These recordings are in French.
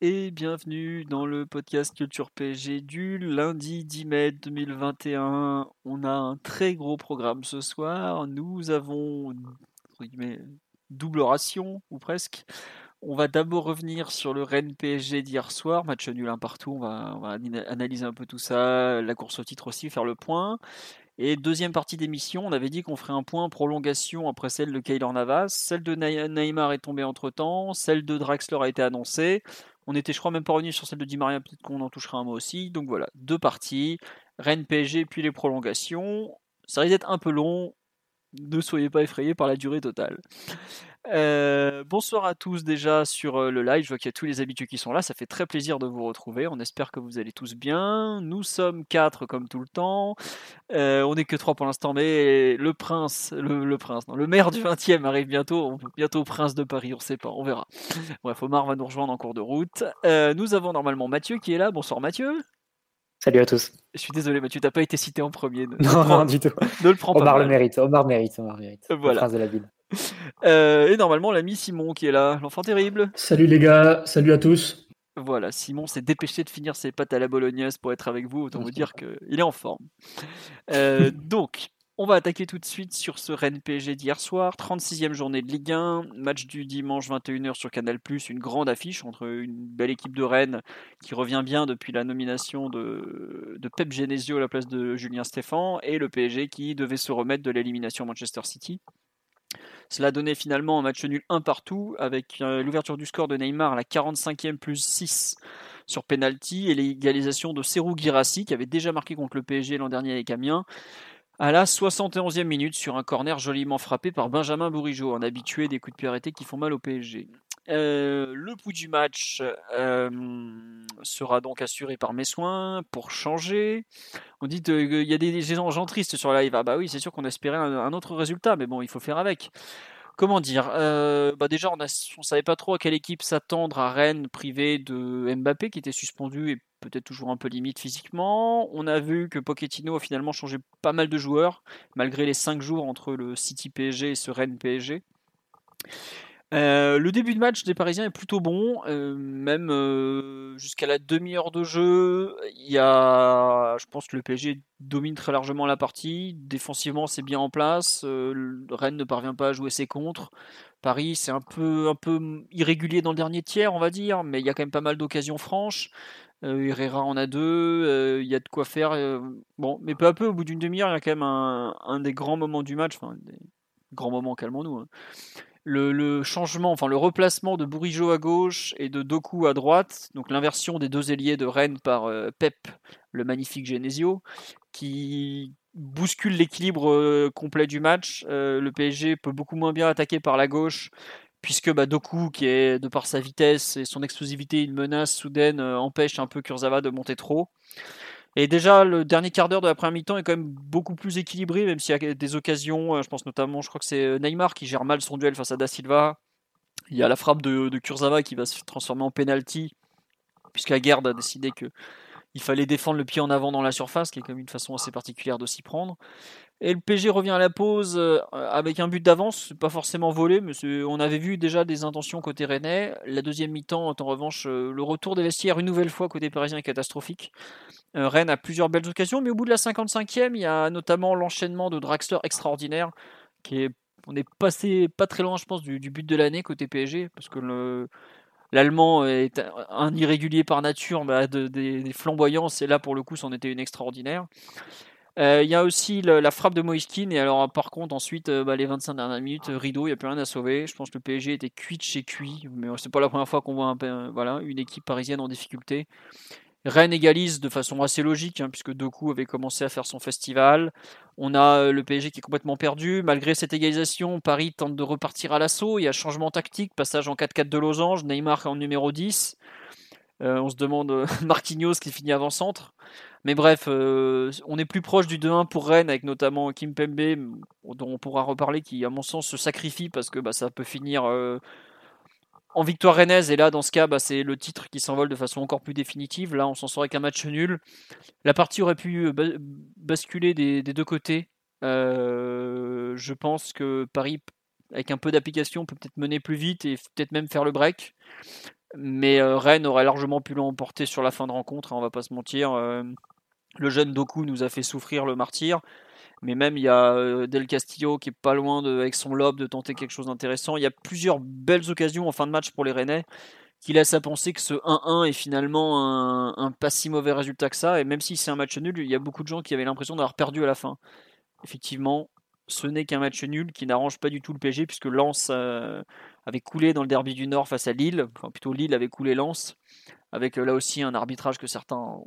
Et bienvenue dans le podcast Culture PSG du lundi 10 mai 2021. On a un très gros programme ce soir. Nous avons double ration ou presque. On va d'abord revenir sur le Rennes PSG d'hier soir, match nul un partout. On va, on va analyser un peu tout ça, la course au titre aussi, faire le point. Et deuxième partie d'émission, on avait dit qu'on ferait un point prolongation après celle de Kaylor Navas. Celle de Neymar est tombée entre temps. Celle de Draxler a été annoncée. On était, je crois, même pas revenu sur celle de Di Maria. Peut-être qu'on en touchera un mot aussi. Donc voilà, deux parties. Rennes PSG, puis les prolongations. Ça risque d'être un peu long. Ne soyez pas effrayés par la durée totale. Euh, bonsoir à tous déjà sur euh, le live. Je vois qu'il y a tous les habitués qui sont là. Ça fait très plaisir de vous retrouver. On espère que vous allez tous bien. Nous sommes quatre comme tout le temps. Euh, on n'est que trois pour l'instant, mais le prince, le, prince, non, le maire du 20e arrive bientôt. Bientôt prince de Paris, on ne sait pas, on verra. Bref, Omar va nous rejoindre en cours de route. nous avons normalement Mathieu qui est là. Bonsoir Mathieu. Salut à tous. Je suis désolé Mathieu, t'as pas été cité en premier. non, non, du tout. Ne le prends pas. Omar le mérite. Omar mérite. Omar mérite. Voilà. Le prince de la ville. Euh, et normalement, l'ami Simon qui est là, l'enfant terrible. Salut les gars, salut à tous. Voilà, Simon s'est dépêché de finir ses pâtes à la bolognaise pour être avec vous. Autant vous dire qu'il est en forme. Euh, donc, on va attaquer tout de suite sur ce Rennes PSG d'hier soir. 36e journée de Ligue 1, match du dimanche 21h sur Canal, une grande affiche entre une belle équipe de Rennes qui revient bien depuis la nomination de, de Pep Genesio à la place de Julien Stéphan et le PSG qui devait se remettre de l'élimination Manchester City. Cela donnait finalement un match nul un partout avec euh, l'ouverture du score de Neymar à la 45e plus 6 sur penalty et l'égalisation de Serou Girassi qui avait déjà marqué contre le PSG l'an dernier avec Amiens à la 71e minute sur un corner joliment frappé par Benjamin Bourigeau, un habitué des coups de pied arrêtés qui font mal au PSG. Euh, le pouls du match euh, sera donc assuré par mes soins pour changer. On dit qu'il y a des, gens tristes sur live. Ah bah oui, c'est sûr qu'on espérait un, autre résultat, mais bon, il faut faire avec. Comment dire euh, bah Déjà, on ne savait pas trop à quelle équipe s'attendre à Rennes privé de Mbappé qui était suspendu et peut-être toujours un peu limite physiquement. On a vu que Pochettino a finalement changé pas mal de joueurs malgré les 5 jours entre le City PSG et ce Rennes PSG. Euh, le début de match des Parisiens est plutôt bon, euh, même euh, jusqu'à la demi-heure de jeu. Il y a, je pense que le PSG domine très largement la partie. Défensivement, c'est bien en place. Rennes ne parvient pas à jouer ses contres. Paris, c'est un peu, un peu irrégulier dans le dernier tiers, on va dire, mais il y a quand même pas mal d'occasions franches. Herrera en a deux, il y a de quoi faire. bon, mais peu à peu, au bout d'une demi-heure, il y a quand même un, des grands moments du match. Enfin, des grands moments, calmons-nous. Hein le, changement, enfin le replacement de Bourigeau à gauche et de Doku à droite, donc l'inversion des deux ailiers de Rennes par euh, Pep, le magnifique Genesio, qui bouscule l'équilibre euh, complet du match. Euh, le PSG peut beaucoup moins bien attaquer par la gauche, puisque bah, Doku, qui est de par sa vitesse et son explosivité une menace soudaine, empêche un peu Kurzawa de monter trop. Et déjà, le dernier quart d'heure de la première mi-temps est quand même beaucoup plus équilibré, même s'il y a des occasions. Euh, je pense notamment, je crois que c'est euh, Neymar qui gère mal son duel face à Da Silva. Il y a la frappe de, de qui va se transformer en penalty, puisque Aguerd a décidé que il fallait défendre le pied en avant dans la surface, qui est quand même une façon assez particulière de s'y prendre. Et le PG revient à la pause euh, avec un but d'avance, pas forcément volé, mais on avait vu déjà des intentions côté rennais. La deuxième mi-temps, en revanche, euh, le retour des vestiaires une nouvelle fois côté parisien est catastrophique. Euh, Rennes a plusieurs belles occasions, mais au bout de la 55e, il y a notamment l'enchaînement de Draxler extraordinaire, qui est, on est passé pas très loin, je pense, du, but de l'année côté PSG, parce que le, L'allemand est un irrégulier par nature, a des flamboyances, et là pour le coup c'en était une extraordinaire. Euh, il y a aussi la frappe de Moiskin. Et alors, par contre, ensuite, euh, bah, les 25 dernières minutes, euh, rideau, il n'y a plus rien à sauver. Je pense que le PSG était cuit de chez cuit. Mais c'est pas la première fois qu'on voit une équipe parisienne en difficulté. Rennes égalise de façon assez logique, hein, puisque Doku avait commencé à faire son festival. On a le PSG qui est complètement perdu. Malgré cette égalisation, Paris tente de repartir à l'assaut. Il y a changement tactique, passage en 4-4 de losange, Neymar en numéro 10. Euh, on se demande Marquinhos qui finit avant-centre. Mais bref, on est plus proche du 2-1 pour Rennes, avec notamment Kim Pembe, dont on pourra reparler, qui, à mon sens, se sacrifie parce que bah, ça peut finir en victoire rennaise. Et là, dans ce cas, bah, c'est le titre qui s'envole de façon encore plus définitive. Là, on s'en sort avec un match nul. La partie aurait pu euh, basculer des, deux côtés. Euh, je pense que Paris, avec un peu d'application, peut peut-être mener plus vite et peut-être même faire le break. Mais euh, Rennes aurait largement pu l'emporter sur la fin de rencontre, hein, on va pas se mentir. Le jeune Doku nous a fait souffrir le martyr. Mais même, il y a euh, Del Castillo qui est pas loin avec son lob de tenter quelque chose d'intéressant. Il y a plusieurs belles occasions en fin de match pour les Rennais qui laissent à penser que ce 1-1 est finalement un, pas si mauvais résultat que ça. Et même si c'est un match nul, il y a beaucoup de gens qui avaient l'impression d'avoir perdu à la fin. Effectivement, ce n'est qu'un match nul qui n'arrange pas du tout le PSG puisque Lens euh, avait coulé dans le derby du Nord face à Lille. Enfin, plutôt Lille avait coulé Lens avec là aussi un arbitrage que certains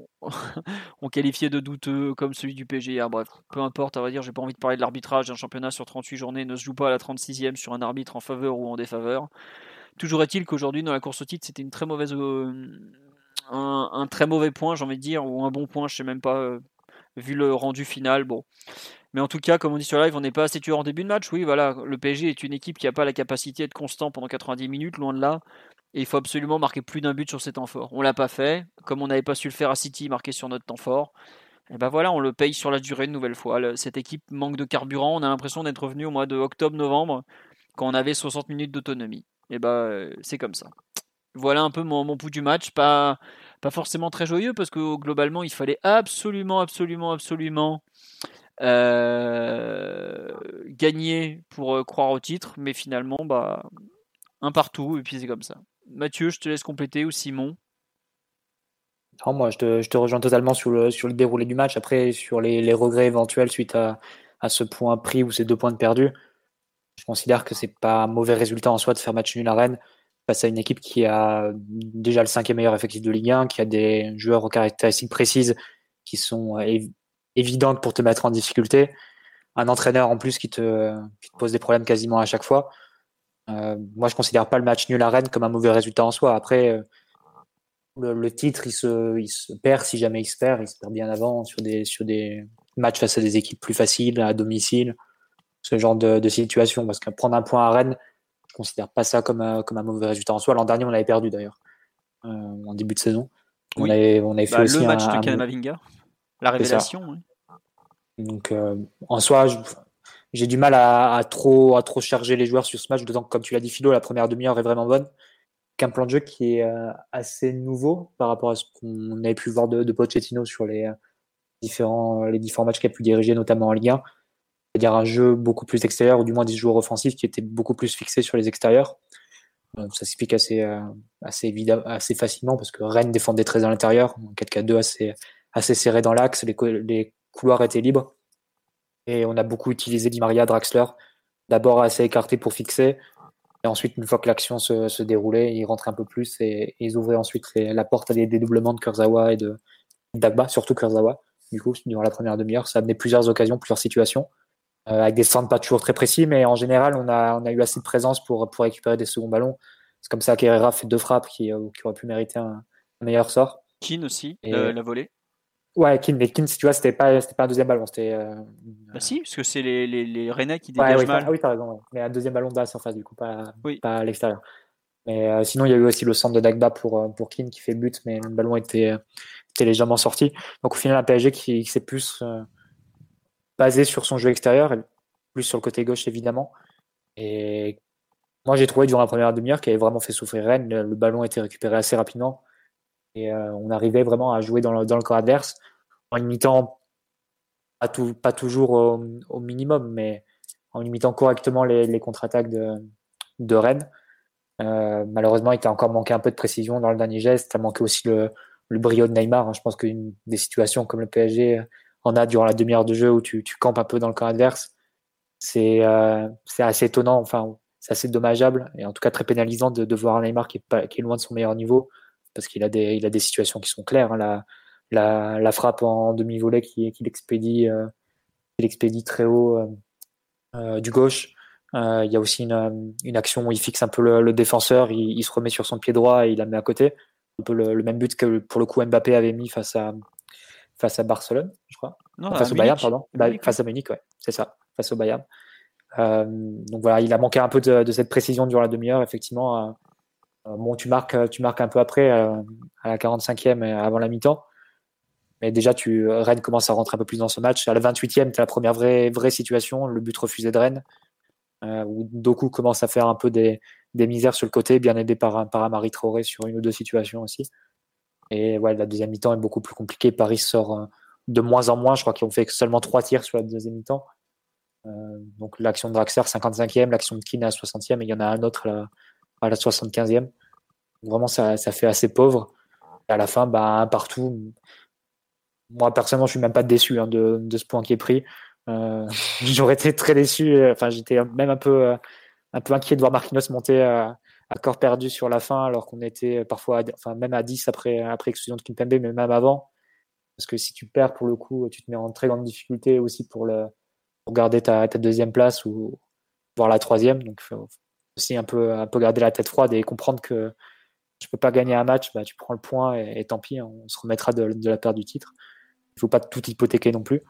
ont qualifié de douteux comme celui du PSG. Ah, bref, peu importe, on va dire, j'ai pas envie de parler de l'arbitrage. Un championnat sur 38 journées ne se joue pas à la 36e sur un arbitre en faveur ou en défaveur. Toujours est-il qu'aujourd'hui, dans la course au titre, c'était une très mauvaise, un, très mauvais point, j'ai envie de dire, ou un bon point, je sais même pas, vu le rendu final. Bon. Mais en tout cas, comme on dit sur live, on n'est pas assez tueur en début de match. Oui, voilà, le PSG est une équipe qui n'a pas la capacité d'être constant pendant 90 minutes, loin de là. Et il faut absolument marquer plus d'un but sur ces temps forts. On l'a pas fait. Comme on n'avait pas su le faire à City, marquer sur notre temps fort. Et ben voilà, on le paye sur la durée une nouvelle fois. cette équipe manque de carburant. On a l'impression d'être revenu au mois de octobre-novembre quand on avait 60 minutes d'autonomie. Et ben c'est comme ça. Voilà un peu mon, pouls du match. Pas, forcément très joyeux parce que globalement il fallait absolument, absolument, absolument euh, gagner pour euh, croire au titre. Mais finalement, bah, un partout et puis c'est comme ça. Mathieu, je te laisse compléter ou Simon? Non, moi, je te, rejoins totalement sur le, déroulé du match. Après, sur les, regrets éventuels suite à, ce point pris ou ces deux points de je considère que c'est pas un mauvais résultat en soi de faire match nul à Rennes face à une équipe qui a déjà le cinquième meilleur effectif de Ligue 1, qui a des joueurs aux caractéristiques précises qui sont évidentes pour te mettre en difficulté. Un entraîneur en plus qui te pose des problèmes quasiment à chaque fois. Euh, moi, je considère pas le match nul à Rennes comme un mauvais résultat en soi. Après, euh, le, titre, il se, il se perd si jamais il se perd. Il se perd bien avant sur des, sur des matchs face à des équipes plus faciles, à domicile, ce genre de, de situation. Parce que prendre un point à Rennes, je considère pas ça comme, un, comme un mauvais résultat en soi. L'an dernier, on l'avait perdu d'ailleurs, euh, en début de saison. On, avait, on avait fait bah, aussi le match de Kamavinga, la révélation. Donc, en soi, je, j'ai du mal à, trop, à trop charger les joueurs sur ce match, d'autant que, comme tu l'as dit, Philo, la première demi-heure est vraiment bonne. Qu'un plan de jeu qui est euh, assez nouveau par rapport à ce qu'on avait pu voir de, de Pochettino sur les, euh, différents, les différents matchs qu'il a pu diriger, notamment en Ligue 1. C'est-à-dire un jeu beaucoup plus extérieur, ou du moins des joueurs offensifs qui étaient beaucoup plus fixés sur les extérieurs. ça s'explique assez, euh, assez, assez facilement parce que Rennes défendait très à l'intérieur, 4-4-2 assez, assez serré dans l'axe, les, les couloirs étaient libres. Et on a beaucoup utilisé Di Maria, Draxler, d'abord assez écarté pour fixer. Et ensuite, une fois que l'action se, se, déroulait, ils rentraient un peu plus et, ils ouvraient ensuite la porte à des dédoublements de Kurzawa et de Dagba, surtout Kurzawa. Du coup, durant la première demi-heure, ça a amené plusieurs occasions, plusieurs situations, euh, avec des centres pas toujours très précis, mais en général, on a, on a eu assez de présence pour, pour récupérer des seconds ballons. C'est comme ça qu'Herrera fait deux frappes qui, euh, qui auraient pu mériter un, meilleur sort. Keane aussi, la volée. Ouais, Kin, mais Kin, si tu vois, c'était pas, c'était pas un deuxième ballon, c'était. Euh, bah si, parce que c'est les, les, les Rennais qui dégagent ouais, oui, mal. Ah oui, t'as raison. Mais un deuxième ballon de la surface, du coup, pas, pas à l'extérieur. Mais euh, sinon, il y a eu aussi le centre de Dagba pour, euh, pour Kin qui fait but, mais le ballon était, était légèrement sorti. Donc au final, un PSG qui, qui s'est plus basé sur son jeu extérieur, plus sur le côté gauche évidemment. Et moi, j'ai trouvé durant la première demi-heure qu'il avait vraiment fait souffrir Rennes. Le, le ballon a été récupéré assez rapidement. Et euh, on arrivait vraiment à jouer dans le, dans le corps adverse en limitant pas, toujours au, minimum, mais en limitant correctement les, contre-attaques de, Rennes. Euh, malheureusement, il t'a encore manqué un peu de précision dans le dernier geste. A manqué aussi le, le brio de Neymar. Hein. Je pense qu'une des situations comme le PSG en a durant la demi-heure de jeu où tu, tu, campes un peu dans le camp adverse, c'est euh, assez étonnant. Enfin, c'est assez dommageable et en tout cas très pénalisant de, de voir Neymar qui est loin de son meilleur niveau parce qu'il a des, il a des situations qui sont claires. Hein. La, la, la, frappe en demi-volée qu'il qui expédie, euh, expédie très haut euh, euh, du gauche. il y a aussi une, une, action où il fixe un peu le, défenseur, il, il, se remet sur son pied droit et il la met à côté. Un peu le, même but que pour le coup Mbappé avait mis face à, face à Barcelone, je crois. Non, face au Bayern, pardon. Bah, face à Munich, ouais, c'est ça, face au Bayern. Euh, donc voilà, il a manqué un peu de, de cette précision durant la demi-heure, effectivement. Bon, tu marques, tu marques un peu après, euh, à la 45e, avant la mi-temps. Mais déjà, tu, Rennes commence à rentrer un peu plus dans ce match. À la 28e, tu as la première vraie, situation, le but refusé de Rennes, euh, où Doku commence à faire un peu des, misères sur le côté, bien aidé par, par Amari Traoré sur une ou deux situations aussi. Et ouais, la deuxième mi-temps est beaucoup plus compliquée. Paris sort de moins en moins. Je crois qu'ils ont fait seulement trois tirs sur la deuxième mi-temps. Euh, donc l'action de Draxler 55e, l'action de à 60e, et il y en a un autre à la 75e. Vraiment, ça, ça, fait assez pauvre. Et à la fin, bah, partout. Moi, personnellement, je suis même pas déçu hein, de, de, ce point qui est pris. Euh, J'aurais été très déçu. Enfin, j'étais même un peu, euh, un peu inquiet de voir Marquinhos monter à, à corps perdu sur la fin, alors qu'on était parfois, enfin, même à 10 après, après exclusion de Kimpembe, mais même avant. Parce que si tu perds, pour le coup, tu te mets en très grande difficulté aussi pour le, pour garder ta, deuxième place ou voire la troisième. Donc, faut aussi un peu, un peu garder la tête froide et comprendre que tu peux pas gagner un match, bah, tu prends le point et, tant pis, on se remettra de, la perte du titre. Il faut pas tout hypothéquer non plus.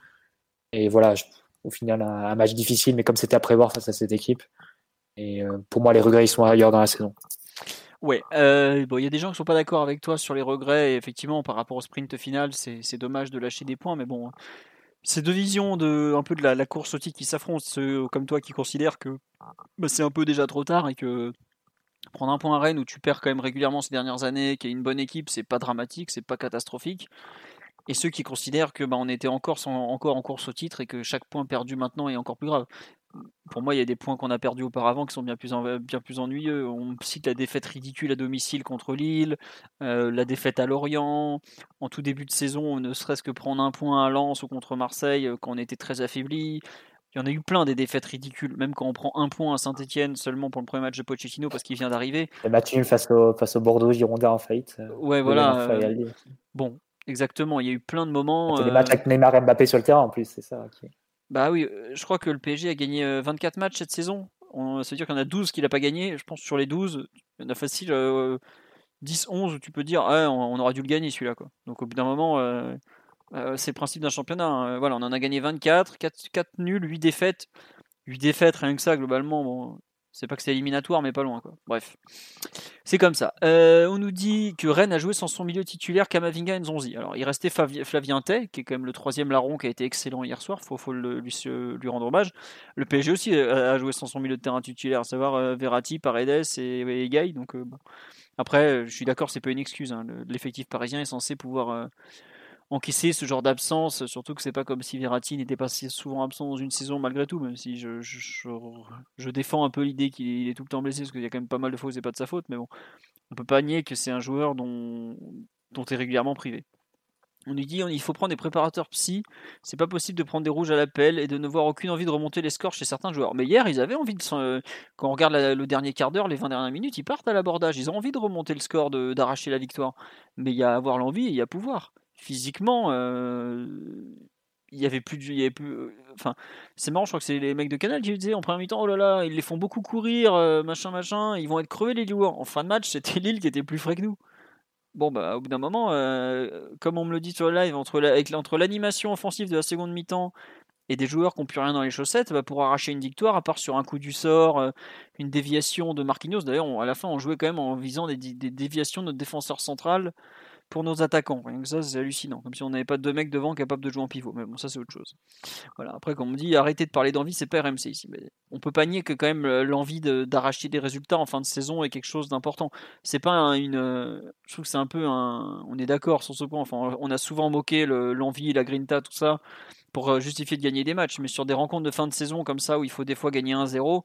Et voilà, au final, un, match difficile, mais comme c'était à prévoir face à cette équipe. Et euh, pour moi, les regrets, ils sont ailleurs dans la saison. Ouais, euh, bon, il y a des gens qui sont pas d'accord avec toi sur les regrets. Et effectivement, par rapport au sprint final, c'est dommage de lâcher des points, mais bon, ces deux visions de un peu de la, course au titre qui s'affrontent, ceux comme toi qui considèrent que bah, c'est un peu déjà trop tard et que prendre un point à Rennes où tu perds quand même régulièrement ces dernières années, qui est une bonne équipe, c'est pas dramatique, c'est pas catastrophique. Et ceux qui considèrent que bah, on était encore en course au titre et que chaque point perdu maintenant est encore plus grave. Pour moi, il y a des points qu'on a perdus auparavant qui sont bien plus, bien plus ennuyeux. On cite la défaite ridicule à domicile contre Lille, euh, la défaite à Lorient. En tout début de saison, ne serait-ce que prendre un point à Lens ou contre Marseille euh, quand on était très affaibli. Il y en a eu plein des défaites ridicules, même quand on prend un point à Saint-Etienne seulement pour le premier match de Pochettino parce qu'il vient d'arriver. Le match face au, face au Bordeaux, Girondin en faillite. Euh, ouais, voilà. bon, exactement. Il y a eu plein de moments. C'est des matchs avec Neymar et Mbappé sur le terrain en plus, c'est ça. Bah oui, je crois que le PSG a gagné 24 matchs cette saison. ça veut dire qu'il y en a 12 qu'il n'a pas gagné. Je pense sur les 12, il y en a facile 10, 11 où tu peux dire ah, on, aurait dû le gagner celui-là. Quoi. Donc au bout d'un moment, euh, euh, c'est le principe d'un championnat. Hein. Voilà, on en a gagné 24, 4, 4 nuls, 8 défaites. 8 défaites, rien que ça, globalement. Bon, c'est pas que c'est éliminatoire, mais pas loin. Quoi. Bref, c'est comme ça. Euh, on nous dit que Rennes a joué sans son milieu titulaire Kamavinga et Nzonzi. Alors, il restait Flavien Tay, qui est quand même le troisième larron qui a été excellent hier soir. Faut, faut lui, rendre hommage. Le PSG aussi a joué sans son milieu de terrain titulaire, à savoir euh, Verratti, Paredes et, et. Donc, euh, bon. Après, je suis d'accord, c'est pas une excuse. Hein. L'effectif parisien est censé pouvoir encaisser ce genre d'absence, surtout que c'est pas comme si Verratti n'était pas si souvent absent dans une saison malgré tout, même si je, défends un peu l'idée qu'il est tout le temps blessé, parce qu'il y a quand même pas mal de fois où c'est pas de sa faute, mais bon, on peut pas nier que c'est un joueur dont, dont est régulièrement privé. On lui dit il faut prendre des préparateurs psy, c'est pas possible de prendre des rouges à l'appel et de ne voir aucune envie de remonter les scores chez certains joueurs. Mais hier, ils avaient envie de. Quand on regarde le dernier quart d'heure, les 20 dernières minutes, ils partent à l'abordage. Ils ont envie de remonter le score, d'arracher la victoire. Mais il y a à avoir l'envie et il y a pouvoir physiquement, euh, il y avait plus plus, euh, enfin, c'est marrant, je crois que c'est les mecs de Canal qui disaient en première mi-temps, oh là là, ils les font beaucoup courir, euh, machin, machin, ils vont être crevés les Lillois. En fin de match, c'était Lille qui était plus frais que nous. Bon, bah, au bout d'un moment, comme on me le dit sur le live, entre, l'animation offensive de la seconde mi-temps et des joueurs qui n'ont plus rien dans les chaussettes, bah, pour arracher une victoire, à part sur un coup du sort, une déviation de Marquinhos. D'ailleurs, à la fin, on jouait quand même en visant des, des déviations de notre défenseur central pour nos attaquants. Rien que ça, c'est hallucinant. Comme si on n'avait pas deux mecs devant capables de jouer en pivot. Mais bon, ça, c'est autre chose. Voilà. Après, comme on dit, arrêtez de parler d'envie, c'est pas RMC ici. Mais on peut pas nier que quand même l'envie d'arracher des résultats en fin de saison est quelque chose d'important. C'est pas une. Je trouve que c'est un peu un. On est d'accord sur ce point. Enfin, on a souvent moqué l'envie, la grinta, tout ça pour euh, justifier de gagner des matchs. Mais sur des rencontres de fin de saison comme ça où il faut des fois gagner 1-0,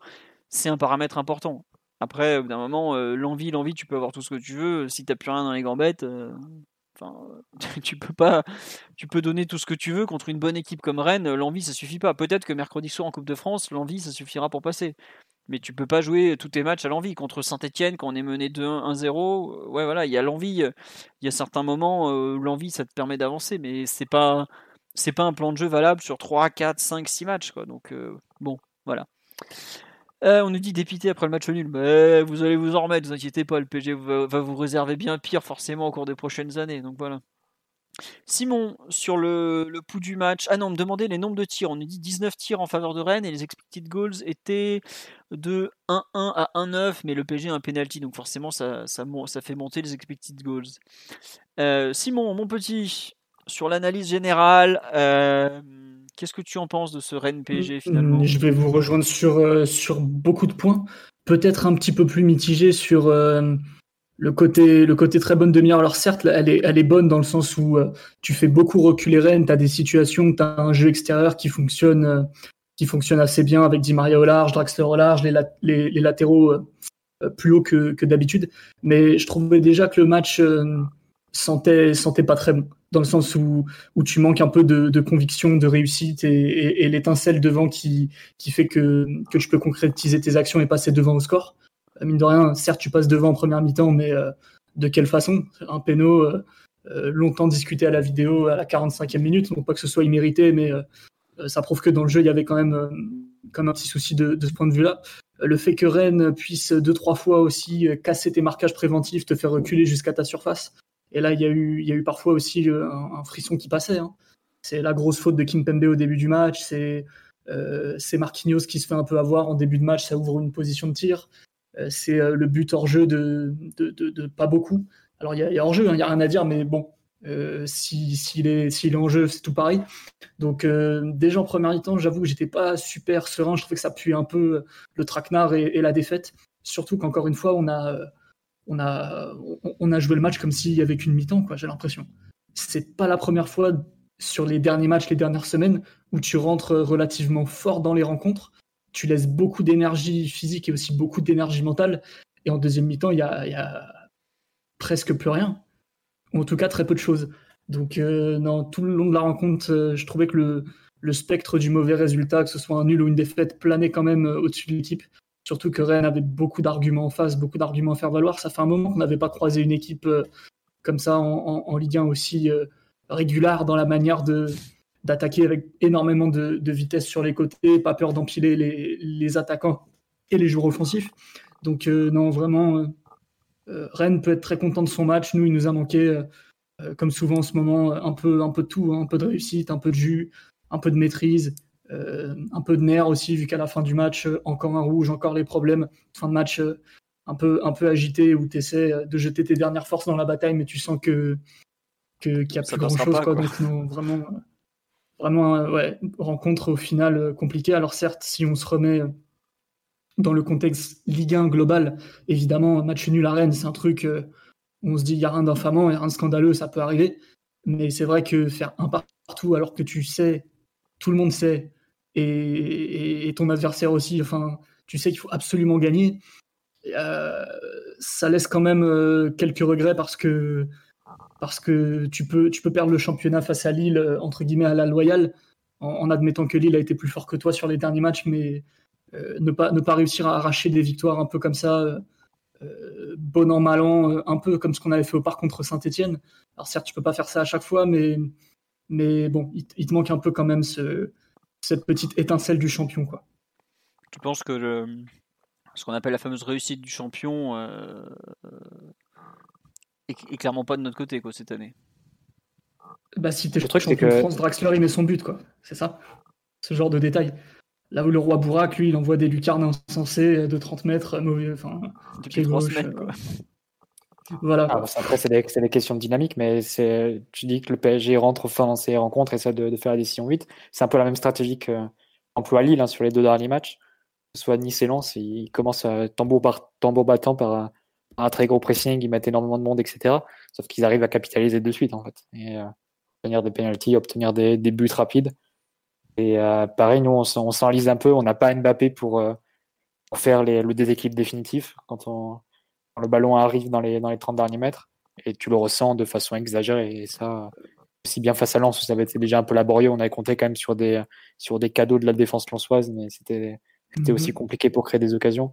c'est un paramètre important. Après, d'un moment, euh, l'envie, l'envie, tu peux avoir tout ce que tu veux. Si t'as plus rien dans les gambettes, euh, enfin, tu peux pas, tu peux donner tout ce que tu veux contre une bonne équipe comme Rennes. L'envie, ça suffit pas. Peut-être que mercredi soir en Coupe de France, l'envie, ça suffira pour passer. mais tu peux pas jouer tous tes matchs à l'envie. Contre Saint-Etienne, quand on est mené 2-1, 1-0, ouais, voilà, il y a l'envie. Il y a certains moments, l'envie, ça te permet d'avancer, mais c'est pas, c'est pas un plan de jeu valable sur 3, 4, 5, 6 matchs. Donc, bon, voilà. On nous dit dépité après le match nul. Mais vous allez vous en remettre, vous inquiétez pas, le PG va vous réserver bien pire forcément au cours des prochaines années. Donc voilà. Simon, sur le, pouls du match, ah non, on me demandait les nombres de tirs. On nous dit 19 tirs en faveur de Rennes et les expected goals étaient de 1-1 à 1-9, mais le PG a un penalty, donc forcément ça fait monter les expected goals. Euh, Simon, mon petit, sur l'analyse générale, euh, qu'est-ce que tu en penses de ce Rennes PSG finalement? Je vais vous rejoindre sur, euh, sur beaucoup de points, peut-être un petit peu plus mitigé sur le côté, le côté très bonne demi-heure, alors certes, elle est, elle est bonne dans le sens où euh, tu fais beaucoup reculer Rennes, tu as des situations, tu as un jeu extérieur qui fonctionne, euh, qui fonctionne assez bien avec Di Maria au large, Draxler au large, les, les, les latéraux euh, plus haut que, que d'habitude. Mais je trouvais déjà que le match sentait, sentait pas très bon, dans le sens où, où tu manques un peu de, de conviction, de réussite et, l'étincelle devant qui, qui fait que, que tu peux concrétiser tes actions et passer devant au score mine de rien, certes, tu passes devant en première mi-temps, mais euh, de quelle façon? Un péno euh, euh, longtemps discuté à la vidéo à la 45e minute, non pas que ce soit immérité, mais ça prouve que dans le jeu, il y avait quand même, comme un petit souci de, ce point de vue-là. Le fait que Rennes puisse deux, trois fois aussi casser tes marquages préventifs, te faire reculer jusqu'à ta surface. Et là, il y a eu, il y a eu parfois aussi un, frisson qui passait. Hein. C'est la grosse faute de Kim Pembe au début du match. C'est c'est Marquinhos qui se fait un peu avoir en début de match. Ça ouvre une position de tir. Euh, c'est euh, le but hors jeu de, pas beaucoup. Alors il y, a hors jeu, hein, il n'y a rien à dire, mais bon, euh, s'il est, est, en jeu, c'est tout pareil. Donc déjà en première mi-temps, j'avoue que j'étais pas super serein. Je trouvais que ça pue un peu le traquenard et, la défaite. Surtout qu'encore une fois, on a, on, a, joué le match comme s'il y avait qu'une mi-temps. J'ai l'impression. C'est pas la première fois sur les derniers matchs, les dernières semaines, où tu rentres relativement fort dans les rencontres tu laisses beaucoup d'énergie physique et aussi beaucoup d'énergie mentale. Et en deuxième mi-temps, il y a, presque plus rien. Ou en tout cas, très peu de choses. Donc, euh, tout le long de la rencontre, euh, je trouvais que le, le, spectre du mauvais résultat, que ce soit un nul ou une défaite, planait quand même euh, au-dessus de l'équipe. Surtout que Rennes avait beaucoup d'arguments en face, beaucoup d'arguments à faire valoir. Ça fait un moment qu'on n'avait pas croisé une équipe comme ça en, Ligue 1 aussi régulière dans la manière de, d'attaquer avec énormément de, vitesse sur les côtés, pas peur d'empiler les, attaquants et les joueurs offensifs. Donc euh, non, vraiment, euh, euh, Rennes peut être très content de son match. Nous, il nous a manqué, comme souvent en ce moment, un peu, un peu de tout, hein. un peu de réussite, un peu de jus, un peu de maîtrise, un peu de nerf aussi, vu qu'à la fin du match, encore un rouge, encore les problèmes. Fin de match un peu, un peu agité, où tu essaies de jeter tes dernières forces dans la bataille, mais tu sens que qu'il n'y a plus grand chose. quoi. Donc, vraiment, vraiment euh, ouais, rencontre au final euh, compliquée. Alors certes, si on se remet euh, dans le contexte Ligue 1 global, évidemment, match nul à Rennes, c'est un truc où on se dit il n'y a rien d'infamant, il n'y a rien de scandaleux, ça peut arriver. Mais c'est vrai que faire un partout alors que tu sais, tout le monde sait, et, ton adversaire aussi, enfin, tu sais qu'il faut absolument gagner, ça laisse quand même quelques regrets parce que parce que tu peux, tu peux perdre le championnat face à Lille, euh, entre guillemets, à la loyale, en, admettant que Lille a été plus fort que toi sur les derniers matchs, mais euh, ne, pas, ne pas réussir à arracher des victoires un peu comme ça, euh, bon an, mal an, un peu comme ce qu'on avait fait au parc contre Saint-Etienne. Alors certes, tu peux pas faire ça à chaque fois, mais, mais bon, il, te manque un peu quand même ce, cette petite étincelle du champion. Quoi. Tu penses que le, ce qu'on appelle la fameuse réussite du champion et, clairement pas de notre côté quoi cette année. Bah si t'es champion que... de France, Draxler il met son but quoi, c'est ça. Ce genre de détail. Là où le roi Bourak, lui, il envoie des lucarnes insensées de 30 mètres, mauvais, enfin, pied gauche. quoi. Voilà. Ah, après, c'est des, des, questions de dynamique, mais tu dis que le PSG rentre fin dans ses rencontres et essaie de, de faire la décision 8. C'est un peu la même stratégie qu'emploie Lille hein, sur les deux derniers matchs. Soit Nice et Lens, ils commencent à tambour, tambour battant par, un très gros pressing, ils mettent énormément de monde, etc. Sauf qu'ils arrivent à capitaliser de suite, en fait. Et euh, obtenir des penalties, obtenir des, buts rapides. Et euh, pareil, nous, on, s'enlise un peu. On n'a pas Mbappé pour, euh, faire le déséquilibre définitif quand, on, le ballon arrive dans les, dans les 30 derniers mètres. Et tu le ressens de façon exagérée. Et ça, aussi bien face à Lens, ça avait été déjà un peu laborieux. On avait compté quand même sur des, sur des cadeaux de la défense lançoise, mais c'était aussi compliqué pour créer des occasions.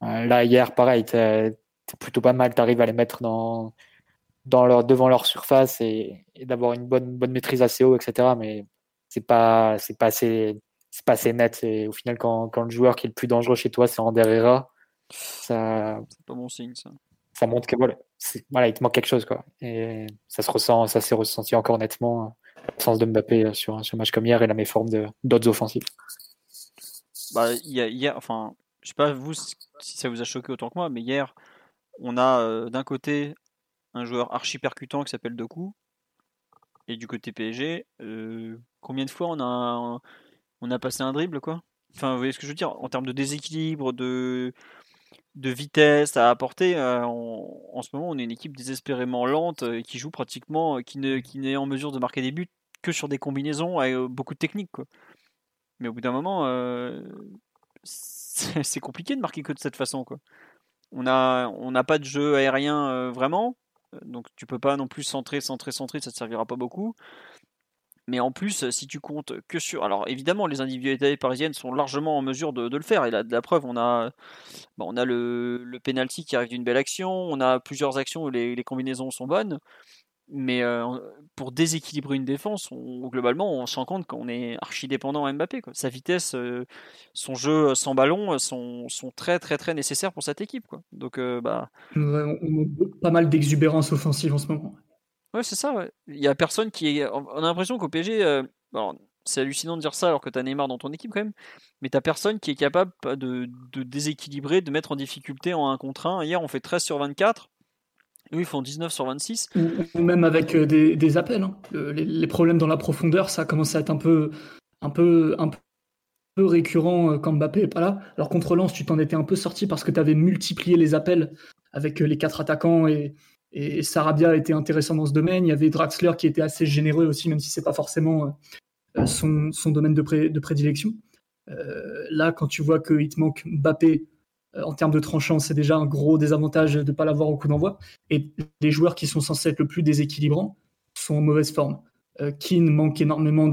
là, hier, pareil, t'es plutôt pas mal. Tu arrives à les mettre dans, dans leur, devant leur surface et, d'avoir une bonne, bonne maîtrise assez haut, etc. Mais c'est pas, c'est pas assez, c'est pas assez net. Et au final, quand, quand, le joueur qui est le plus dangereux chez toi, c'est Ander Herrera, ça. C'est pas bon signe, ça. Ça montre que voilà, voilà, il te manque quelque chose, quoi. Et ça se ressent, ça s'est ressenti encore nettement, l'absence de Mbappé sur, sur un match comme hier et la méforme d'autres offensives. Bah, hier, enfin, je sais pas vous si ça vous a choqué autant que moi, mais hier, on a euh, d'un côté un joueur archi percutant qui s'appelle Doku, et du côté PSG, euh, combien de fois on a, on a passé un dribble, quoi? Enfin, vous voyez ce que je veux dire? En termes de déséquilibre, de, de vitesse à apporter, euh, en ce moment, on est une équipe désespérément lente et qui joue pratiquement, qui n'est qui n'est en mesure de marquer des buts que sur des combinaisons avec beaucoup de technique, quoi. Mais au bout d'un moment, c'est compliqué de marquer que de cette façon, quoi. On n'a on pas de jeu aérien vraiment. Donc tu peux pas non plus centrer, centrer, centrer, ça te servira pas beaucoup. Mais en plus, si tu comptes que sur. Alors évidemment, les individualités parisiennes sont largement en mesure de, le faire. Et la, la preuve, on a, on a le, le penalty qui arrive d'une belle action, on a plusieurs actions où les, combinaisons sont bonnes. Mais euh, pour déséquilibrer une défense, globalement, on se rend compte qu'on est archi dépendant à Mbappé. Sa vitesse, euh, son jeu sans ballon euh, sont, très très très nécessaires pour cette équipe. Donc, bah... on a pas mal d'exubérance offensive en ce moment. Ouais, c'est ça. Ouais. Il y a personne qui est. On a l'impression qu'au PSG, c'est hallucinant de dire ça alors que tu as Neymar dans ton équipe quand même, mais tu personne qui est capable de, de, déséquilibrer, de mettre en difficulté en 1 contre 1. Hier, on fait 13 sur 24. Eux, ils font 19 sur 26. Ou, même avec euh, des, des appels. Hein. Les, problèmes dans la profondeur, ça commence à être un peu, un peu, un peu récurrent euh, quand Mbappé n'est pas là. Alors contre Lens, tu t'en étais un peu sorti parce que tu avais multiplié les appels avec euh, les quatre attaquants et, et Sarabia était intéressant dans ce domaine. Il y avait Draxler qui était assez généreux aussi, même si c'est pas forcément son, son, domaine de, de prédilection. là, quand tu vois qu'il te manque Mbappé, euh, en termes de tranchant, c'est déjà un gros désavantage de ne pas l'avoir au coup d'envoi. Et les joueurs qui sont censés être le plus déséquilibrants sont en mauvaise forme. Euh, Keane manque énormément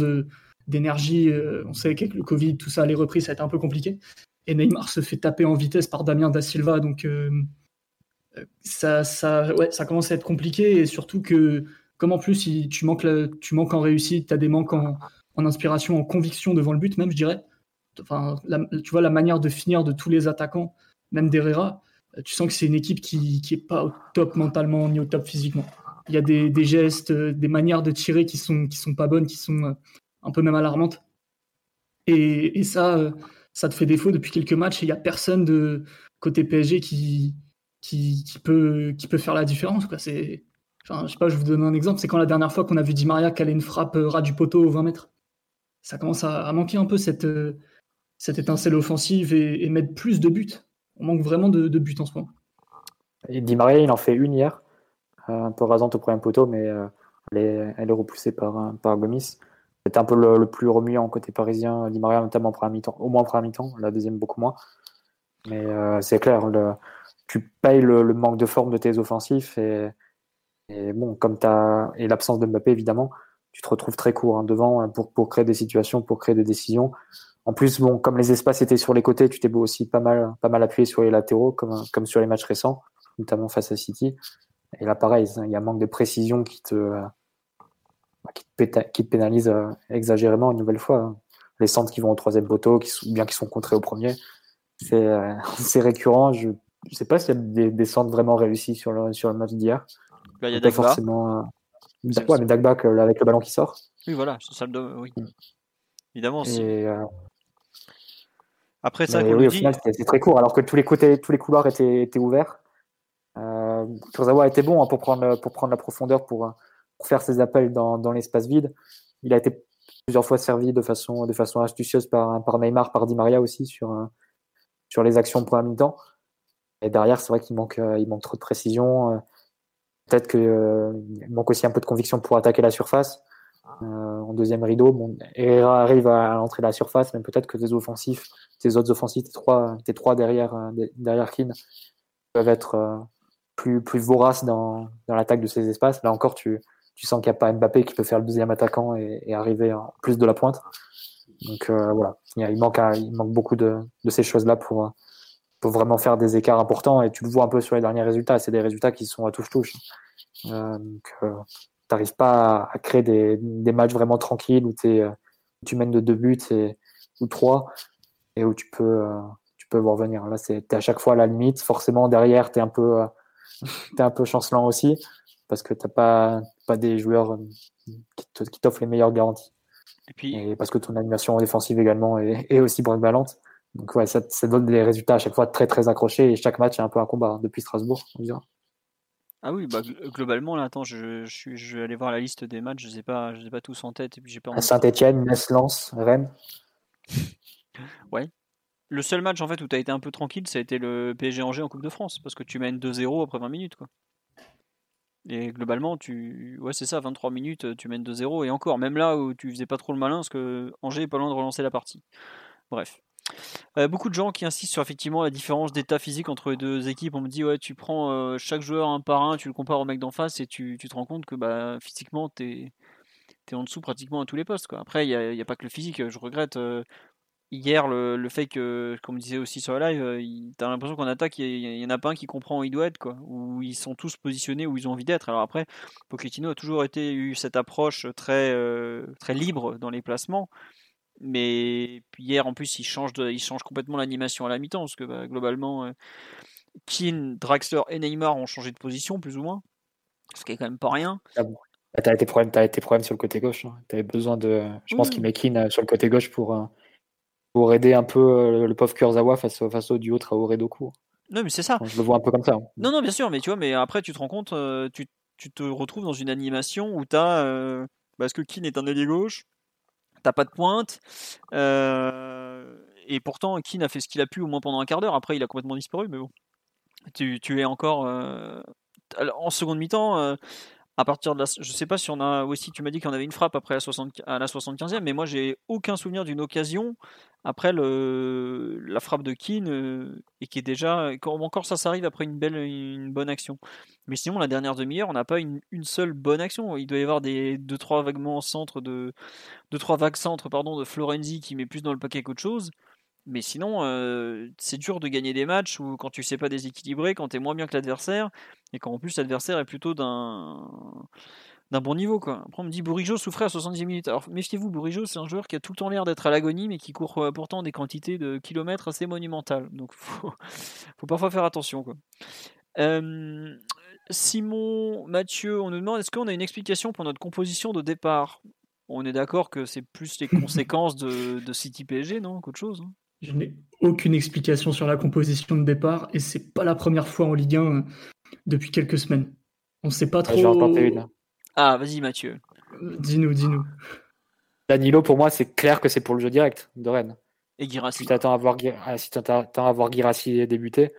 d'énergie. Euh, on sait qu'avec le Covid, tout ça, les reprises, ça a été un peu compliqué. Et Neymar se fait taper en vitesse par Damien Da Silva. Donc, ça, ça, ouais, ça commence à être compliqué. Et surtout que, comme en plus, tu, manques tu manques en réussite, tu as des manques en, inspiration, en conviction devant le but, même, je dirais. Enfin, tu vois, la manière de finir de tous les attaquants même d'Herrera, euh, tu sens que c'est une équipe qui n'est pas au top mentalement ni au top physiquement. Il y a des, gestes, euh, des manières de tirer qui sont, qui sont pas bonnes, qui sont euh, un peu même alarmantes. Et, ça, ça te fait défaut depuis quelques matchs et il n'y a personne de côté PSG qui, qui, peut, qui peut faire la différence. Quoi. C'est, je sais pas, je vous donne un exemple. C'est quand la dernière fois qu'on a vu Di Maria caler une frappe ras du poteau aux 20 mètres. Ça commence à, manquer un peu cette, cette étincelle offensive et, et mettre plus de buts on manque vraiment de, buts en ce moment. Di Maria, il en fait une hier, euh, un peu rasante au premier poteau, mais euh, elle, est, repoussée par, par Gomis. C'était un peu le, plus remuant côté parisien, Di Maria, notamment en première mi-temps, au moins en première mi-temps, la deuxième beaucoup moins. Mais euh, c'est clair, tu payes le, manque de forme de tes offensifs et, bon, comme as, et l'absence de Mbappé évidemment, tu te retrouves très court hein, devant pour, pour créer des situations, pour créer des décisions. En plus, bon, comme les espaces étaient sur les côtés, tu t'es aussi pas mal, pas mal appuyé sur les latéraux, comme, comme sur les matchs récents, notamment face à City. Et là, pareil, il y a un manque de précision qui te, qui te, pénalise euh, exagérément une nouvelle fois. Hein. Les centres qui vont au troisième poteau, qui sont, bien qu'ils sont contrés au premier, c'est euh, récurrent. Je ne sais pas s'il y a des, des, centres vraiment réussis sur le, sur le match d'hier. il y a Dagba. Forcément, euh... ouais, mais Dagba avec le ballon qui sort. Oui, voilà, c'est ça le oui. Mm. Évidemment, après ça, oui, au final, c'était très court, alors que tous les côtés, tous les couloirs étaient, étaient ouverts. Euh, Kurzawa était bon hein, pour, prendre, pour prendre la profondeur, pour, pour faire ses appels dans, dans l'espace vide. Il a été plusieurs fois servi de façon, de façon astucieuse par, par Neymar, par Di Maria aussi sur, sur les actions pour un mi-temps. Et derrière, c'est vrai qu'il manque, euh, il manque trop de précision. Peut-être qu'il euh, manque aussi un peu de conviction pour attaquer la surface. Euh, en deuxième rideau. Bon, Herrera arrive à, l'entrée de la surface, mais peut-être que tes offensifs, tes autres offensifs, tes trois, tes trois derrière, euh, derrière Keane, peuvent être euh, plus, plus voraces dans, dans l'attaque de ces espaces. Là encore, tu, tu sens qu'il n'y a pas Mbappé qui peut faire le deuxième attaquant et, arriver en plus de la pointe. Donc voilà, il manque, il manque beaucoup de, de ces choses-là pour, pour vraiment faire des écarts importants. Et tu le vois un peu sur les derniers résultats. C'est des résultats qui sont à touche-touche. donc, tu n'arrives pas à, créer des, des, matchs vraiment tranquilles où, es, tu mènes de deux buts et, ou trois et où tu peux, tu peux voir venir. Là, c'est à chaque fois à la limite. Forcément, derrière, tu es un peu, es un peu chancelant aussi parce que tu n'as pas, pas des joueurs qui t'offrent les meilleures garanties. Et puis, parce que ton animation défensive également est, est aussi brinque-ballante. Donc ouais, ça, ça, donne des résultats à chaque fois très très accrochés et chaque match est un peu un combat hein, depuis Strasbourg, on dira. Ah oui, bah, globalement, là, attends, je, je, je, vais aller voir la liste des matchs, je ne sais, pas, je sais pas tous en tête. Et puis j'ai pas Saint-Etienne, Metz, Lens, Rennes. ouais. Le seul match en fait où tu as été un peu tranquille, ça a été le PSG Angers en Coupe de France, parce que tu mènes 2-0 après 20 minutes. Quoi. Et globalement, tu... ouais, c'est ça, 23 minutes, tu mènes 2-0, et encore, même là où tu faisais pas trop le malin, parce que Angers est pas loin de relancer la partie. Bref. Euh, beaucoup de gens qui insistent sur effectivement la différence d'état physique entre les deux équipes. On me dit ouais, tu prends euh, chaque joueur un par un, tu le compares au mec d'en face et tu, tu, te rends compte que bah, physiquement t'es es en dessous pratiquement à tous les postes. Quoi. Après, il n'y a, a, pas que le physique. Je regrette euh, hier le, le, fait que, comme disait aussi sur le live, t'as l'impression qu'en attaque, il y, en a pas un qui comprend où il doit être, quoi. Où ils sont tous positionnés où ils ont envie d'être. Alors après, Pochettino a toujours été eu cette approche très, très libre dans les placements. Mais puis hier, en plus, il change, de, il change complètement l'animation à la mi-temps, parce que bah, globalement, euh, Keane, Draxler et Neymar ont changé de position, plus ou moins. Ce qui est quand même pas rien. Ah bon. Bah, t'as tes problèmes, as tes problèmes sur le côté gauche. Hein. Tu avais besoin de. Je pense qu'il met Keane euh, sur le côté gauche pour, euh, pour aider un peu le pauvre Kurzawa face, face au duo Traoré-Doku. Non, mais c'est ça. Je le vois un peu comme ça. Non, non, bien sûr, mais tu vois, mais après, tu te rends compte, tu, tu, te retrouves dans une animation où tu as. parce que Keane est un ailier gauche, t'as pas de pointe. Euh, et pourtant, Keane a fait ce qu'il a pu au moins pendant un quart d'heure. Après, il a complètement disparu, mais bon. Tu, tu es encore euh, en seconde mi-temps. Euh, à partir de la, je sais pas si on a aussi, tu m'as dit qu'on avait une frappe après la, 60, à la 75e, mais moi j'ai aucun souvenir d'une occasion après la frappe de Keane et qui est déjà, encore ça, s'arrive après une belle, une bonne action. Mais sinon, la dernière demi-heure, on n'a pas une, seule bonne action. Il doit y avoir des deux trois centre de deux trois vagues centres pardon de Florenzi qui met plus dans le paquet qu'autre chose. Mais sinon, euh, c'est dur de gagner des matchs où quand tu sais pas déséquilibrer, quand tu es moins bien que l'adversaire, et quand en plus l'adversaire est plutôt d'un d'un bon niveau. Quoi. Après, on me dit Bourigeau souffrait à 70 minutes. Alors méfiez-vous, Bourigeau, c'est un joueur qui a tout le temps l'air d'être à l'agonie, mais qui court euh, pourtant des quantités de kilomètres assez monumentales. Donc faut, faut parfois faire attention. Quoi. Euh, Simon, Mathieu, on nous demande est-ce qu'on a une explication pour notre composition de départ? On est d'accord que c'est plus les conséquences de, de City PSG, non Qu'autre chose hein? Je n'ai aucune explication sur la composition de départ et c'est pas la première fois en Ligue 1 euh, depuis quelques semaines. On ne sait pas trop. une. Ah, vas-y Mathieu. Dis-nous, dis-nous. Danilo, pour moi, c'est clair que c'est pour le jeu direct de Rennes. Et Girassi. Si tu attends à voir, ah, si à voir Girassi débuter,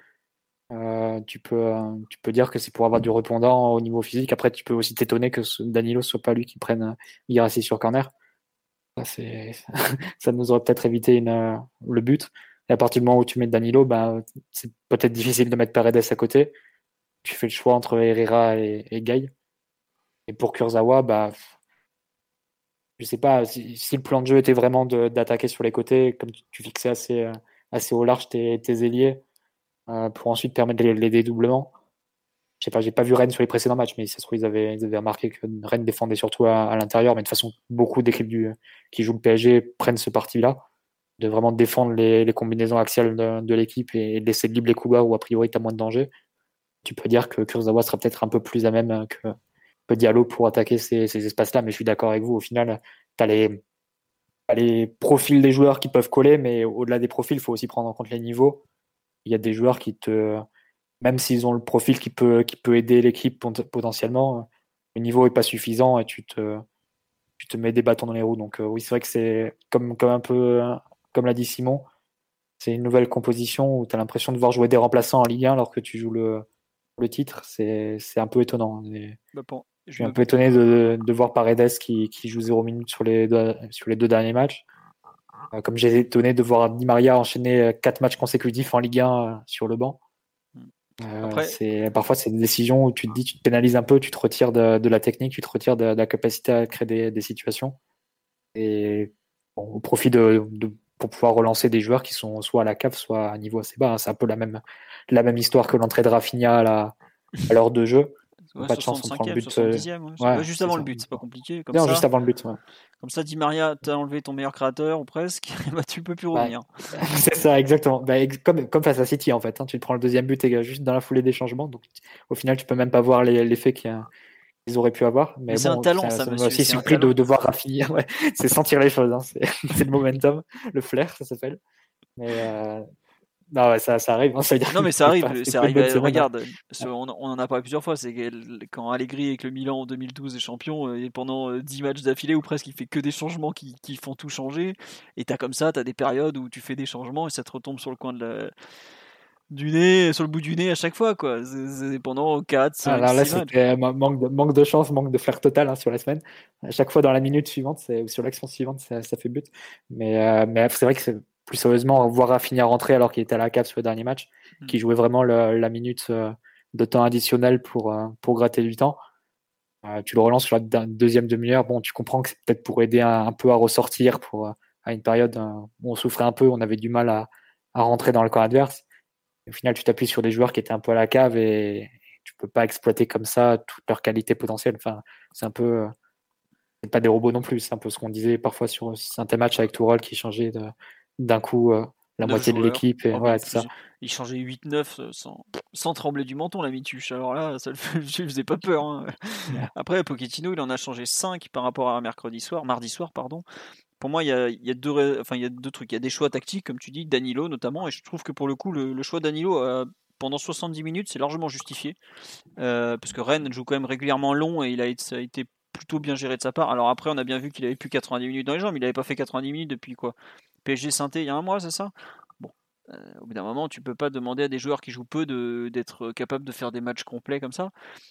euh, tu, peux, tu peux dire que c'est pour avoir du répondant au niveau physique. Après, tu peux aussi t'étonner que Danilo soit pas lui qui prenne euh, Girassi sur corner. Ça, ça nous aurait peut-être évité une, euh, le but. Et à partir du moment où tu mets Danilo, bah, c'est peut-être difficile de mettre Paredes à côté. Tu fais le choix entre Herrera et, et Gay. Et pour Kurzawa, bah, je sais pas si, le plan de jeu était vraiment d'attaquer sur les côtés, comme tu, fixais assez, assez au large tes, tes ailiers euh, pour ensuite permettre les, dédoublements. Je sais pas, j'ai pas vu Rennes sur les précédents matchs, mais ça se trouve, ils avaient, ils avaient remarqué que Rennes défendait surtout à, l'intérieur. Mais de toute façon, beaucoup d'équipes qui jouent le PSG prennent ce parti-là, de vraiment défendre les, combinaisons axiales de, de l'équipe et, de laisser libre les couloirs où a priori tu as moins de danger. Tu peux dire que Kurzawa sera peut-être un peu plus à même que, que Diallo pour attaquer ces, ces espaces-là, mais je suis d'accord avec vous. Au final, tu as les, les profils des joueurs qui peuvent coller, mais au-delà des profils, il faut aussi prendre en compte les niveaux il y a des joueurs qui te, même s'ils ont le profil qui peut, qui peut aider l'équipe potentiellement, le niveau est pas suffisant et tu te, tu te mets des bâtons dans les roues. Donc euh, oui, c'est vrai que c'est comme, comme un peu, comme l'a dit Simon, c'est une nouvelle composition où tu as l'impression de voir jouer des remplaçants en Ligue 1 alors que tu joues le, le titre. C'est un peu étonnant. Bah, je suis un peu étonné de, de voir Paredes qui, qui joue 0 minutes sur les deux, sur les deux derniers matchs. Euh, comme j'ai étonné de voir Di Maria enchaîner quatre matchs consécutifs en Ligue 1 euh, sur le banc. Euh, c'est parfois c'est des décisions où tu te dis tu te pénalises un peu, tu te retires de, la technique, tu te retires de, la capacité à créer des, situations. Et au profit de, pour pouvoir relancer des joueurs qui sont soit à la cave, soit à niveau assez bas. Hein. C'est un peu la même, la même histoire que l'entrée de Rafinha à, la, à l'heure de jeu. pas de chance, on prend le but. Euh, juste avant le but, c'est pas compliqué. Comme non, juste avant le but. Comme ça, Di Maria, t'as enlevé ton meilleur créateur ou presque, bah, tu peux plus revenir. c'est ça, exactement. Bah, comme, comme face à City en fait. Hein. Tu prends le deuxième but et juste dans la foulée des changements. Donc au final, tu peux même pas voir l'effet qu'ils auraient pu avoir. Mais, c'est un talent, ça, ça m'a aussi surpris de, de, voir Rafinha. c'est sentir les choses. Hein. C'est le momentum, le flair, ça s'appelle. Mais euh, non, ouais, ça, ça arrive. Hein, ça non, mais ça arrive. Ça arrive regarde, on, on, en a parlé plusieurs fois. C'est quand Allegri avec le Milan en 2012 est champion, euh, et pendant 10 euh, matchs d'affilée ou presque, il fait que des changements qui, qui font tout changer. Et t'as comme ça, t'as des périodes où tu fais des changements et ça te retombe sur le coin de la, du nez, sur le bout du nez à chaque fois, quoi. C'est pendant 4, 5, Alors là, c'était manque de, manque de chance, manque de flair total hein, sur la semaine. À chaque fois dans la minute suivante, ou sur l'action suivante, ça, ça, fait but. Mais, euh, mais c'est vrai que c'est plus sérieusement, voir Rafinha rentrer alors qu'il était à la cave sur le dernier match, mm. qui jouait vraiment la minute euh, de temps additionnel pour, euh, pour gratter du temps. Euh, tu le relances sur la deuxième demi-heure. Bon, tu comprends que c'est peut-être pour aider un, peu à ressortir pour, à une période où on souffrait un peu, on avait du mal à, à rentrer dans le camp adverse. Au final, tu t'appuies sur des joueurs qui étaient un peu à la cave et, tu peux pas exploiter comme ça toute leur qualité potentielle. Enfin, c'est un peu, c'est pas des robots non plus. C'est un peu ce qu'on disait parfois sur certains matchs avec Tourelle qui changeait d'un coup euh, la moitié de l'équipe. Et, ouais, ça. Il changeait 8-9 euh, sans, sans, trembler du menton, la Mituche. Alors là, ça ne faisait pas peur. Hein. Après, Pochettino, il en a changé 5 par rapport à mercredi soir, mardi soir, pardon. Pour moi, il y a, deux, trucs. Il y a des choix tactiques, comme tu dis, Danilo notamment. Et je trouve que pour le coup, le, choix Danilo euh, pendant 70 minutes, c'est largement justifié. parce que Rennes joue quand même régulièrement long et il a, ça a été plutôt bien géré de sa part. Alors après, on a bien vu qu'il avait plus 90 minutes dans les jambes. Il n'avait pas fait 90 minutes depuis quoi PSG Synthé il y a un mois, c'est ça? Bon, euh, au bout d'un moment, tu peux pas demander à des joueurs qui jouent peu d'être capables de faire des matchs complets comme ça.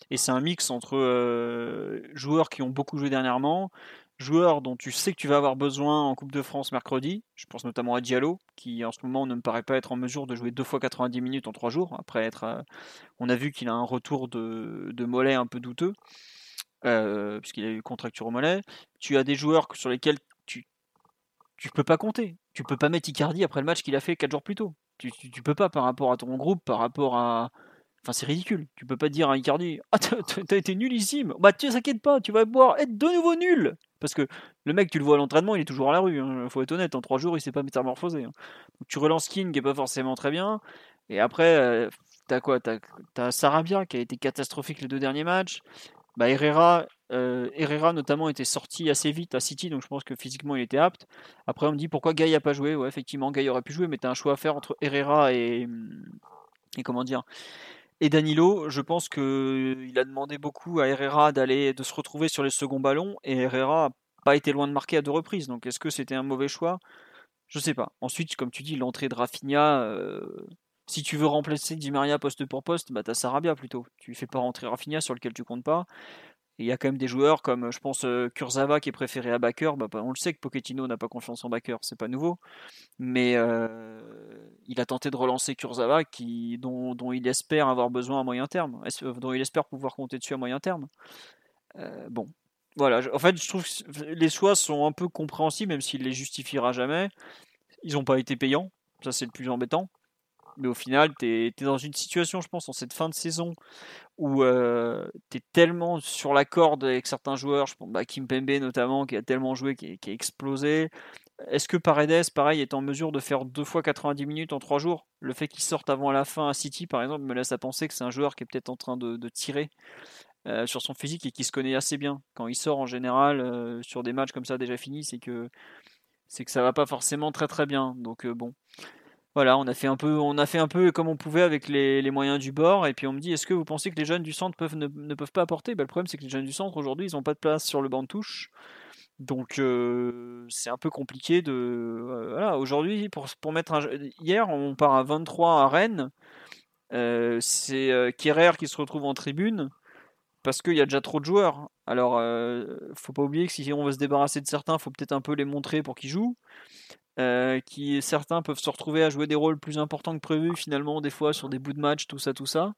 Et c'est un mix entre euh, joueurs qui ont beaucoup joué dernièrement, joueurs dont tu sais que tu vas avoir besoin en Coupe de France mercredi. Je pense notamment à Diallo, qui en ce moment ne me paraît pas être en mesure de jouer deux fois 90 minutes en trois jours. Après être, euh, on a vu qu'il a un retour de, mollet un peu douteux. puisqu'il a eu contracture au mollet. Tu as des joueurs sur lesquels tu peux pas compter. Tu peux pas mettre Icardi après le match qu'il a fait 4 jours plus tôt. Tu, tu, peux pas par rapport à ton groupe, par rapport à. Enfin, c'est ridicule. Tu peux pas dire à Icardi Ah, t'as été nullissime. Bah, tu t'inquiète pas, tu vas pouvoir être de nouveau nul. Parce que le mec, tu le vois à l'entraînement, il est toujours à la rue. Hein. Faut être honnête, en 3 jours, il s'est pas métamorphosé. Hein. Donc, tu relances King, qui est pas forcément très bien. Et après, euh, t'as quoi? T'as Sarabia, qui a été catastrophique les deux derniers matchs. Bah, Herrera, euh, Herrera notamment était sorti assez vite à City, donc je pense que physiquement il était apte. Après on me dit pourquoi Gay a pas joué? Ouais, effectivement, Gay aurait pu jouer, mais tu as un choix à faire entre Herrera et, et comment dire? Et Danilo. Je pense que il a demandé beaucoup à Herrera d'aller de se retrouver sur les seconds ballons et Herrera a pas été loin de marquer à deux reprises. Donc est-ce que c'était un mauvais choix? Je sais pas. Ensuite, comme tu dis, l'entrée de Rafinha. Euh, si tu veux remplacer Di Maria poste pour poste, bah t'as Sarabia plutôt. Tu fais pas rentrer Rafinha sur lequel tu comptes pas il y a quand même des joueurs comme, je pense, euh, Kurzawa qui est préféré à Backer. Bah, bah, on le sait que Pochettino n'a pas confiance en Backer, c'est pas nouveau. Mais euh, il a tenté de relancer Kurzawa dont, il espère avoir besoin à moyen terme, euh, dont il espère pouvoir compter dessus à moyen terme. bon, voilà. En fait, je trouve que les choix sont un peu compréhensibles, même s'il les justifiera jamais. Ils n'ont pas été payants, ça c'est le plus embêtant. Mais au final, tu es, dans une situation, je pense, en cette fin de saison où euh, tu es tellement sur la corde avec certains joueurs, je pense bah, Kim Pembe notamment, qui a tellement joué, qui, a explosé. Est-ce que Paredes, pareil, est en mesure de faire deux fois 90 minutes en trois jours? Le fait qu'il sorte avant la fin à City, par exemple, me laisse à penser que c'est un joueur qui est peut-être en train de, tirer sur son physique et qui se connaît assez bien. Quand il sort en général sur des matchs comme ça déjà finis, c'est que c'est que ça va pas forcément très très bien. Donc bon, voilà, on a fait un peu, comme on pouvait avec les, moyens du bord. Et puis on me dit, est-ce que vous pensez que les jeunes du centre ne, peuvent pas apporter? Ben, Le problème, c'est que les jeunes du centre aujourd'hui, ils n'ont pas de place sur le banc de touche. Donc euh, c'est un peu compliqué de. Euh, voilà, aujourd'hui, pour, pour mettre un. Hier, on part à 23 à Rennes. Euh, c'est Kerrer qui se retrouve en tribune parce qu'il y a déjà trop de joueurs. Alors, faut pas oublier que si on veut se débarrasser de certains, faut peut-être un peu les montrer pour qu'ils jouent. Euh, qui certains peuvent se retrouver à jouer des rôles plus importants que prévu finalement des fois sur des bouts de match, tout ça, tout ça.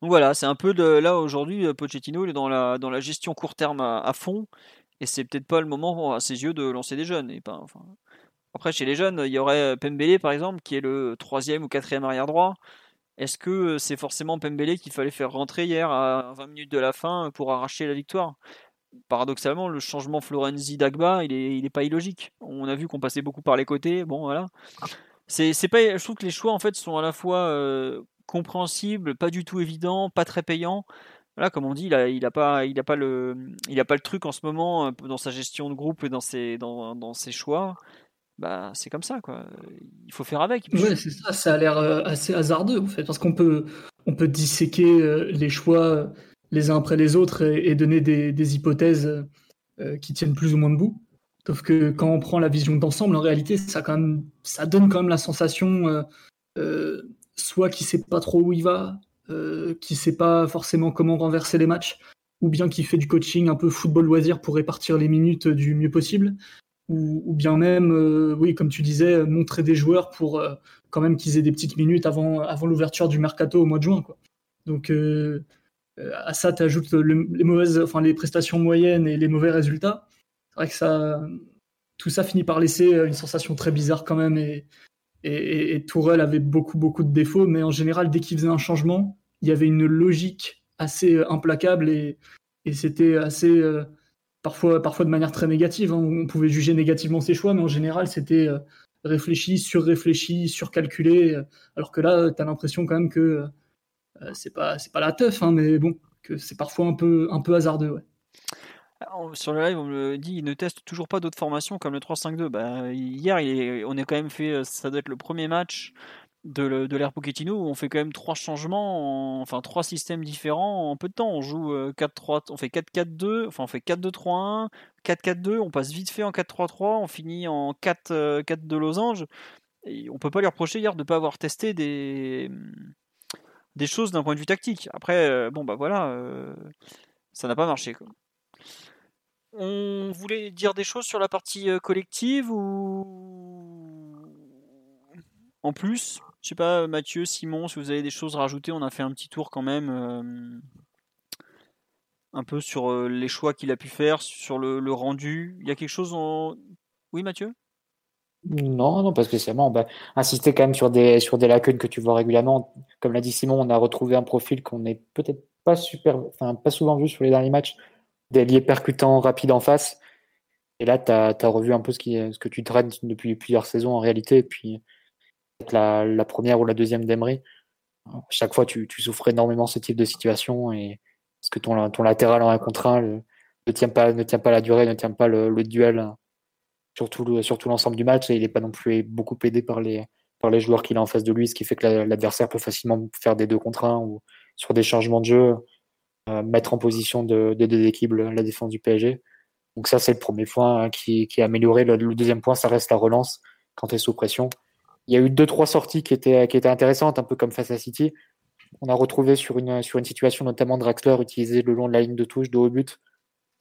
Donc voilà, c'est un peu de là aujourd'hui, euh, Pochettino il est dans la, dans la gestion court terme à, fond Et c'est peut-être pas le moment à ses yeux de lancer des jeunes. Et. Après, chez les jeunes, il y aurait Pembele par exemple, qui est le troisième ou quatrième arrière droit. Est-ce que c'est forcément Pembele qu'il fallait faire rentrer hier à 20 minutes de la fin pour arracher la victoire? Paradoxalement, le changement Florenzi-Dagba, il est, il est pas illogique. On a vu qu'on passait beaucoup par les côtés. Bon, voilà. C'est, c'est pas, je trouve que les choix en fait sont à la fois compréhensibles, pas du tout évidents, pas très payants. Là, comme on dit, il a, il a pas, il pas le, a pas le truc en ce moment dans sa gestion de groupe et dans ses, dans, dans ses choix bah c'est comme ça quoi. Il faut faire avec. Ouais, c'est ça. Ça a l'air euh, assez hasardeux en fait, parce qu'on peut on peut disséquer euh, les choix euh, les uns après les autres et, donner des, hypothèses qui tiennent plus ou moins debout. Sauf que quand on prend la vision d'ensemble, en réalité, ça quand même ça donne quand même la sensation soit qui sait pas trop où il va, qui sait pas forcément comment renverser les matchs, ou bien qui fait du coaching un peu football loisir pour répartir les minutes du mieux possible, ou, bien même, euh, oui, comme tu disais, montrer des joueurs pour euh, quand même qu'ils aient des petites minutes avant, avant l'ouverture du mercato au mois de juin. Quoi. Donc euh, à ça, tu ajoutes les mauvaises, enfin les prestations moyennes et les mauvais résultats. C'est vrai que ça, tout ça finit par laisser une sensation très bizarre quand même. Et, et, Tourelle avait beaucoup beaucoup de défauts, mais en général, dès qu'il faisait un changement, il y avait une logique assez implacable et, c'était assez parfois, parfois de manière très négative. Hein. On pouvait juger négativement ses choix, mais en général, c'était euh, réfléchi, surréfléchi, surcalculé. Euh, alors que là, tu as l'impression quand même que euh, c'est pas, c'est pas la teuf, hein, mais bon, que c'est parfois un peu, un peu hasardeux. Sur le live, on me dit il ne teste toujours pas d'autres formations comme le 3-5-2. Bah, hier, il on a quand même fait, ça doit être le premier match de, de l'ère Pochettino où on fait quand même trois changements, enfin trois systèmes différents en peu de temps. On joue 4-3, euh, on fait 4-4-2, enfin on fait 4-2-3-1, 4-4-2, on passe vite fait en 4-3-3, on finit en 4-4 de losange. Et on peut pas lui reprocher hier de ne pas avoir testé des, des choses d'un point de vue tactique. Après, euh, bon bah voilà, euh, ça n'a pas marché. On voulait dire des choses sur la partie collective ou en plus? Je sais pas, Mathieu, Simon, si vous avez des choses à rajouter, on a fait un petit tour quand même, euh, un peu sur euh, les choix qu'il a pu faire, sur le, rendu. Il y a quelque chose en. Oui, Mathieu? Non, non, pas spécialement. Va insister quand même sur des, sur des lacunes que tu vois régulièrement. Comme l'a dit Simon, on a retrouvé un profil qu'on n'est peut-être pas super, pas souvent vu sur les derniers matchs, des liés percutants rapides en face. Et là, tu as, revu un peu ce, que tu traînes depuis plusieurs saisons en réalité. Et puis, la, première ou la deuxième d'Emery. Chaque fois, tu, souffres énormément ce type de situation et parce que ton, latéral en un contre un ne tient pas, ne tient pas la durée, ne tient pas le, duel sur tout, l'ensemble du match il n'est pas non plus beaucoup aidé par les, joueurs qu'il a en face de lui, ce qui fait que l'adversaire peut facilement faire des deux contre un ou sur des changements de jeu, euh, mettre en position de, deux équipes la défense du PSG. Donc ça, c'est le premier point hein, qui, qui, est amélioré. Le, deuxième point, ça reste la relance quand tu es sous pression. Il y a eu deux, trois sorties qui étaient, qui étaient intéressantes, un peu comme face à City. On a retrouvé sur une, sur une situation notamment Draxler utilisé le long de la ligne de touche de haut but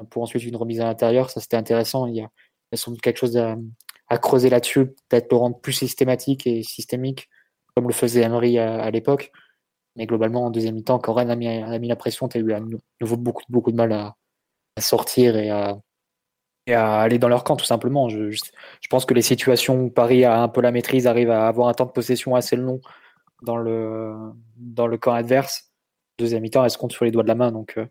pour ensuite une remise à l'intérieur. Ça, c'était intéressant. Il y, a, sans doute quelque chose à, creuser là-dessus, peut-être le rendre plus systématique et systémique, comme le faisait Emery à, l'époque. Mais globalement, en deuxième mi-temps, quand Rennes a mis, a la pression, tu as eu à nouveau beaucoup, de mal à, sortir et à, aller dans leur camp tout simplement. Je, pense que les situations où Paris a un peu la maîtrise, arrive à avoir un temps de possession assez long dans le, dans le camp adverse. Deuxième mi-temps, elle se compte sur les doigts de la main. Donc, euh,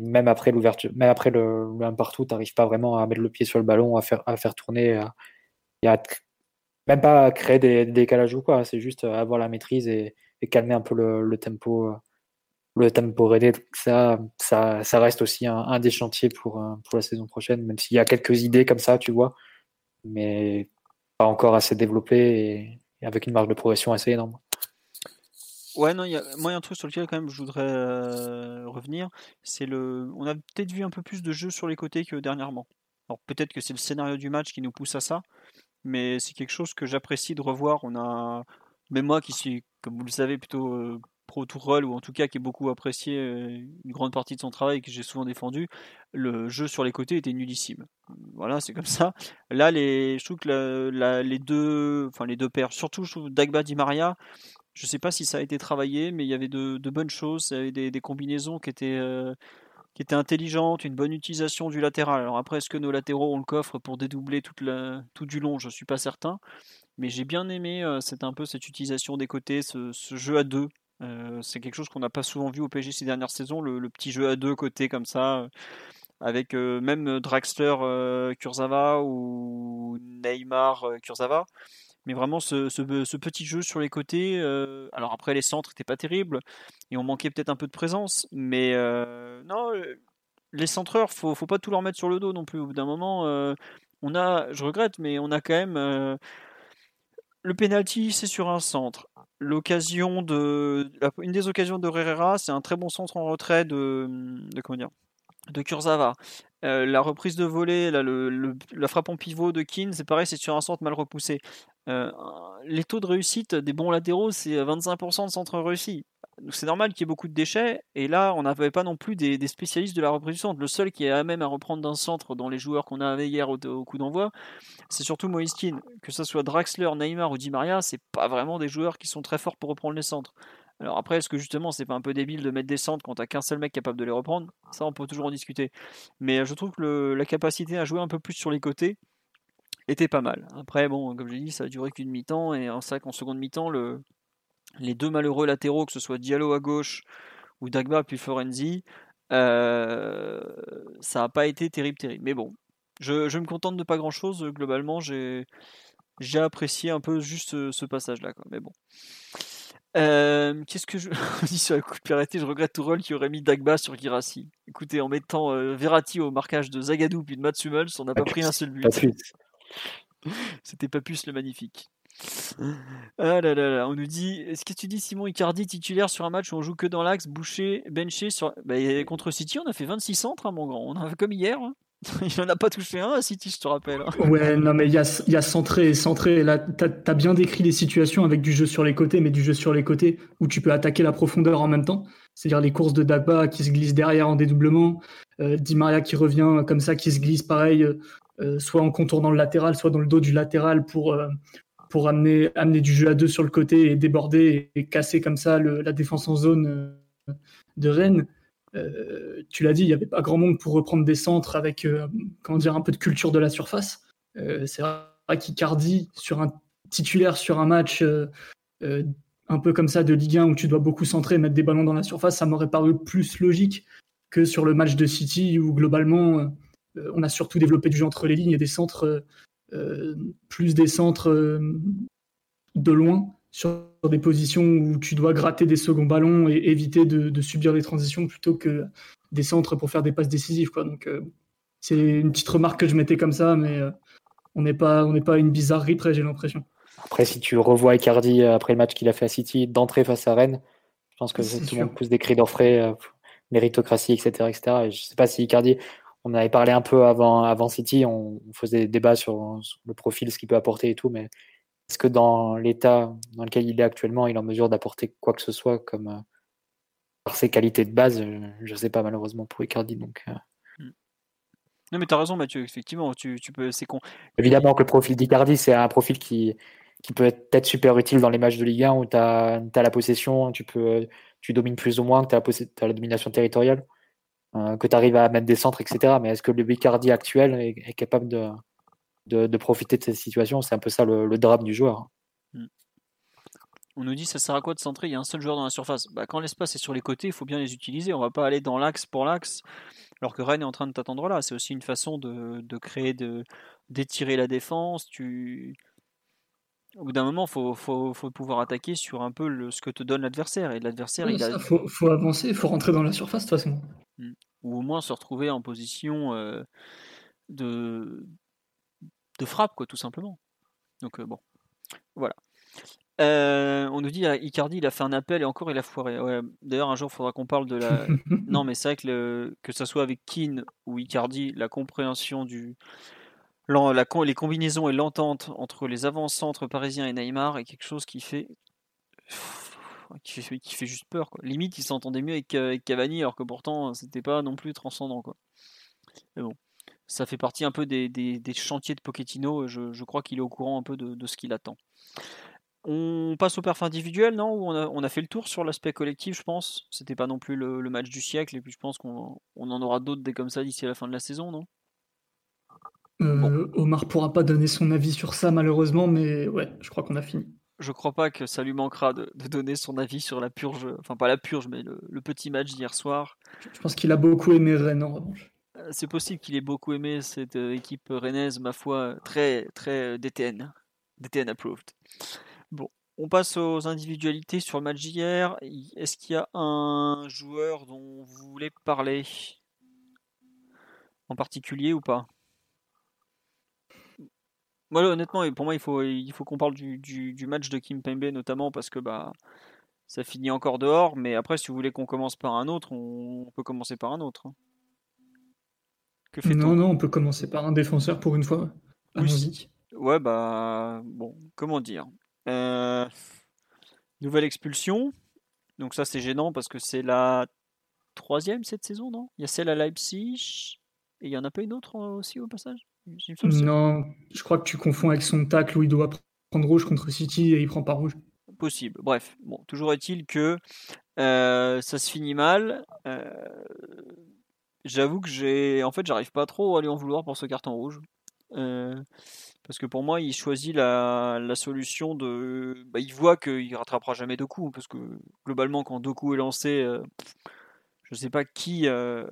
même après l'ouverture, même après le, le 1 partout, tu n'arrives pas vraiment à mettre le pied sur le ballon, à faire, à faire tourner, et à, même pas à créer des, décalages ou quoi. C'est juste avoir la maîtrise et, calmer un peu le, tempo euh, le tempo ça, ça, ça reste aussi un, des chantiers pour, euh, pour la saison prochaine, même s'il y a quelques idées comme ça, tu vois, mais pas encore assez développées et, avec une marge de progression assez énorme. Ouais, non, y a, moi, il y a un truc sur lequel quand même je voudrais revenir. C'est le, on a peut-être vu un peu plus de jeux sur les côtés que dernièrement. Alors peut-être que c'est le scénario du match qui nous pousse à ça, mais c'est quelque chose que j'apprécie de revoir. On a, même moi qui suis, comme vous le savez, plutôt euh, pro Tourelle, ou en tout cas qui est beaucoup apprécié une grande partie de son travail que j'ai souvent défendu, le jeu sur les côtés était nullissime. Voilà, c'est comme ça. Là, les, je trouve que les deux, enfin les deux paires, surtout je trouve Dagba Di Maria, je sais pas si ça a été travaillé, mais il y avait de, bonnes choses, il y avait des, combinaisons qui étaient, euh, qui était intelligente, une bonne utilisation du latéral. Alors après, est-ce que nos latéraux ont le coffre pour dédoubler tout du long? Je ne suis pas certain. Mais j'ai bien aimé euh, un peu cette utilisation des côtés, ce, jeu à deux. Euh, c'est quelque chose qu'on n'a pas souvent vu au PSG ces dernières saisons, le, petit jeu à deux côtés comme ça, euh, avec même Draxler Kurzawa ou Neymar Kurzawa. Mais vraiment ce, ce, petit jeu sur les côtés. alors après les centres n'étaient pas terribles et on manquait peut-être un peu de présence, mais non, les centreurs, faut, faut pas tout leur mettre sur le dos non plus. Au bout d'un moment, on a, je regrette, mais on a quand même le penalty, c'est sur un centre. L'occasion de, une des occasions de Herrera, c'est un très bon centre en retrait de, de comment dire, de Kurzawa. Euh, la reprise de volée, la frappe en pivot de Keane, c'est pareil, c'est sur un centre mal repoussé. Euh, les taux de réussite des bons latéraux, c'est 25% de centre réussi c'est normal qu'il y ait beaucoup de déchets. Et là, on n'avait pas non plus des, spécialistes de la reprise du centre. Le seul qui est à même à reprendre d'un centre dans les joueurs qu'on avait hier au, coup d'envoi, c'est surtout Moïse Que ce soit Draxler, Neymar ou Di Maria, c'est pas vraiment des joueurs qui sont très forts pour reprendre les centres. Alors après, est-ce que justement c'est pas un peu débile de mettre des centres quand t'as qu'un seul mec capable de les reprendre? Ça, on peut toujours en discuter. Mais je trouve que la capacité à jouer un peu plus sur les côtés était pas mal. Après, bon, comme j'ai dit, ça a duré qu'une mi-temps et en sac en seconde mi-temps, le, les deux malheureux latéraux, que ce soit Diallo à gauche ou Dagba puis Forenzi, euh, ça n'a pas été terrible, terrible. Mais bon, je, me contente de pas grand chose. Globalement, j'ai, apprécié un peu juste ce, passage-là. Mais bon. Euh, qu'est-ce que je dis sur la coup de je regrette Tourelle qui aurait mis Dagba sur Girassi. Écoutez, en mettant euh, Verratti au marquage de Zagadou puis de Matsumels, on n'a pas pris un seul but. C'était Papus le magnifique. Ah là là là, on nous dit, est-ce que tu dis Simon Icardi titulaire sur un match où on joue que dans l'axe, bouché, benché sur... Bah, contre City, on a fait 26 centres, hein, mon grand. On a fait comme hier. Hein. Il n'en a pas touché un à City, je te rappelle. Hein. Ouais, non, mais il y a, centré centré. Là, tu as, bien décrit les situations avec du jeu sur les côtés, mais du jeu sur les côtés où tu peux attaquer la profondeur en même temps. C'est-à-dire les courses de Dagba qui se glissent derrière en dédoublement, euh, Di Maria qui revient comme ça, qui se glisse pareil, euh, soit en contournant le latéral, soit dans le dos du latéral pour, euh, pour amener, amener du jeu à deux sur le côté et déborder et, casser comme ça la défense en zone euh, de Rennes. Euh, tu l'as dit, il n'y avait pas grand monde pour reprendre des centres avec euh, comment dire, un peu de culture de la surface. c'est vrai qu'Icardi, sur un titulaire sur un match un peu comme ça de Ligue 1 où tu dois beaucoup centrer, mettre des ballons dans la surface, ça m'aurait paru plus logique que sur le match de City où globalement on a surtout développé du jeu entre les lignes et des centres euh, plus des centres euh, de loin sur des positions où tu dois gratter des seconds ballons et éviter de, subir des transitions plutôt que des centres pour faire des passes décisives. Quoi. Donc, euh, c'est une petite remarque que je mettais comme ça, mais on n'est pas, on n'est pas une bizarrerie près, j'ai l'impression. Après, si tu revois Icardi après le match qu'il a fait à City, d'entrée face à Rennes, je pense que tout le monde pousse des cris d'orfraie, méritocratie, etc., etc. Et je sais pas si Icardi, on avait parlé un peu avant, avant City, on, faisait des débats sur, le profil, ce qu'il peut apporter et tout, mais est-ce que dans l'état dans lequel il est actuellement, il est en mesure d'apporter quoi que ce soit comme euh, par ses qualités de base Je ne sais pas malheureusement pour Icardi. Donc, euh. Non mais tu as raison Mathieu, effectivement, tu, peux, c'est con. Évidemment que le profil d'Icardi, c'est un profil qui, qui peut être super utile dans les matchs de Ligue 1 où tu as, la possession, tu, peux, tu domines plus ou moins, tu as, as, la domination territoriale. Euh, que tu arrives à mettre des centres, etc. Mais est-ce que le Bicardi actuel est, capable de, de, profiter de cette situation C'est un peu ça le, drame du joueur. Hmm. On nous dit ça sert à quoi de centrer? Il y a un seul joueur dans la surface. Bah, quand l'espace est sur les côtés, il faut bien les utiliser. On va pas aller dans l'axe pour l'axe, alors que Rennes est en train de t'attendre là. C'est aussi une façon de, de créer, de d'étirer la défense. Tu au bout d'un moment, il faut, faut, faut, pouvoir attaquer sur un peu le, ce que te donne l'adversaire. Et l'adversaire, il a... faut, faut, avancer, il faut rentrer dans la surface de toute façon. Mmh. Ou au moins se retrouver en position euh, de, de frappe, quoi, tout simplement. Donc euh, bon, voilà. Euh, on nous dit Icardi, il a fait un appel et encore il a foiré. D'ailleurs, un jour, il faudra qu'on parle de la. non, mais c'est vrai que, le, que ça soit avec Keane ou Icardi, la compréhension du, les combinaisons et l'entente entre les avant-centres parisiens et Neymar est quelque chose qui fait qui fait, juste peur. Quoi. Limite, il s'entendait mieux avec, Cavani, alors que pourtant, c'était pas non plus transcendant. Quoi. Mais bon, ça fait partie un peu des, chantiers de Pochettino. Je, je crois qu'il est au courant un peu de, ce qu'il attend. On passe au perf individuel, non? On a, on a, fait le tour sur l'aspect collectif, je pense? C'était pas non plus le, match du siècle, et puis je pense qu'on en aura d'autres des comme ça d'ici la fin de la saison, non? Euh, Omar pourra pas donner son avis sur ça malheureusement, mais ouais, je crois qu'on a fini. Je crois pas que ça lui manquera de, donner son avis sur la purge, enfin pas la purge, mais le, petit match d'hier soir. Je pense qu'il a beaucoup aimé Rennes en revanche. Euh, c'est possible qu'il ait beaucoup aimé cette euh, équipe rennaise, ma foi, très très DTN, DTN approved. Bon, on passe aux individualités sur le match d'hier. Est-ce qu'il y a un joueur dont vous voulez parler? En particulier ou pas? Moi, honnêtement, pour moi, il faut, il faut qu'on parle du, match de Kim Pembe notamment parce que bah ça finit encore dehors. Mais après, si vous voulez qu'on commence par un autre, on, peut commencer par un autre. Hein. Que fait non, non, on peut commencer par un défenseur pour une fois. Oui. Ouais, bah bon, comment dire euh, nouvelle expulsion. Donc ça c'est gênant parce que c'est la troisième cette saison, non? Il y a celle à Leipzig et il y en a pas une autre euh, aussi au passage? Non, je crois que tu confonds avec son tacle où il doit prendre rouge contre City et il prend pas rouge. Possible. Bref, bon, toujours est-il que euh, ça se finit mal. J'avoue que j'ai, en fait, j'arrive pas trop à lui en vouloir pour ce carton rouge. Parce que pour moi, il choisit la, solution de. Bah, il voit qu'il rattrapera jamais Doku. Parce que globalement, quand Doku est lancé, euh, je ne sais pas qui, euh,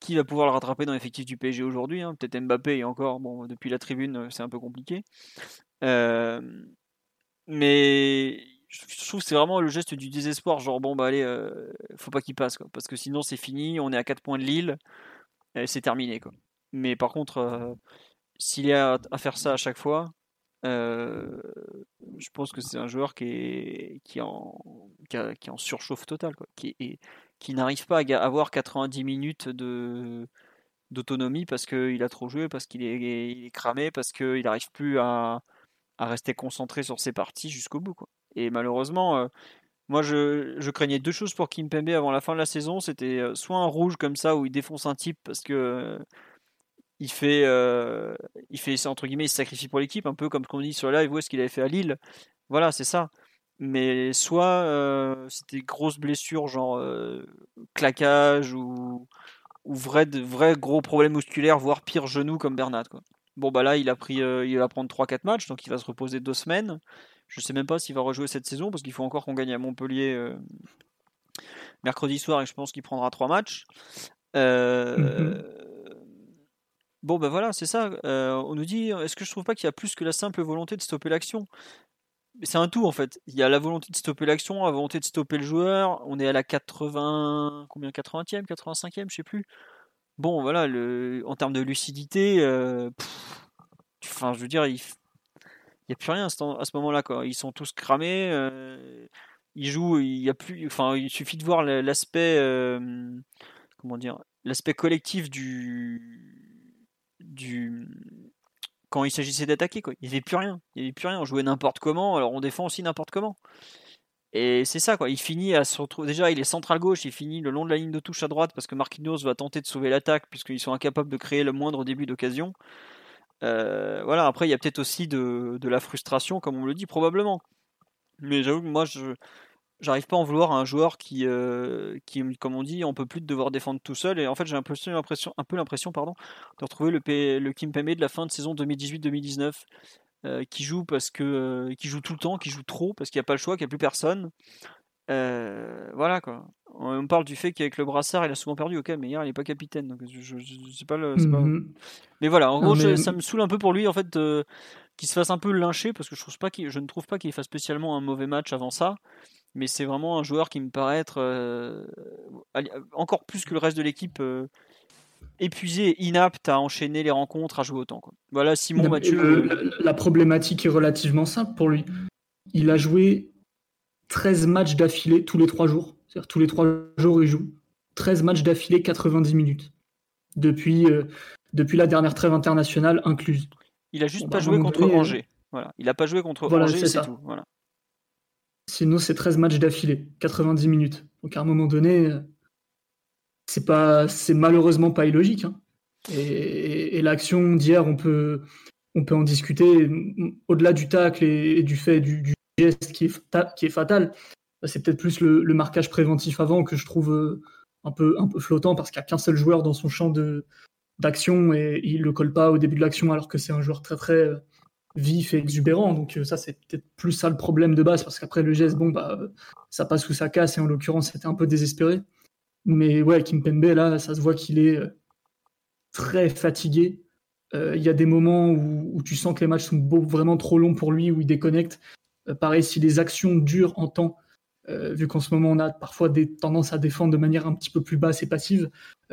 qui va pouvoir le rattraper dans l'effectif du PSG aujourd'hui. Hein. Peut-être Mbappé et encore. Bon, depuis la tribune, c'est un peu compliqué. Euh, mais je trouve que c'est vraiment le geste du désespoir. Genre, bon, bah allez, faut pas qu'il passe. Quoi, parce que sinon, c'est fini. On est à 4 points de Lille. C'est terminé. Quoi. Mais par contre s'il est à, faire ça à chaque fois, euh, je pense que c'est un joueur qui est, qui en, qui, en surchauffe totale, quoi, qui, n'arrive pas à avoir 90 minutes d'autonomie parce qu'il a trop joué, parce qu'il est, cramé, parce qu'il n'arrive plus à, rester concentré sur ses parties jusqu'au bout. Et malheureusement, euh, moi je, craignais deux choses pour Kim Pembe avant la fin de la saison. C'était euh, soit un rouge comme ça où il défonce un type parce que il fait, euh, il fait entre guillemets, il se sacrifie pour l'équipe, un peu comme ce qu'on dit sur le live, où est-ce qu'il avait fait à Lille. Voilà, c'est ça. Mais soit euh, c'était grosse blessure, genre euh, claquage ou, ou vrai, vrai gros problème musculaire, voire pire genou comme Bernat. Bon, bah là, il a pris, il va prendre 3-4 matchs, donc il va se reposer deux semaines. Je sais même pas s'il va rejouer cette saison parce qu'il faut encore qu'on gagne à Montpellier mercredi soir et je pense qu'il prendra 3 matchs. Euh, mm-hmm. Bon, ben voilà, c'est ça. Euh, on nous dit, est-ce que je trouve pas qu'il y a plus que la simple volonté de stopper l'action? C'est un tout en fait. Il y a la volonté de stopper l'action, la volonté de stopper le joueur. On est à la 80, combien? 80e, 85e, je sais plus. Bon, voilà, le, en termes de lucidité, euh, enfin, je veux dire, il n'y a plus rien à ce, moment-là. Ils sont tous cramés. Euh, ils jouent, il y a plus, enfin, il suffit de voir l'aspect, comment dire, l'aspect collectif du du quand il s'agissait d'attaquer quoi. Il n'y avait plus rien. Il n'y avait plus rien. On jouait n'importe comment, alors on défend aussi n'importe comment. Et c'est ça quoi. Il finit à se retrouver. Déjà, il est central gauche. Il finit le long de la ligne de touche à droite parce que Marquinhos va tenter de sauver l'attaque puisqu'ils sont incapables de créer le moindre début d'occasion. Euh, voilà. Après, il y a peut-être aussi de, la frustration, comme on le dit probablement. Mais j'avoue que moi, je j'arrive pas à en vouloir à un joueur qui, euh, comme on dit, on peut plus de devoir défendre tout seul. Et en fait, j'ai un peu l'impression, un peu l'impression, pardon, de retrouver le, Kim Pembe de la fin de saison 2018-2019, euh, qui joue parce que, qui joue tout le temps, qui joue trop parce qu'il n'y a pas le choix, qu'il n'y a plus personne. Voilà quoi. On parle du fait qu'avec le brassard, il a souvent perdu. Ok, mais hier, il n'est pas capitaine, donc je, sais pas le. Mmh mais voilà, en gros, ça me saoule un peu pour lui en fait qu'il se fasse un peu lyncher parce que je trouve pas je ne trouve pas qu'il fasse spécialement un mauvais match avant ça mais c'est vraiment un joueur qui me paraît être euh, encore plus que le reste de l'équipe euh, épuisé, inapte à enchaîner les rencontres, à jouer autant. Voilà, Simon Mathieu. la problématique est relativement simple pour lui. Il a joué 13 matchs d'affilée tous les 3 jours. C'est-à-dire tous les 3 jours, il joue. 13 matchs d'affilée, 90 minutes. Depuis, euh, depuis la dernière trêve internationale incluse. Il a juste pas bah, joué contre Angers. Voilà. Il n'a pas joué contre Angers, c'est tout. Voilà. Sinon, c'est 13 matchs d'affilée, 90 minutes. Donc à un moment donné, euh, c'est pas, c'est malheureusement pas illogique. Hein. Et, l'action d'hier, on peut, on peut en discuter. Au-delà du tacle et, du fait du, geste qui est, fatal, c'est peut-être plus le, marquage préventif avant que je trouve euh, un peu, un peu flottant parce qu'il n'y a qu'un seul joueur dans son champ d'action et il ne le colle pas au début de l'action alors que c'est un joueur très très euh, vif et exubérant. Donc ça, c'est peut-être plus ça le problème de base parce qu'après le geste, bon, bah, ça passe ou ça casse et en l'occurrence, c'était un peu désespéré. Mais ouais, Kim Pembe, là, ça se voit qu'il est très fatigué. Euh, il y a des moments où, tu sens que les matchs sont vraiment trop longs pour lui, où il déconnecte. Euh, pareil, si les actions durent en temps, euh, vu qu'en ce moment on a parfois des tendances à défendre de manière un petit peu plus basse et passive,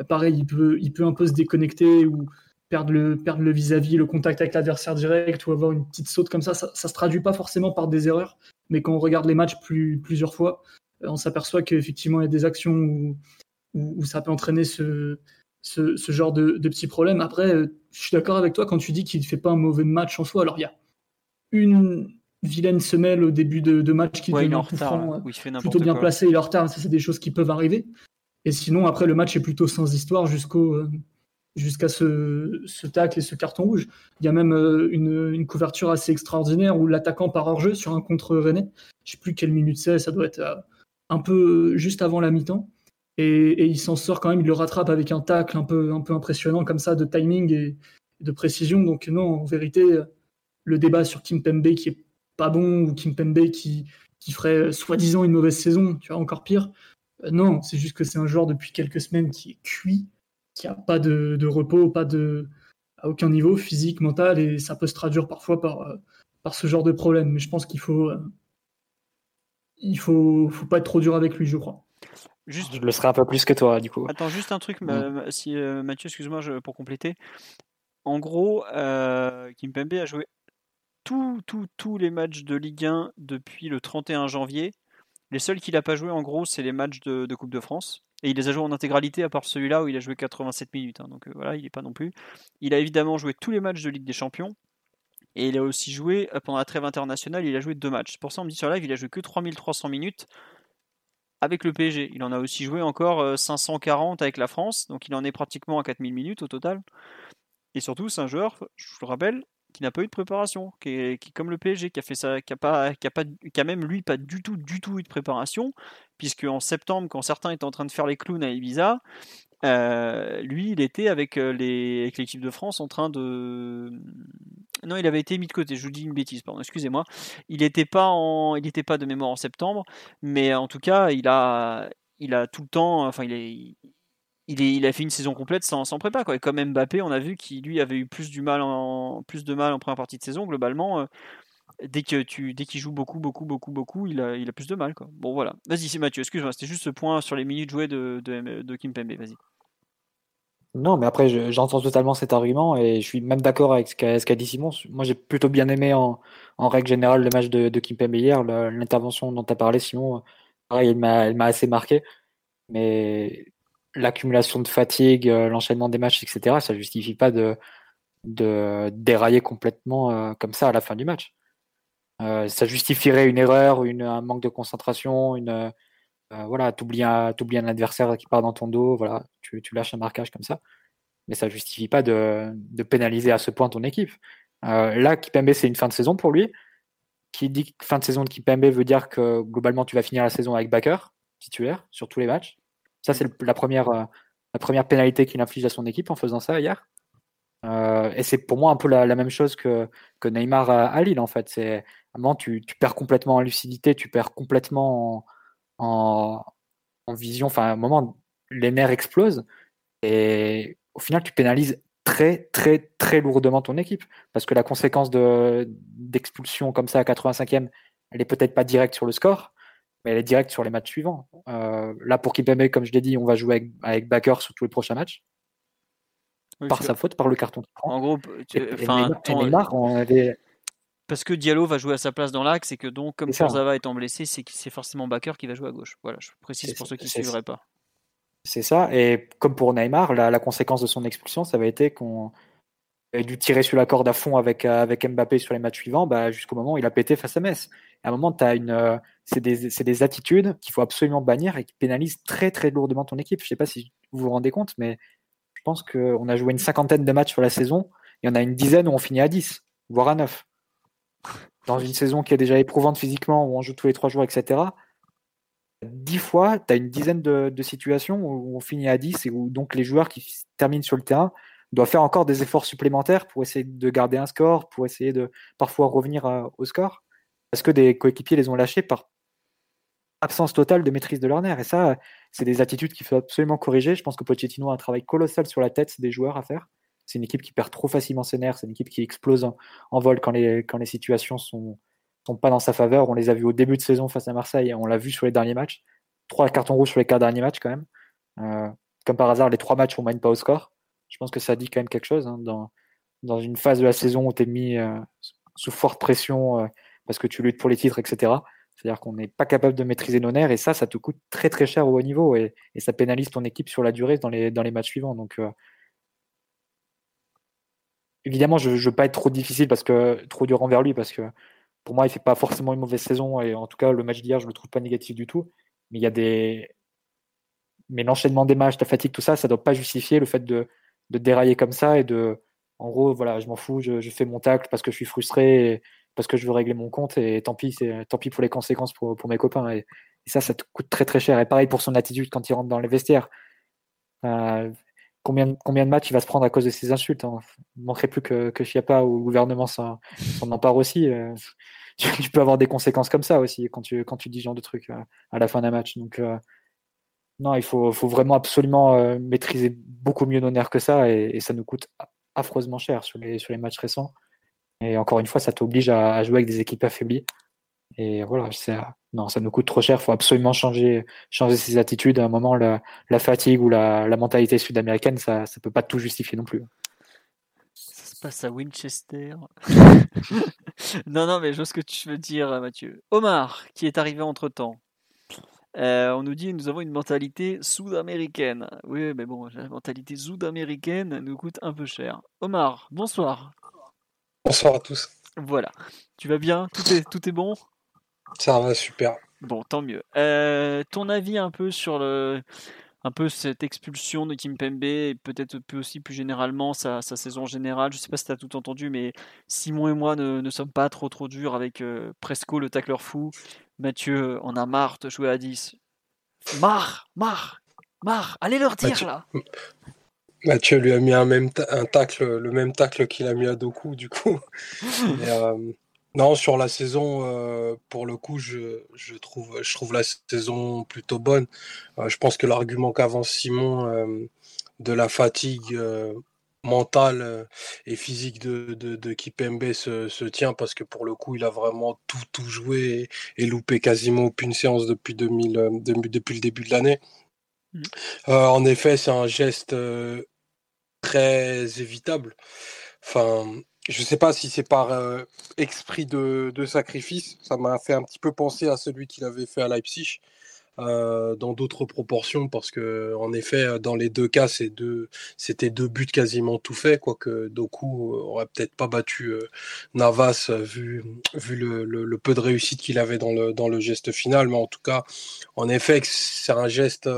pareil, il peut, il un peu se déconnecter ou perdre le vis-à-vis, le contact avec l'adversaire direct ou avoir une petite saute comme ça, ça, ça se traduit pas forcément par des erreurs, mais quand on regarde les matchs plus, plusieurs fois, on s'aperçoit qu'effectivement il y a des actions où, où, ça peut entraîner ce, genre de, petits problèmes. Après, euh, je suis d'accord avec toi quand tu dis qu'il ne fait pas un mauvais match en soi. Alors, il y a une vilaine semelle au début de, match qui ouais, franc plutôt bien placé, il est en retard. Ça, c'est des choses qui peuvent arriver. Et sinon, après, le match est plutôt sans histoire jusqu'au euh, jusqu'à ce, ce, tacle et ce carton rouge. Il y a même euh, une, couverture assez extraordinaire où l'attaquant part hors jeu sur un contre René. Je ne sais plus quelle minute c'est, ça doit être un peu juste avant la mi-temps. Et, il s'en sort quand même, il le rattrape avec un tacle un peu, un peu impressionnant comme ça de timing et de précision. Donc non, en vérité, le débat sur Kim Pembe qui est pas bon ou Kim Pembe qui, qui ferait soi-disant une mauvaise saison, tu vois, encore pire. Euh, non, c'est juste que c'est un joueur depuis quelques semaines qui est cuit, qui a pas de, repos, pas de à aucun niveau physique, mental, et ça peut se traduire parfois par, euh, par ce genre de problème. Mais je pense qu'il faut, euh, il faut, faut pas être trop dur avec lui, je crois. Juste... Je le serai un peu plus que toi, du coup. Attends, juste un truc, si, euh, Mathieu, excuse-moi pour compléter. En gros, euh, Kimpembe a joué tous les matchs de Ligue 1 depuis le 31 janvier. Les seuls qu'il n'a pas joué, en gros, c'est les matchs de, Coupe de France. Et il les a joués en intégralité, à part celui-là où il a joué 87 minutes. Hein. donc euh, voilà, il n'est pas non plus. Il a évidemment joué tous les matchs de Ligue des Champions. Et il a aussi joué, pendant la trêve internationale, il a joué deux matchs. Pour ça, on me dit sur live, il a joué que 3300 minutes avec le PSG. Il en a aussi joué encore 540 euh, avec la France, donc il en est pratiquement à 4000 minutes au total. Et surtout, c'est un joueur, je vous le rappelle, qui n'a pas eu de préparation, qui est, comme le PSG, qui a fait ça, qui a pas, qui a pas, qui a même lui pas du tout, du tout eu de préparation, puisque en septembre, quand certains étaient en train de faire les clowns à Ibiza, euh, lui, il était avec euh, avec l'équipe de France en train de, non, il avait été mis de côté. Je vous dis une bêtise, pardon. Excusez-moi. Il n'était pas en, il était pas de mémoire en septembre, mais en tout cas, il a, il a tout le temps. Enfin, il est, il, a fait une saison complète sans, sans prépa. Quoi. Et comme Mbappé, on a vu qu'il lui avait eu plus du mal en, plus de mal en première partie de saison. Globalement, euh, dès que tu, dès qu'il joue beaucoup, beaucoup, beaucoup, beaucoup, il a, il a plus de mal. Quoi. Bon, voilà. Vas-y, c'est Mathieu. Excuse-moi. C'était juste ce point sur les minutes jouées de, de, Kim Pembe. Vas-y. Non, mais après, j'entends totalement cet argument et je suis même d'accord avec ce qu'a dit Simon. Moi, j'ai plutôt bien aimé en, règle générale le match de, de Kimpembe hier, l'intervention dont tu as parlé, Simon. Pareil, elle m'a assez marqué. Mais l'accumulation de fatigue, euh, l'enchaînement des matchs, etc., ça justifie pas de, dérailler complètement euh, comme ça à la fin du match. Euh, ça justifierait une erreur, un manque de concentration, une, euh, voilà, un, adversaire qui part dans ton dos, voilà, tu, lâches un marquage comme ça. Mais ça justifie pas de, pénaliser à ce point ton équipe. Là, Kipembe, c'est une fin de saison pour lui. Qui dit fin de saison de Kipembe veut dire que globalement, tu vas finir la saison avec backer, titulaire, sur tous les matchs. Ça, c'est la première, euh, la première pénalité qu'il inflige à son équipe en faisant ça hier. Euh, et c'est pour moi un peu la, même chose que, que Neymar à, Lille, en fait. C'est un moment, tu, tu perds complètement en lucidité, tu perds complètement en, en, vision. Enfin, à un moment, les nerfs explosent et au final, tu pénalises très, très, très lourdement ton équipe parce que la conséquence d'expulsion comme ça à 85e, elle est peut-être pas directe sur le score, mais elle est directe sur les matchs suivants. Euh, là, pour Kipembe, comme je l'ai dit, on va jouer avec, avec Backer sur tous les prochains matchs. par sa faute, par le carton En gros, Neymar, on avait, parce que Diallo va jouer à sa place dans l'axe et que donc, comme Kurzawa étant blessé, c'est, c'est forcément Bakker qui va jouer à gauche. Voilà, je précise pour ceux qui ne suivraient pas. C'est ça, et comme pour Neymar, la, conséquence de son expulsion, ça va être qu'on a dû tirer sur la corde à fond avec, avec Mbappé sur les matchs suivants, bah, jusqu'au moment où il a pété face à Metz. à un moment, as euh, c'est, des, des attitudes qu'il faut absolument bannir et qui pénalisent très très lourdement ton équipe. Je ne sais pas si vous vous rendez compte, mais je pense qu'on a joué une cinquantaine de matchs sur la saison, il y en a une dizaine où on finit à 10 voire à 9. Dans une saison qui est déjà éprouvante physiquement, où on joue tous les trois jours, etc. 10 fois, tu as une dizaine de, situations où on finit à 10 et où donc les joueurs qui terminent sur le terrain doivent faire encore des efforts supplémentaires pour essayer de garder un score, pour essayer de parfois revenir au score, parce que des coéquipiers les ont lâchés par absence totale de maîtrise de leur nerf. Et ça, c'est des attitudes qu'il faut absolument corriger. Je pense que Pochettino a un travail colossal sur la tête des joueurs à faire. C'est une équipe qui perd trop facilement ses nerfs, c'est une équipe qui explose en, vol quand les, situations sont, sont pas dans sa faveur. On les a vus au début de saison face à Marseille, on l'a vu sur les derniers matchs. Trois cartons rouges sur les quatre derniers matchs quand même. Euh, comme par hasard, les trois matchs, on mène pas au score. Je pense que ça dit quand même quelque chose. Hein, dans, dans une phase de la saison où tu es mis euh, sous forte pression euh, parce que tu luttes pour les titres, etc. C'est-à-dire qu'on n'est pas capable de maîtriser nos nerfs et ça, ça te coûte très très cher au haut niveau et, ça pénalise ton équipe sur la durée dans les, dans les matchs suivants. Donc, évidemment, je ne veux pas être trop difficile parce que trop dur envers lui parce que pour moi, il fait pas forcément une mauvaise saison et en tout cas, le match d'hier, je le trouve pas négatif du tout. Mais il y a des, mais l'enchaînement des matchs, la fatigue, tout ça, ça doit pas justifier le fait de, de dérailler comme ça et de, en gros, voilà, je m'en fous, je, fais mon tacle parce que je suis frustré, parce que je veux régler mon compte et tant pis, c'est tant pis pour les conséquences pour, mes copains. Et, ça, ça te coûte très très cher. Et pareil pour son attitude quand il rentre dans les vestiaires. Euh, combien, combien de matchs il va se prendre à cause de ces insultes hein? Manquerait plus que, que ou le gouvernement s'en empare aussi. Euh, tu, peux avoir des conséquences comme ça aussi quand tu, quand tu dis ce genre de trucs euh, à la fin d'un match. Donc, non, il faut, vraiment absolument maîtriser beaucoup mieux nos nerfs que ça et, ça nous coûte affreusement cher sur les, sur les matchs récents. Et encore une fois, ça t'oblige à, jouer avec des équipes affaiblies. Et voilà, non, ça nous coûte trop cher. Il faut absolument changer, changer ses attitudes. À un moment, la, fatigue ou la, la mentalité sud-américaine, ça ne peut pas tout justifier non plus. Ça se passe à Winchester. non, non, mais je vois ce que tu veux dire, Mathieu. Omar, qui est arrivé entre temps. Euh, on nous dit nous avons une mentalité sud-américaine. Oui, mais bon, la mentalité sud-américaine nous coûte un peu cher. Omar, bonsoir. Bonsoir à tous. Voilà. Tu vas bien? Tout est, tout est bon? Ça va super. Bon, tant mieux. Euh, ton avis un peu sur le, un peu cette expulsion de Kim Pembe et peut-être aussi plus généralement sa, saison générale. Je sais pas si tu as tout entendu, mais Simon et moi ne, sommes pas trop trop durs avec euh, Presco, le tacleur fou. Mathieu en a marre de jouer à 10. Marre, marre, marre. Allez leur dire là. Mathieu lui a mis un, même un tacle, le même tacle qu'il a mis à Doku, du coup. Euh, non, sur la saison, euh, pour le coup, je, je, trouve, je trouve la saison plutôt bonne. Euh, je pense que l'argument qu'avance Simon euh, de la fatigue mentale et physique de, de, de Kipembe se, se, tient parce que pour le coup, il a vraiment tout, tout joué et, loupé quasiment aucune séance depuis, 2000, depuis le début de l'année. Mmh. en effet, c'est un geste très évitable. Enfin, je sais pas si c'est par euh, esprit de, de, sacrifice. Ça m'a fait un petit peu penser à celui qu'il avait fait à Leipzig. Euh, dans d'autres proportions parce que en effet dans les deux cas c'était deux buts quasiment tout faits quoique Doku aurait peut-être pas battu euh, Navas euh, vu le, peu de réussite qu'il avait dans le geste final. Mais en tout cas en effet c'est un geste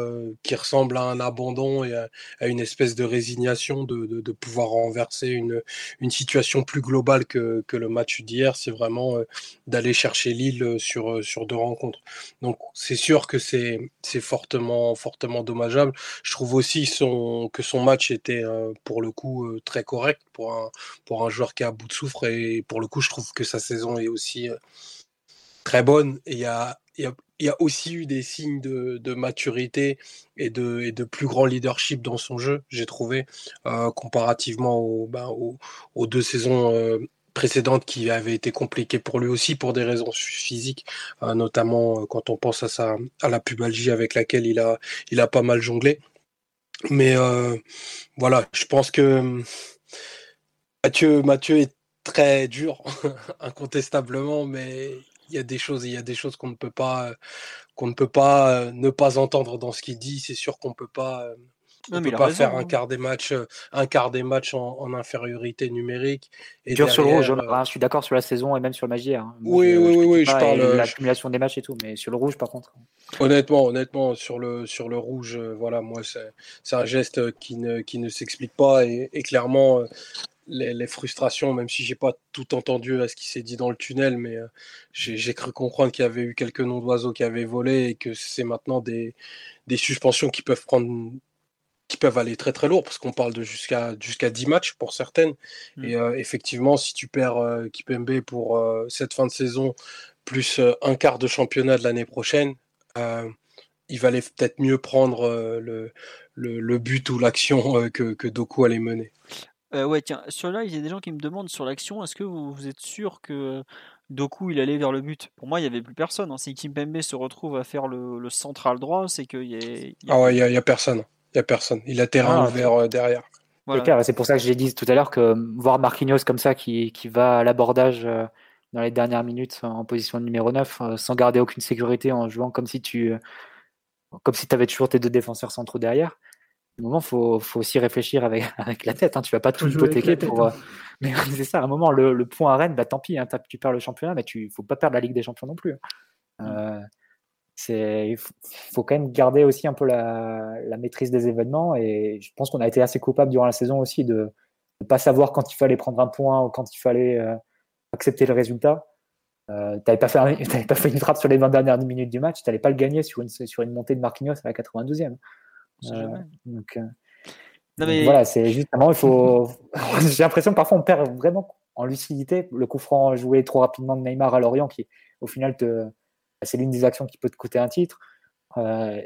qui ressemble à un abandon et à, une espèce de résignation de, pouvoir renverser une situation plus globale que, le match d'hier. C'est vraiment d'aller chercher Lille sur deux rencontres. Donc c'est sûr que c'est fortement, fortement dommageable. Je trouve aussi que son match était euh, pour le coup euh, très correct pour un, pour un joueur qui est à bout de souffre. Et pour le coup, je trouve que sa saison est aussi euh, très bonne. Il y a, y, y a, aussi eu des signes de, maturité et de, et de, plus grand leadership dans son jeu, j'ai trouvé, comparativement ben, aux, deux saisons précédente qui avait été compliquée pour lui aussi pour des raisons physiques, euh, notamment euh, quand on pense à, sa, à la pubalgie avec laquelle il a, il a pas mal jonglé. Mais euh, voilà, je pense que Mathieu, Mathieu est très dur, incontestablement, mais il y a des choses, il y a des choses qu'on ne peut pas, qu'on ne peut pas ne pas entendre dans ce qu'il dit. C'est sûr qu'on peut pas on ne peut pas faire un hein. quart des matchs, euh, un quart des matchs en, infériorité numérique. Et sur le rouge, euh, je suis d'accord sur la saison et même sur le Magier. Hein. Oui, oui, oui, oui, je parle. Euh, l'accumulation des matchs et tout, mais sur le rouge, par contre. Honnêtement, honnêtement, sur le, sur le rouge, voilà, moi, c'est un geste qui ne, qui ne s'explique pas et, clairement, les, frustrations, même si j'ai pas tout entendu à ce qui s'est dit dans le tunnel, mais euh, j'ai cru comprendre qu'il y avait eu quelques noms d'oiseaux qui avaient volé et que c'est maintenant des, des suspensions qui peuvent prendre qui peuvent aller très très lourd parce qu'on parle de jusqu'à jusqu'à 10 matchs pour certaines mmh. et euh, effectivement si tu perds euh, Kipembe pour cette fin de saison plus un quart de championnat de l'année prochaine il valait peut-être mieux prendre le, le, but ou l'action que, que Doku allait mener. Euh, ouais, tiens, sur là, il y a des gens qui me demandent sur l'action, est-ce que vous, êtes sûr que Doku il allait vers le but? Pour moi, il n'y avait plus personne. Hein. Si Kimpembe se retrouve à faire le, central droit, c'est qu'il y a. Ah ouais, il n'y a, personne. Il y a personne. Il a terrain ah, ouvert euh, derrière. C'est pour ça que j'ai dit tout à l'heure que euh, voir Marquinhos comme ça qui, qui va à l'abordage dans les dernières minutes en position de numéro 9 sans garder aucune sécurité en jouant comme si tu comme si avais toujours tes deux défenseurs centraux derrière un moment, il faut, faut, aussi réfléchir avec, avec la tête. Hein. Tu vas pas tout hypothéquer pour. Hein. Euh, mais c'est ça, à un moment, le, le, point à Rennes, bah, tant pis, hein, tu perds le championnat, mais tu faut pas perdre la Ligue des Champions non plus. Euh, il faut, quand même garder aussi un peu la, la, maîtrise des événements. Et je pense qu'on a été assez coupable durant la saison aussi de ne pas savoir quand il fallait prendre un point ou quand il fallait euh, accepter le résultat. Euh, tu n'avais pas, fait, pas fait une frappe sur les 20 dernières minutes du match, tu n'allais pas le gagner sur une, sur une montée de Marquinhos à la 92e. Euh, donc, euh, voilà, c'est justement, il faut. J'ai l'impression que parfois on perd vraiment en lucidité. Le coup franc joué trop rapidement de Neymar à Lorient, qui au final, te... c'est l'une des actions qui peut te coûter un titre. Euh,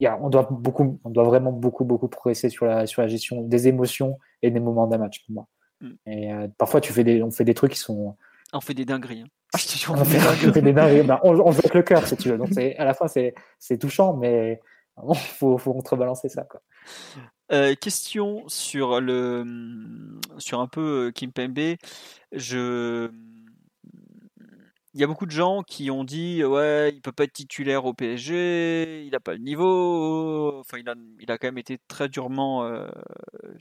on, doit beaucoup, on doit vraiment beaucoup, beaucoup progresser sur la, sur la gestion des émotions et des moments d'un match pour moi. Mm. Et parfois, tu fais des, on fait des trucs qui sont. On fait des dingueries. Hein. on, fait, des dingueries. Ben, on, joue avec le cœur, si tu veux. Donc, à la fois, c'est touchant, mais il faut, faut contrebalancer ça. Quoi. Euh, question sur le sur un peu euh, Kimpembe. Je il y a beaucoup de gens qui ont dit ouais il peut pas être titulaire au PSG, il n'a pas le niveau. Enfin il a, il a quand même été très durement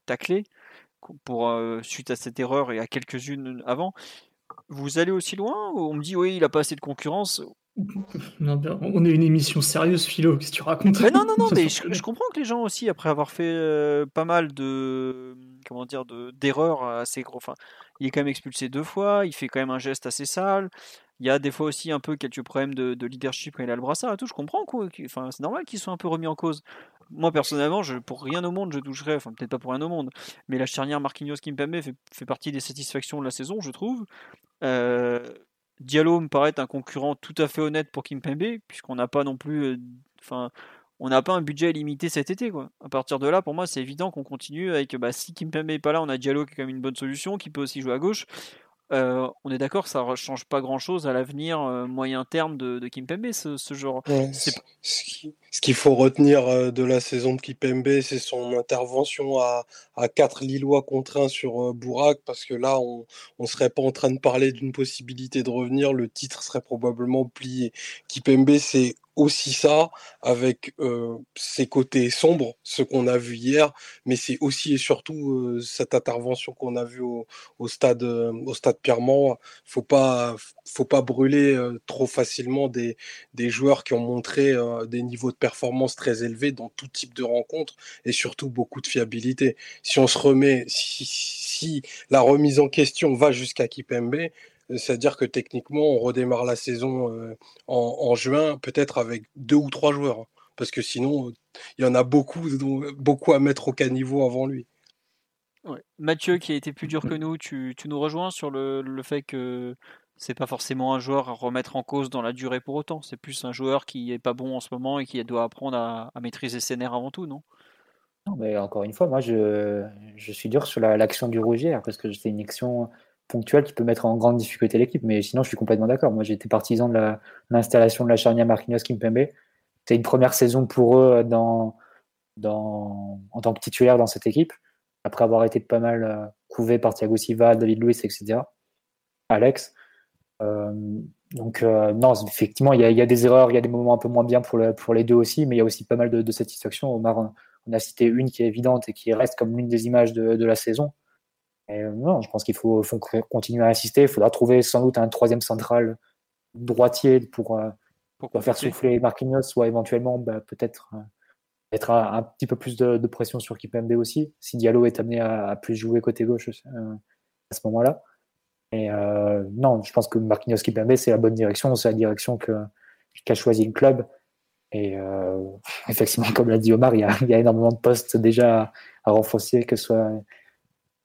taclé pour suite à cette erreur et à quelques-unes avant. Vous allez aussi loin On me dit oui il a pas assez de concurrence? On est une émission sérieuse, Philo, qu'est-ce que tu racontes? Mais Non, non, non, mais je, comprends que les gens aussi, après avoir fait euh, pas mal de comment dire d'erreurs assez gros, enfin, il est quand même expulsé deux fois, il fait quand même un geste assez sale. Il y a des fois aussi un peu quelques problèmes de, leadership quand il a le brassard et tout. Je comprends quoi. Enfin, c'est normal qu'il soit un peu remis en cause. Moi personnellement, je, pour rien au monde, je toucherais, enfin peut-être pas pour rien au monde, mais la charnière Marquinhos Kimpembe fait, fait partie des satisfactions de la saison, je trouve. Euh, Diallo me paraît un concurrent tout à fait honnête pour Kimpembe, puisqu'on n'a pas non plus. Euh, enfin, on n'a pas un budget limité cet été. Quoi. À partir de là, pour moi, c'est évident qu'on continue avec. Bah, si Kimpembe n'est pas là, on a Diallo qui est quand même une bonne solution, qui peut aussi jouer à gauche. Euh, on est d'accord, ça ne change pas grand-chose à l'avenir euh, moyen terme de, de Kimpembe, ce, ce genre. ce qu'il faut retenir euh, de la saison de Kimpembe, c'est son intervention à, à 4 Lillois contre 1 sur Bourak, parce que là, on ne serait pas en train de parler d'une possibilité de revenir, le titre serait probablement plié. Kimpembe, c'est aussi ça avec ses côtés sombres, ce qu'on a vu hier, mais c'est aussi et surtout cette intervention qu'on a vue au, au, stade au stade Pierremont. Faut pas faut pas brûler trop facilement des, des joueurs qui ont montré des niveaux de performance très élevés dans tout type de rencontres et surtout beaucoup de fiabilité. Si on se remet si, si la remise en question va jusqu'à Kipembe, c'est-à-dire que techniquement, on redémarre la saison euh, en, juin, peut-être avec deux ou trois joueurs. Hein, parce que sinon, il y en a beaucoup, beaucoup à mettre au caniveau avant lui. Mathieu, qui a été plus dur que nous, tu, nous rejoins sur le, fait que c'est pas forcément un joueur à remettre en cause dans la durée pour autant. C'est plus un joueur qui est pas bon en ce moment et qui doit apprendre à, maîtriser ses nerfs avant tout, non? Non, mais encore une fois, moi je, suis dur sur l'action du Rougier parce que c'est une action ponctuel qui peut mettre en grande difficulté l'équipe. Mais sinon, je suis complètement d'accord. Moi, j'étais partisan de l'installation de la charnière Marquinhos Kimpembe. C'était une première saison pour eux dans, dans, en tant que titulaire dans cette équipe, après avoir été pas mal euh, couvé par Thiago Silva, David Luiz, etc. Alex. Euh, donc, euh, non, effectivement, il y, a, des erreurs, il y a des moments un peu moins bien pour, pour les deux aussi, mais il y a aussi pas mal de, de satisfaction. Omar, on a cité une qui est évidente et qui reste comme l'une des images de, de la saison euh, non, je pense qu'il faut, continuer à insister. Il faudra trouver sans doute un troisième central droitier pour, euh, faire souffler Marquinhos, soit éventuellement bah, peut-être euh, être un, petit peu plus de, pression sur Kipembe aussi, si Diallo est amené à, plus jouer côté gauche à ce moment-là. Et non, je pense que Marquinhos Kipembe, c'est la bonne direction, c'est la direction qu'a choisi le club. Et euh, effectivement, comme l'a dit Omar, il y, a, énormément de postes déjà à, renforcer, que ce soit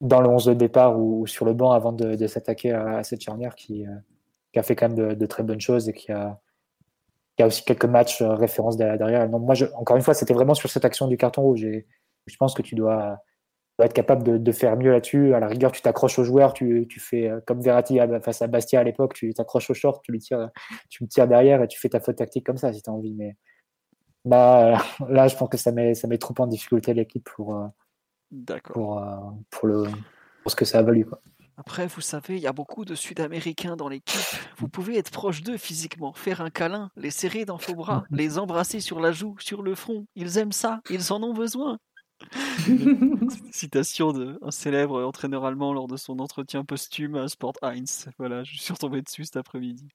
dans le 11 de départ ou, sur le banc avant de, s'attaquer à, cette charnière qui, euh, qui, a fait quand même de, très bonnes choses et qui a, qui a aussi quelques matchs euh, références derrière. Moi, encore une fois, c'était vraiment sur cette action du carton rouge. Je pense que tu dois, être capable de, faire mieux là-dessus. À la rigueur, tu t'accroches aux joueurs, tu, tu, fais comme Verratti face à Bastia à l'époque, tu t'accroches au short, tu lui tires, tu me tires derrière et tu fais ta faute tactique comme ça si tu as envie. Mais bah, là, je pense que ça met, ça met trop en difficulté l'équipe pour, pour, euh, pour, le, pour ce que ça a valu. Quoi. Après, vous savez, il y a beaucoup de Sud-Américains dans l'équipe. Vous pouvez être proche d'eux physiquement, faire un câlin, les serrer dans vos bras, les embrasser sur la joue, sur le front. Ils aiment ça, ils en ont besoin. Citation d'un célèbre entraîneur allemand lors de son entretien posthume à Sport 1. Voilà, je suis retombé dessus cet après-midi.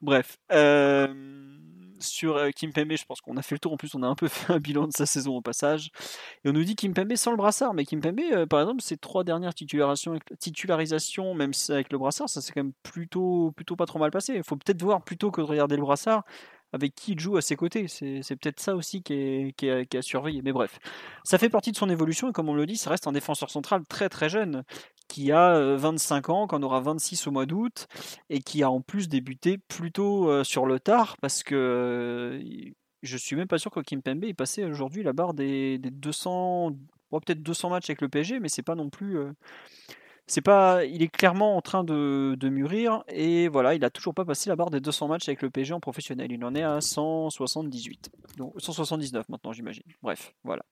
Bref. Euh sur euh, Kimpembe, je pense qu'on a fait le tour. En plus, on a un peu fait un bilan de sa saison au passage. Et on nous dit Kimpembe sans le brassard. Mais Kimpembe, euh, par exemple, ses trois dernières titularisations, même avec le brassard, ça s'est quand même plutôt, plutôt pas trop mal passé. Il faut peut-être voir plutôt que de regarder le brassard avec qui il joue à ses côtés. C'est, peut-être ça aussi qui est, qui, est, qui surveillé. Mais bref, ça fait partie de son évolution et comme on le dit, ça reste un défenseur central très très jeune qui a 25 ans, qu'on aura 26 au mois d'août et qui a en plus débuté plutôt sur le tard parce que je suis même pas sûr que Kim Pembe ait passé aujourd'hui la barre des, 200, peut-être 200 matchs avec le PSG, mais c'est pas non plus c'est pas, il est clairement en train de, mûrir et voilà, il a toujours pas passé la barre des 200 matchs avec le PSG en professionnel. Il en est à 178, donc 179 maintenant, j'imagine. Bref, voilà.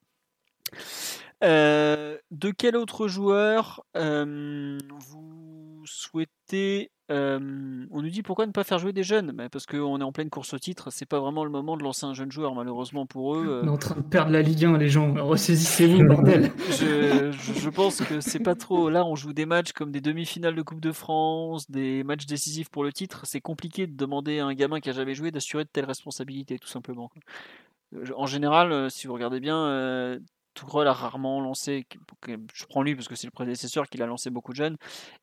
Euh, de quel autre joueur euh, vous souhaitez on nous dit pourquoi ne pas faire jouer des jeunes? Bah, Parce qu'on est en pleine course au titre, c'est pas vraiment le moment de lancer un jeune joueur, malheureusement pour eux. On est en train de perdre la Ligue 1, les gens. Ressaisissez-vous, bordel je, je, pense que c'est pas trop. Là, on joue des matchs comme des demi-finales de Coupe de France, des matchs décisifs pour le titre. C'est compliqué de demander à un gamin qui a jamais joué d'assurer de telles responsabilités, tout simplement. En général, si vous regardez bien, Tourelle a rarement lancé, je prends lui parce que c'est le prédécesseur qui l'a lancé beaucoup de jeunes,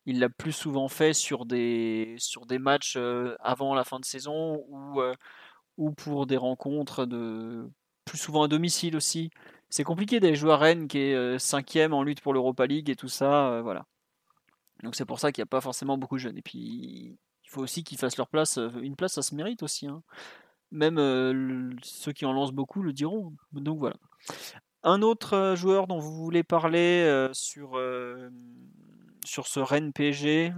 il l'a plus souvent fait sur des, sur des matchs euh, avant la fin de saison ou, euh, ou pour des rencontres de plus souvent à domicile aussi. C'est compliqué d'aller jouer à Rennes qui est euh, cinquième en lutte pour l'Europa League et tout ça, voilà. Donc c'est pour ça qu'il n'y a pas forcément beaucoup de jeunes. Et puis il faut aussi qu'ils fassent leur place. Une place, ça se mérite aussi. Hein. Même ceux qui en lancent beaucoup le diront. Donc voilà. Un autre euh, joueur dont vous voulez parler euh, sur, euh, sur ce Rennes PSG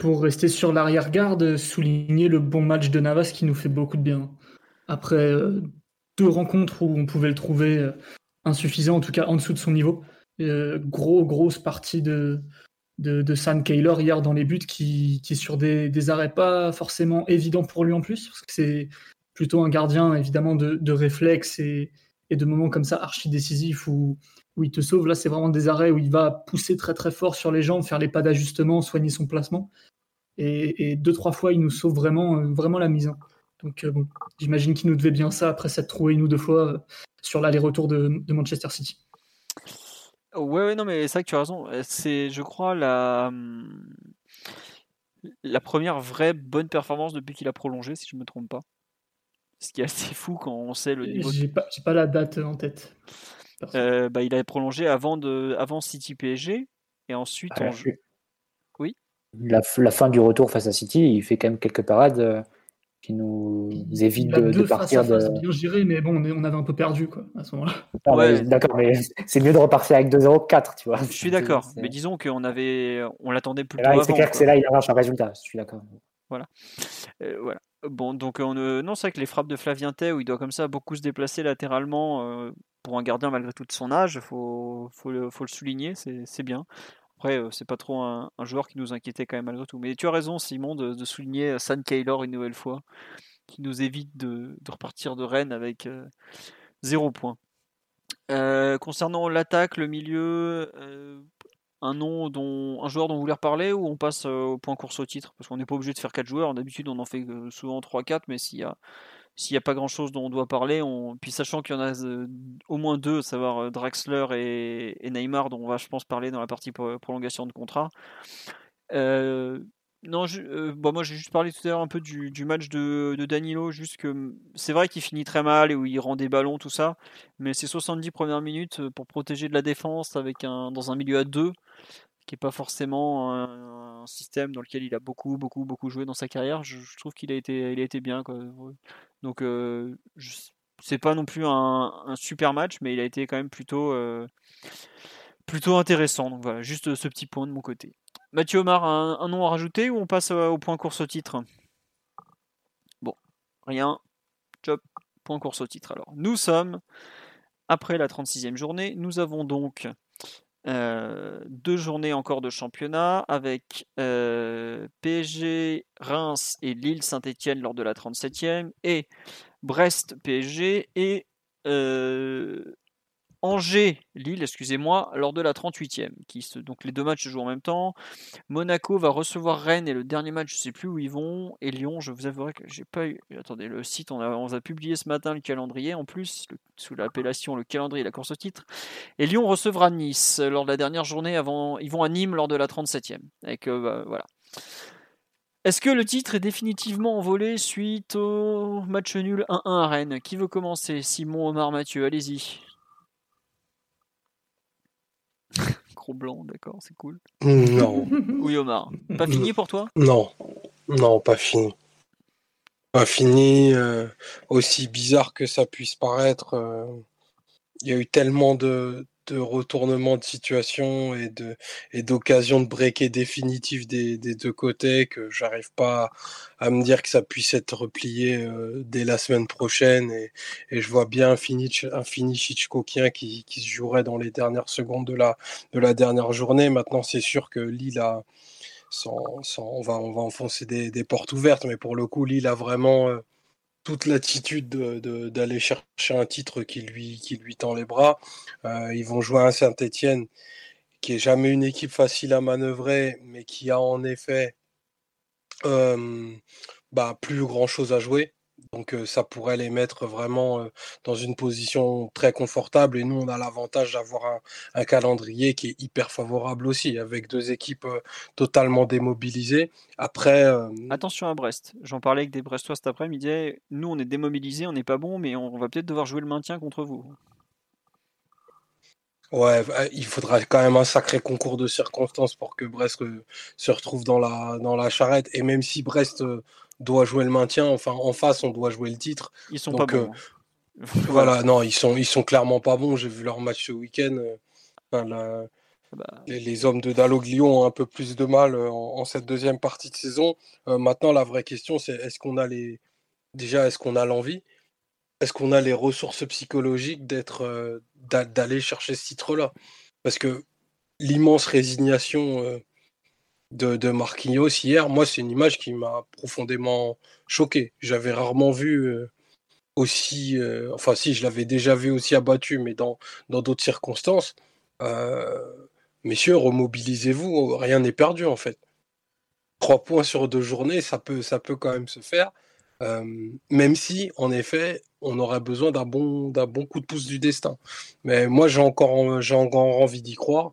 Pour rester sur l'arrière-garde, souligner le bon match de Navas qui nous fait beaucoup de bien. Après deux rencontres où on pouvait le trouver insuffisant, en tout cas en dessous de son niveau. gros, grosse partie de, de, de Sam Kaylor hier dans les buts qui, qui est sur des, des, arrêts pas forcément évidents pour lui en plus, parce que c'est plutôt un gardien évidemment de, de réflexe et, et de moments comme ça archi décisifs où, où il te sauve. Là, c'est vraiment des arrêts où il va pousser très très fort sur les jambes, faire les pas d'ajustement, soigner son placement. Et, deux, trois fois, il nous sauve vraiment, euh, vraiment la mise. Hein. Donc, euh, bon, j'imagine qu'il nous devait bien ça après s'être trouvé une ou deux fois euh, sur l'aller-retour de, Manchester City. Ouais, ouais, non, mais c'est vrai que tu as raison. C'est, je crois, la, la première vraie bonne performance depuis qu'il a prolongé, si je ne me trompe pas. Ce qui est assez fou quand on sait le niveau. J'ai pas, pas la date en tête. Euh, bah, il a prolongé avant, de, avant City PSG et ensuite ah, Oui. La, la, fin du retour face à City, il fait quand même quelques parades euh, qui nous évitent de, partir de. bien géré, mais bon, on, avait un peu perdu quoi à ce moment-là. Ouais. D'accord, mais c'est mieux de repartir avec 2-0-4, tu vois. Je suis d'accord, mais disons qu'on avait, on l'attendait plutôt. C'est clair que c'est là il arrache un résultat. Je suis d'accord. Voilà. Euh, voilà. Bon, donc on, non, c'est vrai que les frappes de Flavien Tay, où il doit comme ça beaucoup se déplacer latéralement euh, pour un gardien malgré tout son âge, faut, faut, le, faut le souligner, c'est bien. Après, euh, c'est pas trop un, joueur qui nous inquiétait quand même malgré tout. Mais tu as raison, Simon, de, souligner San Kaylor une nouvelle fois, qui nous évite de, repartir de Rennes avec zéro point. concernant l'attaque, le milieu, un nom dont un joueur dont vous voulez reparler ou on passe euh, au point course au titre? Parce qu'on n'est pas obligé de faire 4 joueurs. D'habitude, on en fait euh, souvent 3-4, mais s'il y a, s'il n'y a pas grand chose dont on doit parler, puis sachant qu'il y en a au moins deux, à savoir Draxler et... Neymar, dont on va, je pense, parler dans la partie prolongation de contrat. Non, je, bon, moi j'ai juste parlé tout à l'heure un peu du, match de, Danilo, juste que c'est vrai qu'il finit très mal et où il rend des ballons, tout ça, mais c'est 70 premières minutes pour protéger de la défense avec un, dans un milieu à deux, qui n'est pas forcément un, système dans lequel il a beaucoup, beaucoup, beaucoup joué dans sa carrière. Je, trouve qu'il a été, il a été bien. Quoi. Donc, euh, c'est pas non plus un, super match, mais il a été quand même plutôt, euh, plutôt intéressant. Donc voilà, juste ce petit point de mon côté. Mathieu Omar, un, nom à rajouter ou on passe euh, au point course au titre? Bon, rien. Job, point course au titre. Alors, nous sommes après la 36e journée. Nous avons donc euh, deux journées encore de championnat avec euh, PSG, Reims et Lille Saint-Etienne lors de la 37e et Brest PSG et Lille, excusez-moi, lors de la 38e. Qui se, donc les deux matchs se jouent en même temps. Monaco va recevoir Rennes et le dernier match, je ne sais plus où ils vont. Et Lyon, je vous avouerai que j'ai pas eu. Attendez, le site, on a, on a publié ce matin le calendrier en plus, sous l'appellation le calendrier, la course au titre. Et Lyon recevra Nice lors de la dernière journée avant. Ils vont à Nîmes lors de la 37e. Avec, bah, voilà. Est-ce que le titre est définitivement envolé suite au match nul 1-1 à Rennes? Qui veut commencer? Simon, Omar, Mathieu, allez-y. Gros blanc, d'accord, c'est cool. Non. oui, Omar. Pas fini pour toi? Non, non, pas fini. Pas fini. Euh, aussi bizarre que ça puisse paraître, euh, il y a eu tellement de, de retournement de situation et de et d'occasion de breaker définitif des, des, deux côtés que j'arrive pas à me dire que ça puisse être replié euh, dès la semaine prochaine et, et je vois bien un finish, un finish Hitchcockien qui, qui se jouerait dans les dernières secondes de la de la dernière journée. Maintenant, c'est sûr que Lille a sans, sans, on va on va enfoncer des, des, portes ouvertes, mais pour le coup, Lille a vraiment euh, toute l'attitude d'aller chercher un titre qui lui, tend les bras. Euh, ils vont jouer à Saint-Etienne, qui est jamais une équipe facile à manœuvrer, mais qui a en effet euh, bah, plus grand chose à jouer. Donc ça pourrait les mettre vraiment dans une position très confortable. Et nous, on a l'avantage d'avoir un, calendrier qui est hyper favorable aussi, avec deux équipes totalement démobilisées. Après. Attention à Brest. J'en parlais avec des Brestois cet après-midi. Nous, on est démobilisés, on n'est pas bon, mais on va peut-être devoir jouer le maintien contre vous. Ouais, bah, il faudra quand même un sacré concours de circonstances pour que Brest se retrouve dans la, dans la charrette. Et même si Brest doit jouer le maintien. Enfin, en face, on doit jouer le titre. Ils sont pas bons. Euh, hein. voilà, non, ils sont, ils sont clairement pas bons. J'ai vu leur match ce week-end. Euh, bah. les, hommes de Dalloglio ont un peu plus de mal euh, en, cette deuxième partie de saison. maintenant, la vraie question, c'est est-ce qu'on a les. Déjà, est-ce qu'on a l'envie? Est-ce qu'on a les ressources psychologiques d'être d'aller chercher ce titre-là? Parce que l'immense résignation de, de Marquinhos hier, moi, c'est une image qui m'a profondément choqué. J'avais rarement vu euh, aussi, euh, enfin, si, je l'avais déjà vu aussi abattu, mais dans d'autres circonstances. Euh, messieurs, remobilisez-vous, rien n'est perdu en fait. Trois points sur deux journées, ça peut, ça peut quand même se faire. même si, en effet, on aurait besoin d'un bon, d'un bon coup de pouce du destin. Mais moi, j'ai encore, j'ai encore envie d'y croire.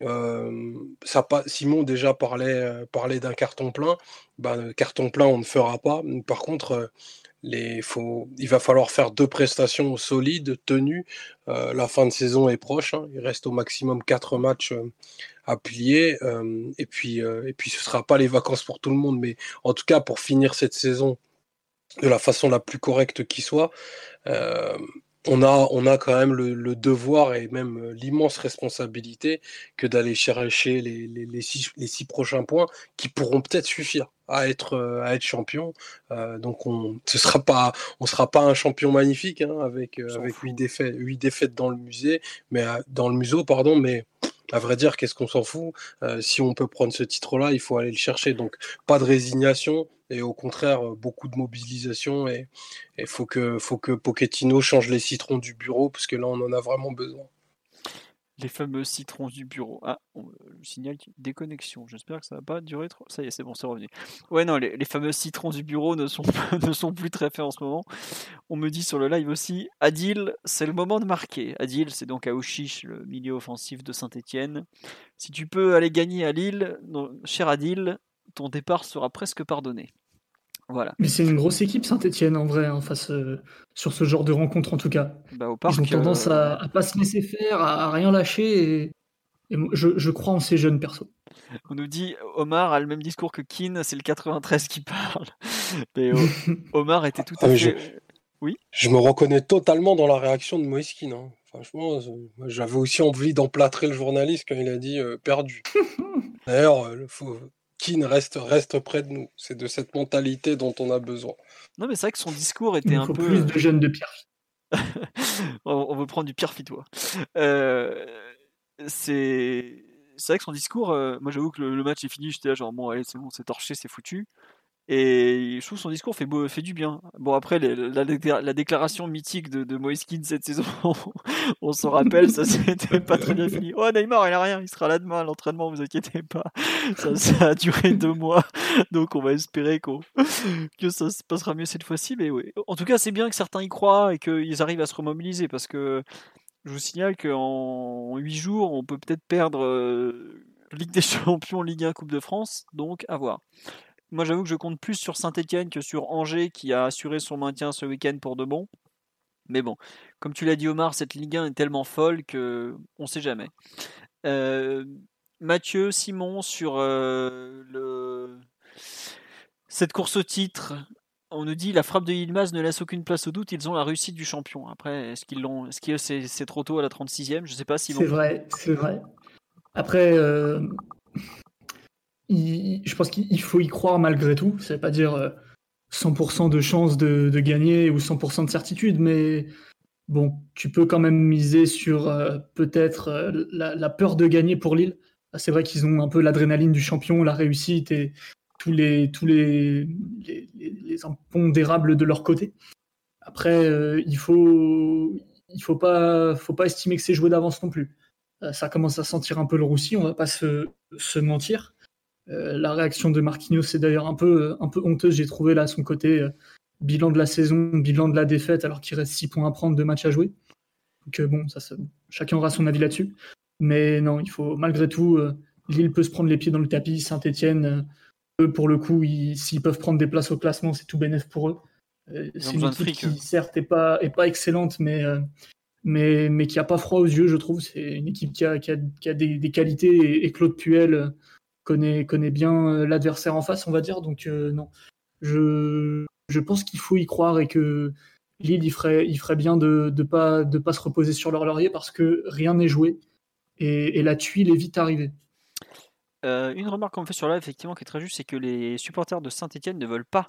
Simon déjà parlait, d'un carton plein. Ben, carton plein, on ne fera pas. Par contre, il va falloir faire deux prestations solides, tenues. la fin de saison est proche. Hein. Il reste au maximum quatre matchs à plier. et, puis, et puis, ce ne sera pas les vacances pour tout le monde. Mais en tout cas, pour finir cette saison de la façon la plus correcte qui soit, on a, on a quand même le, devoir et même euh, l'immense responsabilité que d'aller chercher les, les, six, les, six, prochains points qui pourront peut-être suffire à être, euh, à être champion. Euh, donc on ne sera pas, on sera pas un champion magnifique hein, avec, avec huit défaites, huit défaites dans le musée, mais dans le museau, pardon, mais à vrai dire, qu'est-ce qu'on s'en fout? Si on peut prendre ce titre-là, il faut aller le chercher. Donc pas de résignation, et au contraire euh, beaucoup de mobilisation et il faut que faut que Pochettino change les citrons du bureau parce que là on en a vraiment besoin. Les fameux citrons du bureau. Ah, on me signale déconnexion. J'espère que ça va pas durer trop. Ça y est, c'est bon, c'est revenu. Ouais, non, les, fameux citrons du bureau ne sont, ne sont plus très faits en ce moment. On me dit sur le live aussi, Adil, c'est le moment de marquer. Adil, c'est donc Aouchiche, le milieu offensif de Saint-Etienne. Si tu peux aller gagner à Lille, cher Adil, ton départ sera presque pardonné. Voilà. Mais c'est une grosse équipe Saint-Etienne en vrai, en face, euh, sur ce genre de rencontre en tout cas. Bah, Ils ont tendance à, à, pas se laisser faire, à, rien lâcher et, je, crois en ces jeunes persos. On nous dit Omar a le même discours que Keane, c'est le 93 qui parle. Mais Omar était tout à ah, fait. Je... Oui? Je me reconnais totalement dans la réaction de Moïse Keane. Hein. Franchement, j'avais aussi envie d'emplâtrer le journaliste quand il a dit euh, perdu. D'ailleurs, il faut Keane reste, reste près de nous. C'est de cette mentalité dont on a besoin. Non, mais c'est vrai que son discours était un peu. plus de jeunes de Pierre. on veut prendre du Pierre Fitois. Euh, c'est c'est vrai que son discours, euh, moi j'avoue que le, match est fini, j'étais là genre bon allez c'est bon c'est torché, c'est foutu. Et je trouve son discours fait, fait du bien. Bon, après, la, déclaration mythique de, de Moïse cette saison, on s'en rappelle, ça s'était pas très bien fini. Oh, Neymar, il a rien, il sera là demain à l'entraînement, vous inquiétez pas. Ça, a duré deux mois, donc on va espérer que ça se passera mieux cette fois-ci. Mais oui, en tout cas, c'est bien que certains y croient et qu'ils arrivent à se remobiliser parce que je vous signale qu'en huit jours, on peut peut-être perdre euh, Ligue des Champions, Ligue 1, Coupe de France, donc à voir. Moi, j'avoue que je compte plus sur Saint-Etienne que sur Angers qui a assuré son maintien ce week-end pour de bon. Mais bon, comme tu l'as dit, Omar, cette Ligue 1 est tellement folle que on sait jamais. Euh, Mathieu, Simon, sur euh, cette course au titre, on nous dit la frappe de Yilmaz ne laisse aucune place au doute. Ils ont la réussite du champion. Après, est-ce qu'ils l'ont Est-ce que c'est, trop tôt à la 36e Je ne sais pas si. C'est vrai, c'est vrai. Après, euh, je pense qu'il faut y croire malgré tout. Ça veut pas dire 100% euh, de chance de, gagner ou 100% de certitude, mais bon, tu peux quand même miser sur euh, peut-être euh, la, peur de gagner pour Lille. Ah, c'est vrai qu'ils ont un peu l'adrénaline du champion, la réussite et tous les, tous les, les, impondérables de leur côté. Après, il faut il faut pas estimer que c'est joué d'avance non plus. ça commence à sentir un peu le roussi, on va pas se mentir. Euh, la réaction de Marquinhos, c'est d'ailleurs un peu, un peu honteuse, j'ai trouvé là son côté euh, bilan de la saison, bilan de la défaite, alors qu'il reste 6 points à prendre, 2 matchs à jouer. Donc euh, bon, ça, chacun aura son avis là-dessus. Mais non, il faut malgré tout, Lille peut se prendre les pieds dans le tapis, Saint-Etienne, eux pour le coup, s'ils peuvent prendre des places au classement, c'est tout bénéf pour eux. c'est une équipe qui certes n'est pas, est pas excellente, mais mais, mais qui a pas froid aux yeux, je trouve. C'est une équipe qui a, qui a, qui a des, des, qualités et, et Claude Puel connaît, bien euh, l'adversaire en face, on va dire. Donc euh, non, je, pense qu'il faut y croire et que Lille, il ferait, bien de ne pas, de pas se reposer sur leur laurier parce que rien n'est joué et, la tuile est vite arrivée. Euh, une remarque qu'on fait sur là, effectivement, qui est très juste, c'est que les supporters de Saint-Etienne ne veulent pas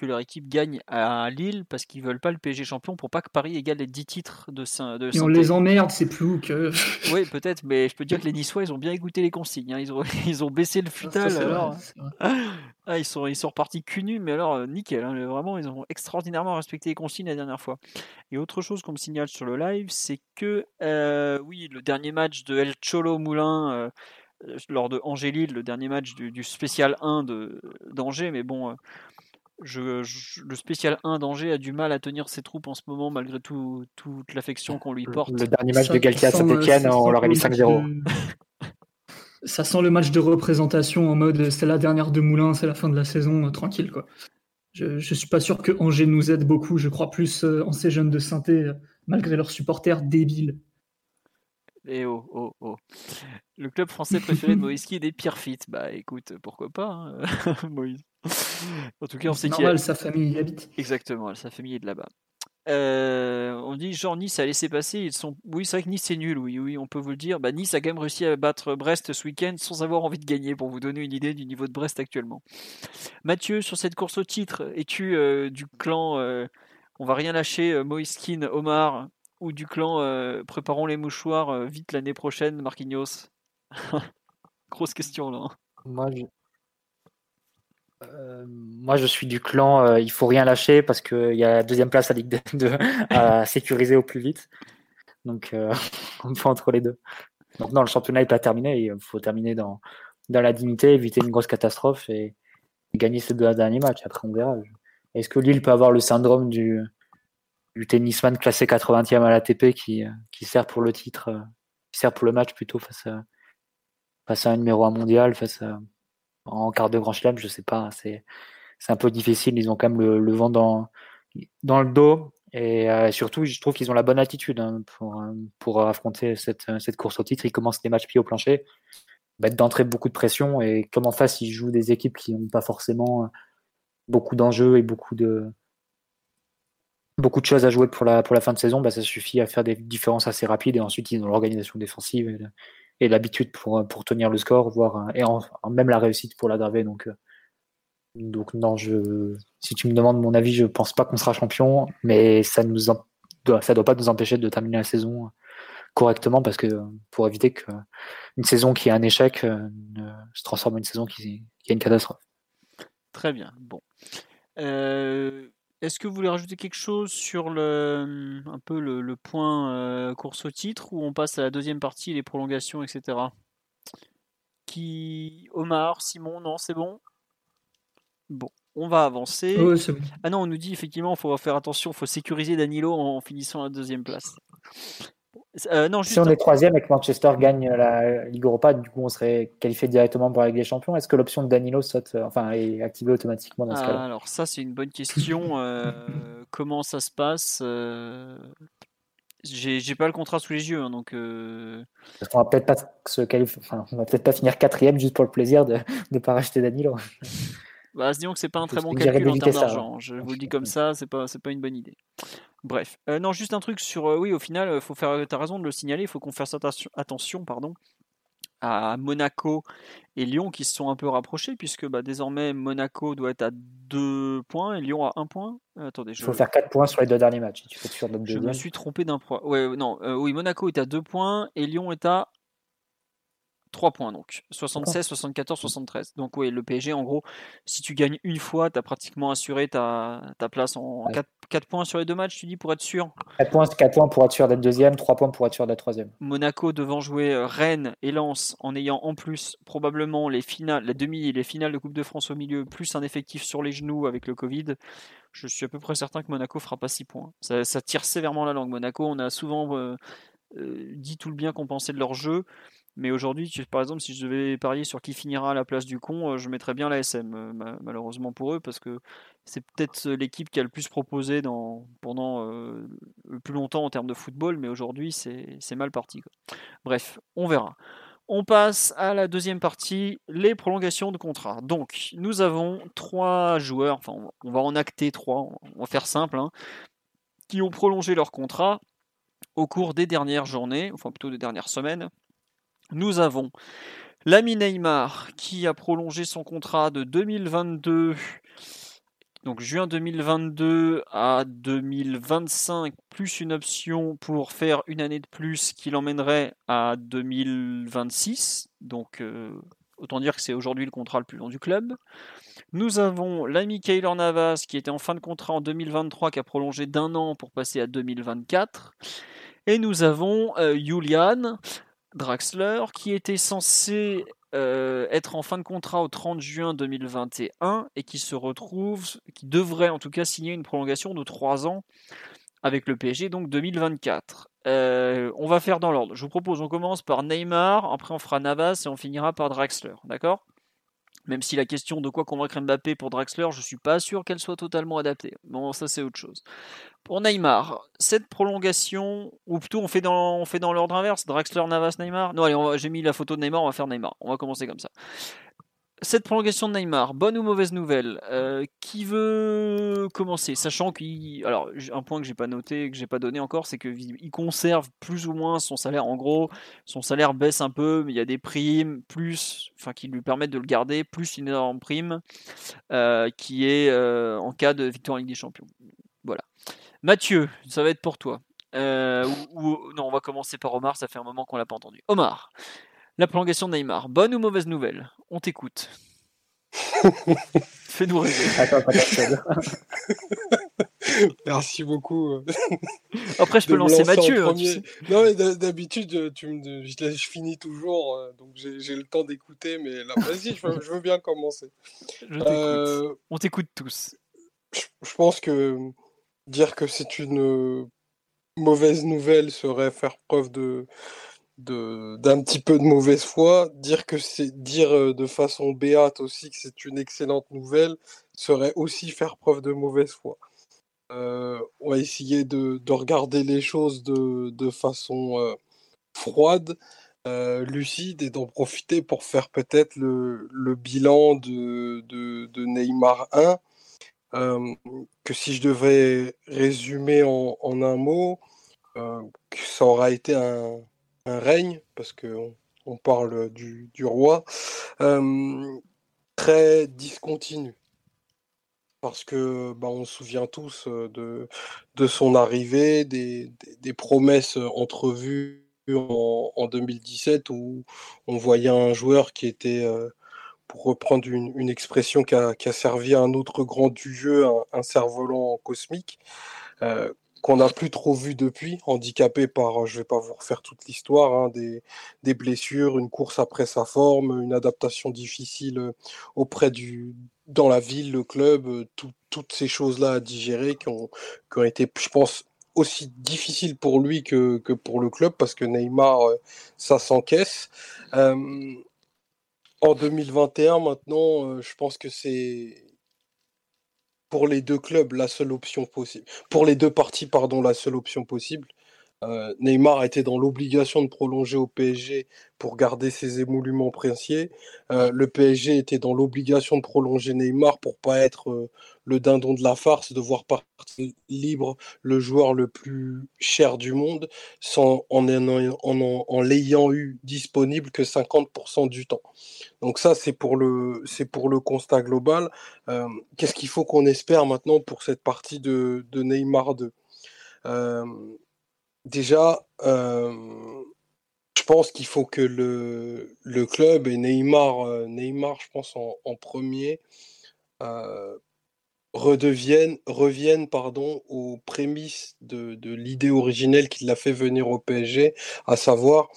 que leur équipe gagne à Lille parce qu'ils veulent pas le PSG champion pour pas que Paris égale les 10 titres de Saint de Et on les emmerde, c'est plus que. oui, peut-être, mais je peux dire que les Niçois, ils ont bien écouté les consignes. Hein. Ils, ont, ils ont baissé le futal. alors... ah, ils, sont, ils sont repartis cul nu, mais alors euh, nickel. Hein. vraiment, ils ont extraordinairement respecté les consignes la dernière fois. Et autre chose qu'on me signale sur le live, c'est que, euh, oui, le dernier match de El Cholo Moulin. Euh, lors de Angers-Lille, le dernier match du, du spécial 1 d'Angers, mais bon, le spécial 1 d'Angers a du mal à tenir ses troupes en ce moment, malgré tout, toute l'affection qu'on lui porte. Le dernier match de Galtier à Saint-Etienne, on leur a mis 5-0. Ça sent le match de représentation en mode c'est la dernière de Moulin, c'est la fin de la saison, euh, tranquille. quoi. Je ne suis pas sûr que Angers nous aide beaucoup. Je crois plus euh, en ces jeunes de Sainté, euh, malgré leurs supporters débiles. Et eh oh, oh, oh. Le club français préféré de Moïse qui est des pires fit. Bah écoute, pourquoi pas, hein, Moïse. En tout cas, on sait qu'il sa famille y habite. Exactement, sa famille est de là-bas. Euh, on dit genre Nice a laissé passer. Ils sont... Oui, c'est vrai que Nice c'est nul. Oui, oui, on peut vous le dire. Bah, nice a quand même réussi à battre Brest ce week-end sans avoir envie de gagner, pour vous donner une idée du niveau de Brest actuellement. Mathieu, sur cette course au titre, es-tu euh, du clan euh, On va rien lâcher, Moïskine, Omar, ou du clan Préparons les mouchoirs vite l'année prochaine, Marquinhos Grosse question là. Hein. Moi, euh, moi, je suis du clan, euh, il faut rien lâcher parce qu'il y a la deuxième place à Ligue 2 à sécuriser au plus vite. Donc, euh, on peut entre les deux. Maintenant, le championnat n'est pas terminé. Il faut terminer dans, dans la dignité, éviter une grosse catastrophe et, gagner ces deux derniers matchs. Après, on verra. Est-ce que Lille peut avoir le syndrome du, du tennisman classé 80e à l'ATP qui, qui sert pour le titre, qui sert pour le match plutôt face à, face à un numéro 1 mondial, face à, en quart de grand chelem, je sais pas. C'est, un peu difficile. Ils ont quand même le, vent dans, le dos. Et euh, surtout, je trouve qu'ils ont la bonne attitude hein, pour, euh, affronter cette, cette course au titre. Ils commencent les matchs pieds au plancher, mettent d'entrée beaucoup de pression. Et comme en face, ils jouent des équipes qui n'ont pas forcément beaucoup d'enjeux et beaucoup de, beaucoup de choses à jouer pour la, pour la fin de saison, bah, ça suffit à faire des différences assez rapides. Et ensuite, ils ont l'organisation défensive et, l'habitude pour, pour tenir le score, voire, et même la réussite pour l'aggraver. Donc, euh, donc non, je, si tu me demandes mon avis, je pense pas qu'on sera champion, mais ça nous ça doit pas nous empêcher de terminer la saison correctement parce que pour éviter que une saison qui est un échec euh, ne se transforme en une saison qui, qui est une catastrophe. Très bien. Bon. Euh, est-ce que vous voulez rajouter quelque chose sur le un peu le, point euh, course au titre ou on passe à la deuxième partie, les prolongations, etc. Qui Omar, Simon, non, c'est bon? Bon, on va avancer. Ah non, on nous dit effectivement, il faut faire attention, il faut sécuriser Danilo en finissant à la deuxième place. Euh, non, si on est troisième et que Manchester gagne la Ligue Europa, du coup on serait qualifié directement pour la Ligue des Champions. Est-ce que l'option de Danilo saute, euh, enfin, est activée automatiquement dans ce cas-là? Alors ça c'est une bonne question. Euh, comment ça se passe J'ai pas le contrat sous les yeux, hein, donc. Parce qu'on va peut-être pas se qualifier, enfin, on va peut-être pas finir quatrième juste pour le plaisir de ne pas racheter Danilo. Bah, disons que c'est pas un très bon calcul en termes d'argent. Je vous le dis comme ça, c'est pas, c'est pas une bonne idée. Bref, euh, non, juste un truc sur, euh, oui, au final, euh, faut faire, t'as raison de le signaler, il faut qu'on fasse attention, pardon, à Monaco et Lyon qui se sont un peu rapprochés puisque bah, désormais Monaco doit être à 2 points et Lyon à 1 point. attendez, il faut faire 4 points sur les deux derniers matchs. je me suis trompé d'un point. Ouais, non, oui, Monaco est à 2 points et Lyon est à 3 points donc. 76, 74, 73. Donc oui, le PSG en gros, si tu gagnes une fois, tu as pratiquement assuré ta, ta place en 4, points sur les deux matchs, tu dis pour être sûr? 4 points, 4 points pour être sûr d'être deuxième, 3 points pour être sûr d'être troisième. Monaco devant jouer euh, Rennes et Lens en ayant en plus probablement les finales, la demi et les finales de Coupe de France au milieu, plus un effectif sur les genoux avec le Covid. Je suis à peu près certain que Monaco fera pas 6 points. Ça, tire sévèrement la langue. Monaco, on a souvent euh, euh, dit tout le bien qu'on pensait de leur jeu. Mais aujourd'hui, par exemple, si je devais parier sur qui finira à la place du con, euh, je mettrais bien la SM, euh, malheureusement pour eux, parce que c'est peut-être euh, l'équipe qui a le plus proposé pendant le plus longtemps en termes de football, mais aujourd'hui, c'est mal parti. Bref, on verra. On passe à la deuxième partie, les prolongations de contrat. Donc, nous avons trois joueurs, enfin, on va en acter trois, on va faire simple, hein, qui ont prolongé leur contrat au cours des dernières journées, enfin plutôt des dernières semaines. Nous avons l'ami Neymar qui a prolongé son contrat de 2022, donc juin 2022 à 2025, plus une option pour faire une année de plus qui l'emmènerait à 2026. Donc euh, autant dire que c'est aujourd'hui le contrat le plus long du club. Nous avons l'ami Kaylor Navas qui était en fin de contrat en 2023 qui a prolongé d'un an pour passer à 2024. Et nous avons euh, Julian Draxler, qui était censé euh, être en fin de contrat au 30 juin 2021 et qui se retrouve, qui devrait en tout cas signer une prolongation de 3 ans avec le PSG, donc 2024. Euh, on va faire dans l'ordre. Je vous propose, on commence par Neymar, après on fera Navas et on finira par Draxler, d'accord? Même si la question de quoi convaincre Mbappé pour Draxler, je suis pas sûr qu'elle soit totalement adaptée. Bon, ça c'est autre chose. Pour Neymar, cette prolongation, ou plutôt on fait dans, on fait dans l'ordre inverse, Draxler, Navas, Neymar? Non, allez, j'ai mis la photo de Neymar, on va faire Neymar. On va commencer comme ça cette prolongation de Neymar, bonne ou mauvaise nouvelle euh, Qui veut commencer? Sachant qu'il. Alors, un point que j'ai pas noté, que j'ai pas donné encore, c'est qu'il conserve plus ou moins son salaire. En gros, son salaire baisse un peu, mais il y a des primes, plus. Enfin, qui lui permettent de le garder, plus une énorme prime euh, qui est euh, en cas de victoire en Ligue des Champions. Voilà. Mathieu, ça va être pour toi. non, on va commencer par Omar, ça fait un moment qu'on l'a pas entendu. Omar, la prolongation de Neymar, bonne ou mauvaise nouvelle? On t'écoute. Fais-nous rêver. Attends, attends, Merci beaucoup. Après, je peux lancer Mathieu. hein, tu premier. sais. Non, mais d'ha- d'habitude, tu me, je, finis toujours, euh, donc j'ai le temps d'écouter, mais là, vas-y, je, veux- je veux bien commencer. Je. Euh, On t'écoute tous. je, je pense que dire que c'est une mauvaise nouvelle serait faire preuve de- d'un petit peu de mauvaise foi. Dire que c'est dire euh, de façon béate aussi que c'est une excellente nouvelle serait aussi faire preuve de mauvaise foi. Euh, on va essayer de, de regarder les choses de, de façon euh, froide, lucide et d'en profiter pour faire peut-être le, le bilan de, de, Neymar 1. euh, que si je devais résumer en, un mot, ça aura été un, un règne, parce qu'on on parle du, du roi, euh, très discontinu. Parce que bah, on se souvient tous euh, de, de son arrivée, des, des, promesses entrevues en, en 2017 où on voyait un joueur qui était, euh, pour reprendre une, une expression qui a, qui a servi à un autre grand du jeu, un, cerf-volant cosmique, qu'on n'a plus trop vu depuis, handicapé par, je vais pas vous refaire toute l'histoire, hein, des, blessures, une course après sa forme, une adaptation difficile euh, auprès du, dans la ville, le club, euh, tout- toutes ces choses-là à digérer qui ont, qui ont été, je pense, aussi difficiles pour lui que, que pour le club, parce que Neymar, euh, ça s'encaisse. Euh, en 2021, maintenant, euh, je pense que c'est pour les deux clubs la seule option possible. Pour les deux parties, pardon, la seule option possible. Euh, Neymar était dans l'obligation de prolonger au PSG pour garder ses émoluments princiers. Euh, le PSG était dans l'obligation de prolonger Neymar pour pas être euh, le dindon de la farce, de voir partir libre le joueur le plus cher du monde sans, en, en, l'ayant eu disponible que 50% du temps. Donc ça, c'est pour le, pour le constat global. Qu'est-ce qu'il faut qu'on espère maintenant pour cette partie de, de Neymar 2 Euh, Déjà, euh, je pense qu'il faut que le, club et Neymar, euh, Neymar, je pense en, premier, euh, reviennent aux prémices de, l'idée originelle qui l'a fait venir au PSG, à savoir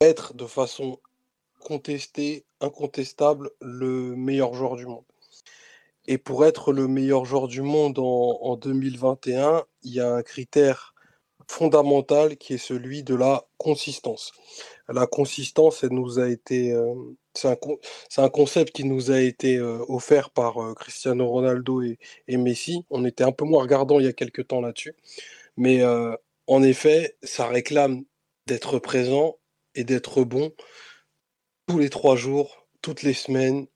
être de façon contestée, incontestable, le meilleur joueur du monde. Et pour être le meilleur joueur du monde en, en 2021, il y a un critère fondamental qui est celui de la consistance. La consistance, nous a été, euh, c'est un, un concept qui nous a été euh, offert par euh, Cristiano Ronaldo et, et Messi. On était un peu moins regardant il y a quelques temps là-dessus, mais en effet, ça réclame d'être présent et d'être bon tous les trois jours, toutes les semaines,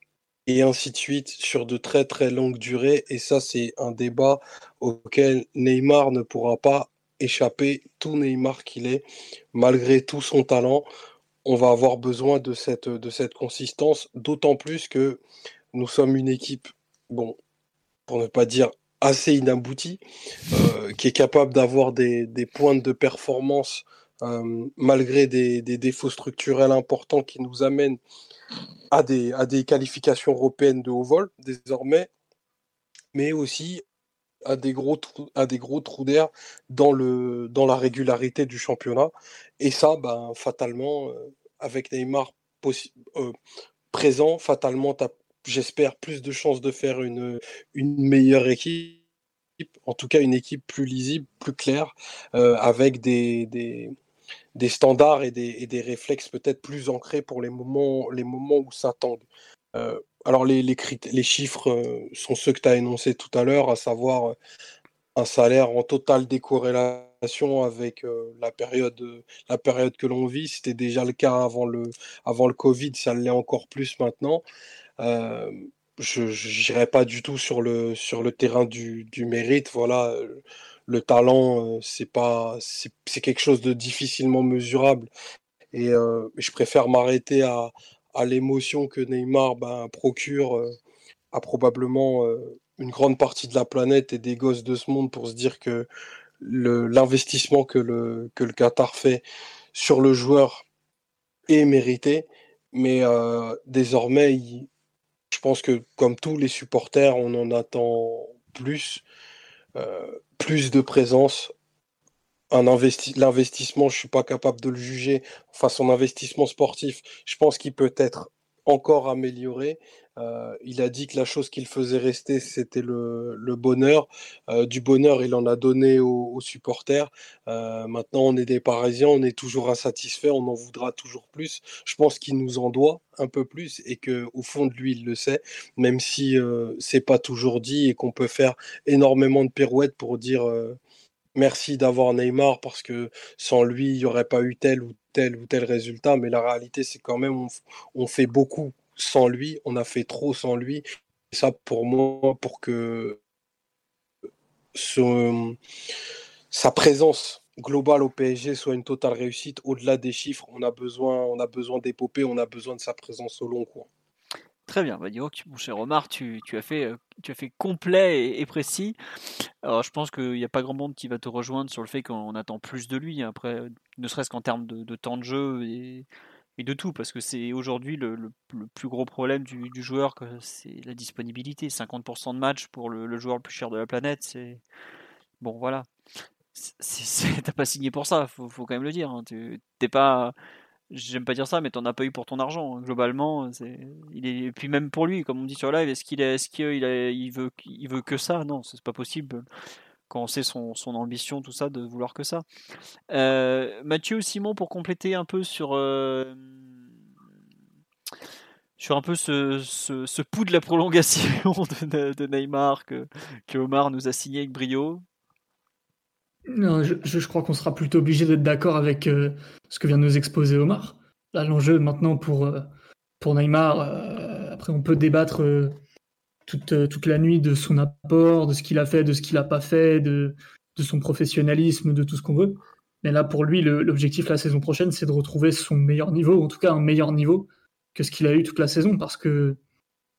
et ainsi de suite sur de très très longues durées. Et ça, c'est un débat auquel Neymar ne pourra pas échapper, tout Neymar qu'il est, malgré tout son talent. On va avoir besoin de cette, de cette consistance, d'autant plus que nous sommes une équipe, bon, pour ne pas dire assez inaboutie, euh, qui est capable d'avoir des, des pointes de performance euh, malgré des, des défauts structurels importants qui nous amènent à des, à des qualifications européennes de haut vol désormais, mais aussi à des gros trous, des gros trous d'air dans, le, dans la régularité du championnat. Et ça, ben, fatalement, euh, avec Neymar euh, présent, fatalement, tu j'espère, plus de chances de faire une, une meilleure équipe, en tout cas une équipe plus lisible, plus claire, euh, avec des, standards et des, et des réflexes peut-être plus ancrés pour les moments, les moments où ça tangue. Euh, alors les, chiffres euh, sont ceux que tu as énoncés tout à l'heure, à savoir euh, un salaire en totale décorrélation avec euh, la, période, la période que l'on vit. C'était déjà le cas avant le, avant le Covid, ça l'est encore plus maintenant. Je n'irai pas du tout sur le, sur le terrain du, du mérite. Voilà, le talent, c'est pas, c'est quelque chose de difficilement mesurable. Et je préfère m'arrêter à, à l'émotion que Neymar ben, procure euh, à probablement euh, une grande partie de la planète et des gosses de ce monde pour se dire que l'investissement que le, Qatar fait sur le joueur est mérité. Mais euh, désormais, je pense que comme tous les supporters, on en attend plus, plus de présence. L'investissement, je suis pas capable de le juger. Enfin, son investissement sportif, je pense qu'il peut être encore amélioré. Euh, il a dit que la chose qu'il faisait rester, c'était le, bonheur. Euh, du bonheur, il en a donné aux, supporters. Euh, maintenant, on est des Parisiens, on est toujours insatisfaits, on en voudra toujours plus. Je pense qu'il nous en doit un peu plus et que au fond de lui, il le sait, même si c'est pas toujours dit et qu'on peut faire énormément de pirouettes pour dire merci d'avoir Neymar parce que sans lui, il n'y aurait pas eu tel ou tel ou tel résultat. Mais la réalité, c'est quand même on, fait beaucoup sans lui, on a fait trop sans lui. Et ça, pour moi, pour que sa présence globale au PSG soit une totale réussite, au-delà des chiffres, on a besoin, on a besoin d'épopée, on a besoin de sa présence au long cours. Très bien, bah, mon cher Omar, tu, as fait, euh, tu as fait complet et, précis. Alors, je pense qu'il n'y a pas grand monde qui va te rejoindre sur le fait qu'on attend plus de lui. Après, ne serait-ce qu'en termes de, temps de jeu et, et de tout, parce que c'est aujourd'hui le, plus gros problème du, joueur, c'est la disponibilité. 50% de match pour le, joueur le plus cher de la planète, c'est bon, voilà. T'as pas signé pour ça, faut, faut quand même le dire. Hein. T'es pas, j'aime pas dire ça, mais t'en as pas eu pour ton argent. Hein. Globalement, il est, et puis même pour lui, comme on dit sur live, est-ce qu'il est, ce qu'il il veut, il veut que ça? Non, c'est pas possible quand on sait son, ambition, tout ça, de vouloir que ça. Euh, Mathieu, Simon, pour compléter un peu sur, euh, sur un peu ce, ce, pouls de la prolongation de, Neymar que, que, Omar nous a signé avec brio. Non, je, crois qu'on sera plutôt obligé d'être d'accord avec euh, ce que vient de nous exposer Omar. L'enjeu maintenant pour, pour Neymar, après on peut débattre toute, toute la nuit de son apport, de ce qu'il a fait, de ce qu'il n'a pas fait, de, de son professionnalisme, de tout ce qu'on veut. Mais là, pour lui, l'objectif la saison prochaine, c'est de retrouver son meilleur niveau, en tout cas un meilleur niveau que ce qu'il a eu toute la saison, parce que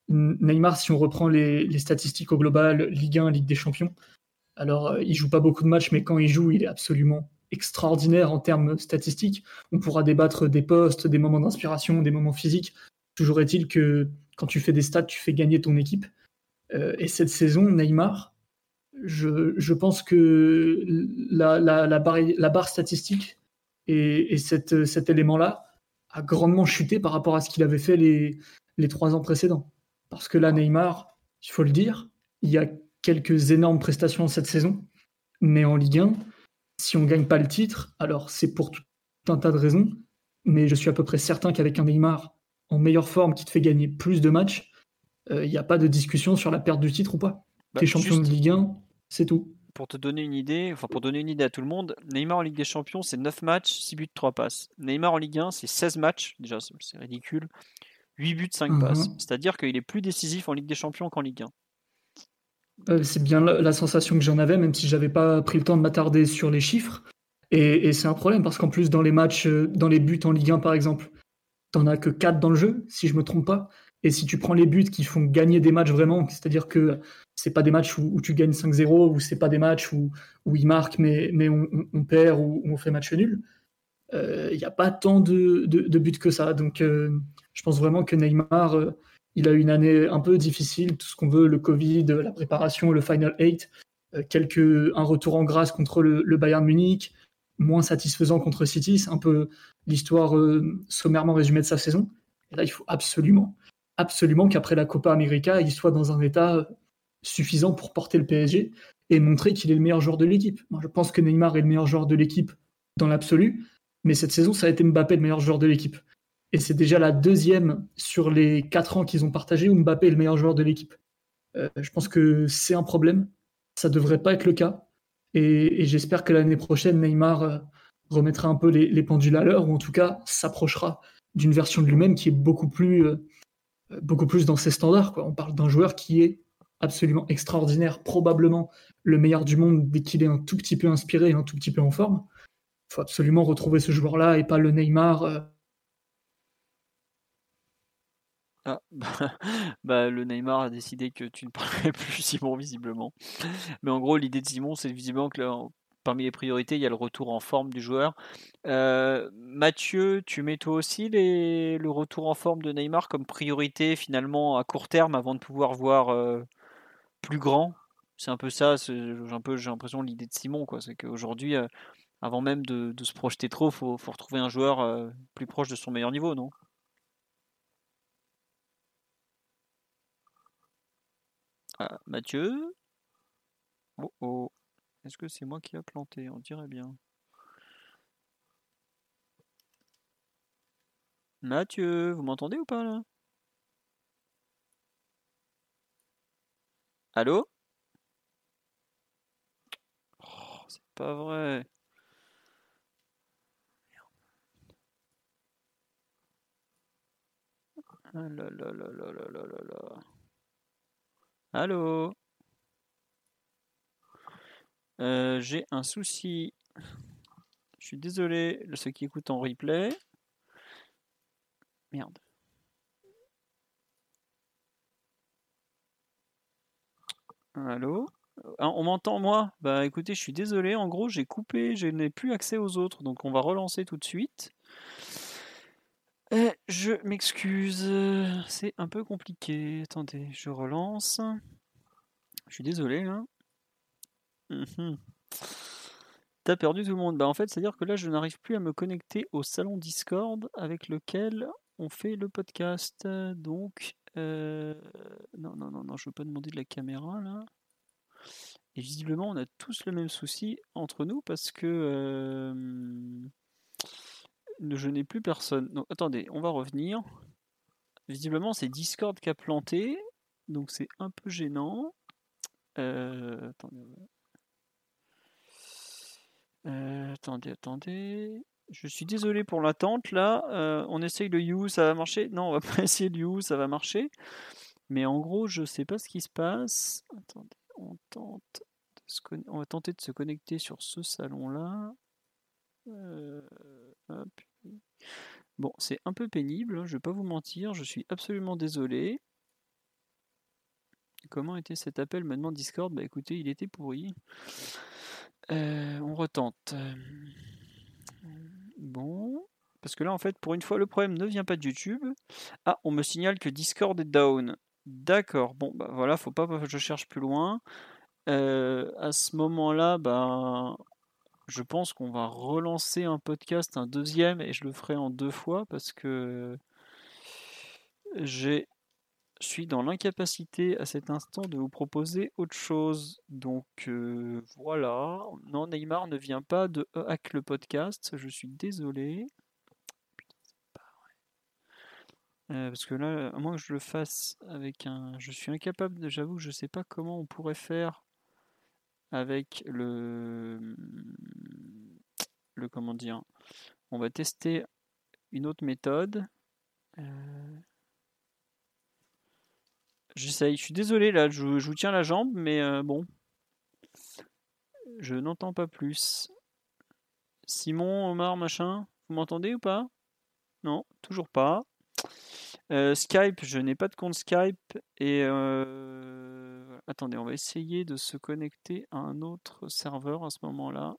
Neymar, si on reprend les, les statistiques au global, Ligue 1, Ligue des Champions, alors euh, il joue pas beaucoup de matchs, mais quand il joue, il est absolument extraordinaire en termes statistiques. On pourra débattre des postes, des moments d'inspiration, des moments physiques. Toujours est-il que quand tu fais des stats, tu fais gagner ton équipe. Euh, et cette saison, Neymar, je, pense que la, barre, statistique et, cet élément-là a grandement chuté par rapport à ce qu'il avait fait les, les trois ans précédents. Parce que là, Neymar, il faut le dire, il y a quelques énormes prestations cette saison, mais en Ligue 1, si on ne gagne pas le titre, alors c'est pour tout un tas de raisons, mais je suis à peu près certain qu'avec un Neymar en meilleure forme qui te fait gagner plus de matchs, il euh, n'y a pas de discussion sur la perte du titre ou pas. Bah, T'es champion de Ligue 1, c'est tout. Pour te donner une idée, enfin pour donner une idée à tout le monde, Neymar en Ligue des Champions, c'est 9 matchs, 6 buts, 3 passes. Neymar en Ligue 1, c'est 16 matchs, déjà c'est ridicule, 8 buts, 5 mhm. passes. C'est-à-dire qu'il est plus décisif en Ligue des Champions qu'en Ligue 1. Euh, c'est bien la, sensation que j'en avais, même si j'avais pas pris le temps de m'attarder sur les chiffres. Et, c'est un problème parce qu'en plus, dans les matchs, euh, dans les buts en Ligue 1 par exemple, t'en as que 4 dans le jeu, si je me trompe pas. Et si tu prends les buts qui font gagner des matchs vraiment, c'est-à-dire que c'est pas des matchs où, tu gagnes 5-0 ou c'est pas des matchs où, où ils marquent mais, on, perd ou, on fait match nul, il euh, n'y a pas tant de, buts que ça. Donc euh, je pense vraiment que Neymar, il a eu une année un peu difficile, tout ce qu'on veut, le Covid, la préparation, le Final 8, quelques, un retour en grâce contre le, Bayern Munich, moins satisfaisant contre City, c'est un peu l'histoire sommairement résumée de sa saison. Et là, il faut absolument absolument qu'après la Copa América, il soit dans un état suffisant pour porter le PSG et montrer qu'il est le meilleur joueur de l'équipe. Moi, je pense que Neymar est le meilleur joueur de l'équipe dans l'absolu, mais cette saison, ça a été Mbappé le meilleur joueur de l'équipe. Et c'est déjà la deuxième sur les quatre ans qu'ils ont partagé où Mbappé est le meilleur joueur de l'équipe. Euh, je pense que c'est un problème. Ça devrait pas être le cas. Et, j'espère que l'année prochaine, Neymar euh, remettra un peu les, pendules à l'heure, ou en tout cas s'approchera d'une version de lui-même qui est beaucoup plus euh, beaucoup plus dans ses standards. On parle d'un joueur qui est absolument extraordinaire, probablement le meilleur du monde dès qu'il est un tout petit peu inspiré et un tout petit peu en forme. Il faut absolument retrouver ce joueur-là et pas le Neymar. Euh. Ah, bah, le Neymar a décidé que tu ne parlerais plus Simon visiblement. Mais en gros, l'idée de Simon, c'est visiblement que parmi les priorités, il y a le retour en forme du joueur. Euh, Mathieu, tu mets toi aussi le retour en forme de Neymar comme priorité finalement à court terme avant de pouvoir voir euh, plus grand? C'est un peu ça, j'ai l'impression l'idée de Simon quoi, c'est qu'aujourd'hui, euh, avant même de, de, se projeter trop, faut, faut retrouver un joueur plus proche de son meilleur niveau, non? Ah, Mathieu? Oh oh. Est-ce que c'est moi qui a planté? On dirait bien. Mathieu, vous m'entendez ou pas là? Allô? Oh, C'est pas vrai. Ah là là là là là là là. Allô? Euh, J'ai un souci. Je suis désolé, ceux qui écoutent en replay. Merde. Allô? Ah, On m'entend moi? Bah écoutez, je suis désolé, en gros j'ai coupé, je n'ai plus accès aux autres, donc on va relancer tout de suite. Euh, je m'excuse, c'est un peu compliqué. Attendez, je relance. Je suis désolé là. Mhm. T'as perdu tout le monde. Bah en fait, c'est-à-dire que là, je n'arrive plus à me connecter au salon Discord avec lequel on fait le podcast. Donc, euh, non, non, non, non, je veux pas demander de la caméra là. Et visiblement, on a tous le même souci entre nous parce que euh, je n'ai plus personne. Donc, attendez, on va revenir. Visiblement, c'est Discord qui a planté, donc c'est un peu gênant. Euh, attendez. attendez, attendez. Je suis désolé pour l'attente là. Euh, on essaye le You, ça va marcher? Non, on va pas essayer le You, ça va marcher. Mais en gros, je sais pas ce qui se passe. Attendez, on va tenter de se connecter sur ce salon là. Bon, c'est un peu pénible, hein, je vais pas vous mentir, je suis absolument désolé. Comment était cet appel? Maintenant Discord Bah écoutez, il était pourri. Euh, on retente. Bon. Parce que là, en fait, pour une fois, le problème ne vient pas de YouTube. Ah, on me signale que Discord est down. D'accord. Bon, bah voilà, faut pas que je cherche plus loin. Euh, à ce moment-là, bah, je pense qu'on va relancer un podcast, un deuxième, et je le ferai en deux fois parce que j'ai je suis dans l'incapacité à cet instant de vous proposer autre chose. Donc euh, voilà. Non, Neymar ne vient pas de Hack le podcast. Je suis désolé. Euh, parce que là, à moins que je le fasse avec un. Je suis incapable, j'avoue, je sais pas comment on pourrait faire avec le. Le comment dire. On va tester une autre méthode. Euh... J'essaye. Je suis désolé là, je, vous tiens la jambe, mais euh, bon. Je n'entends pas plus. Simon, Omar, machin, vous m'entendez ou pas? Non, toujours pas. Euh, Skype, je n'ai pas de compte Skype et euh, attendez, on va essayer de se connecter à un autre serveur à ce moment-là.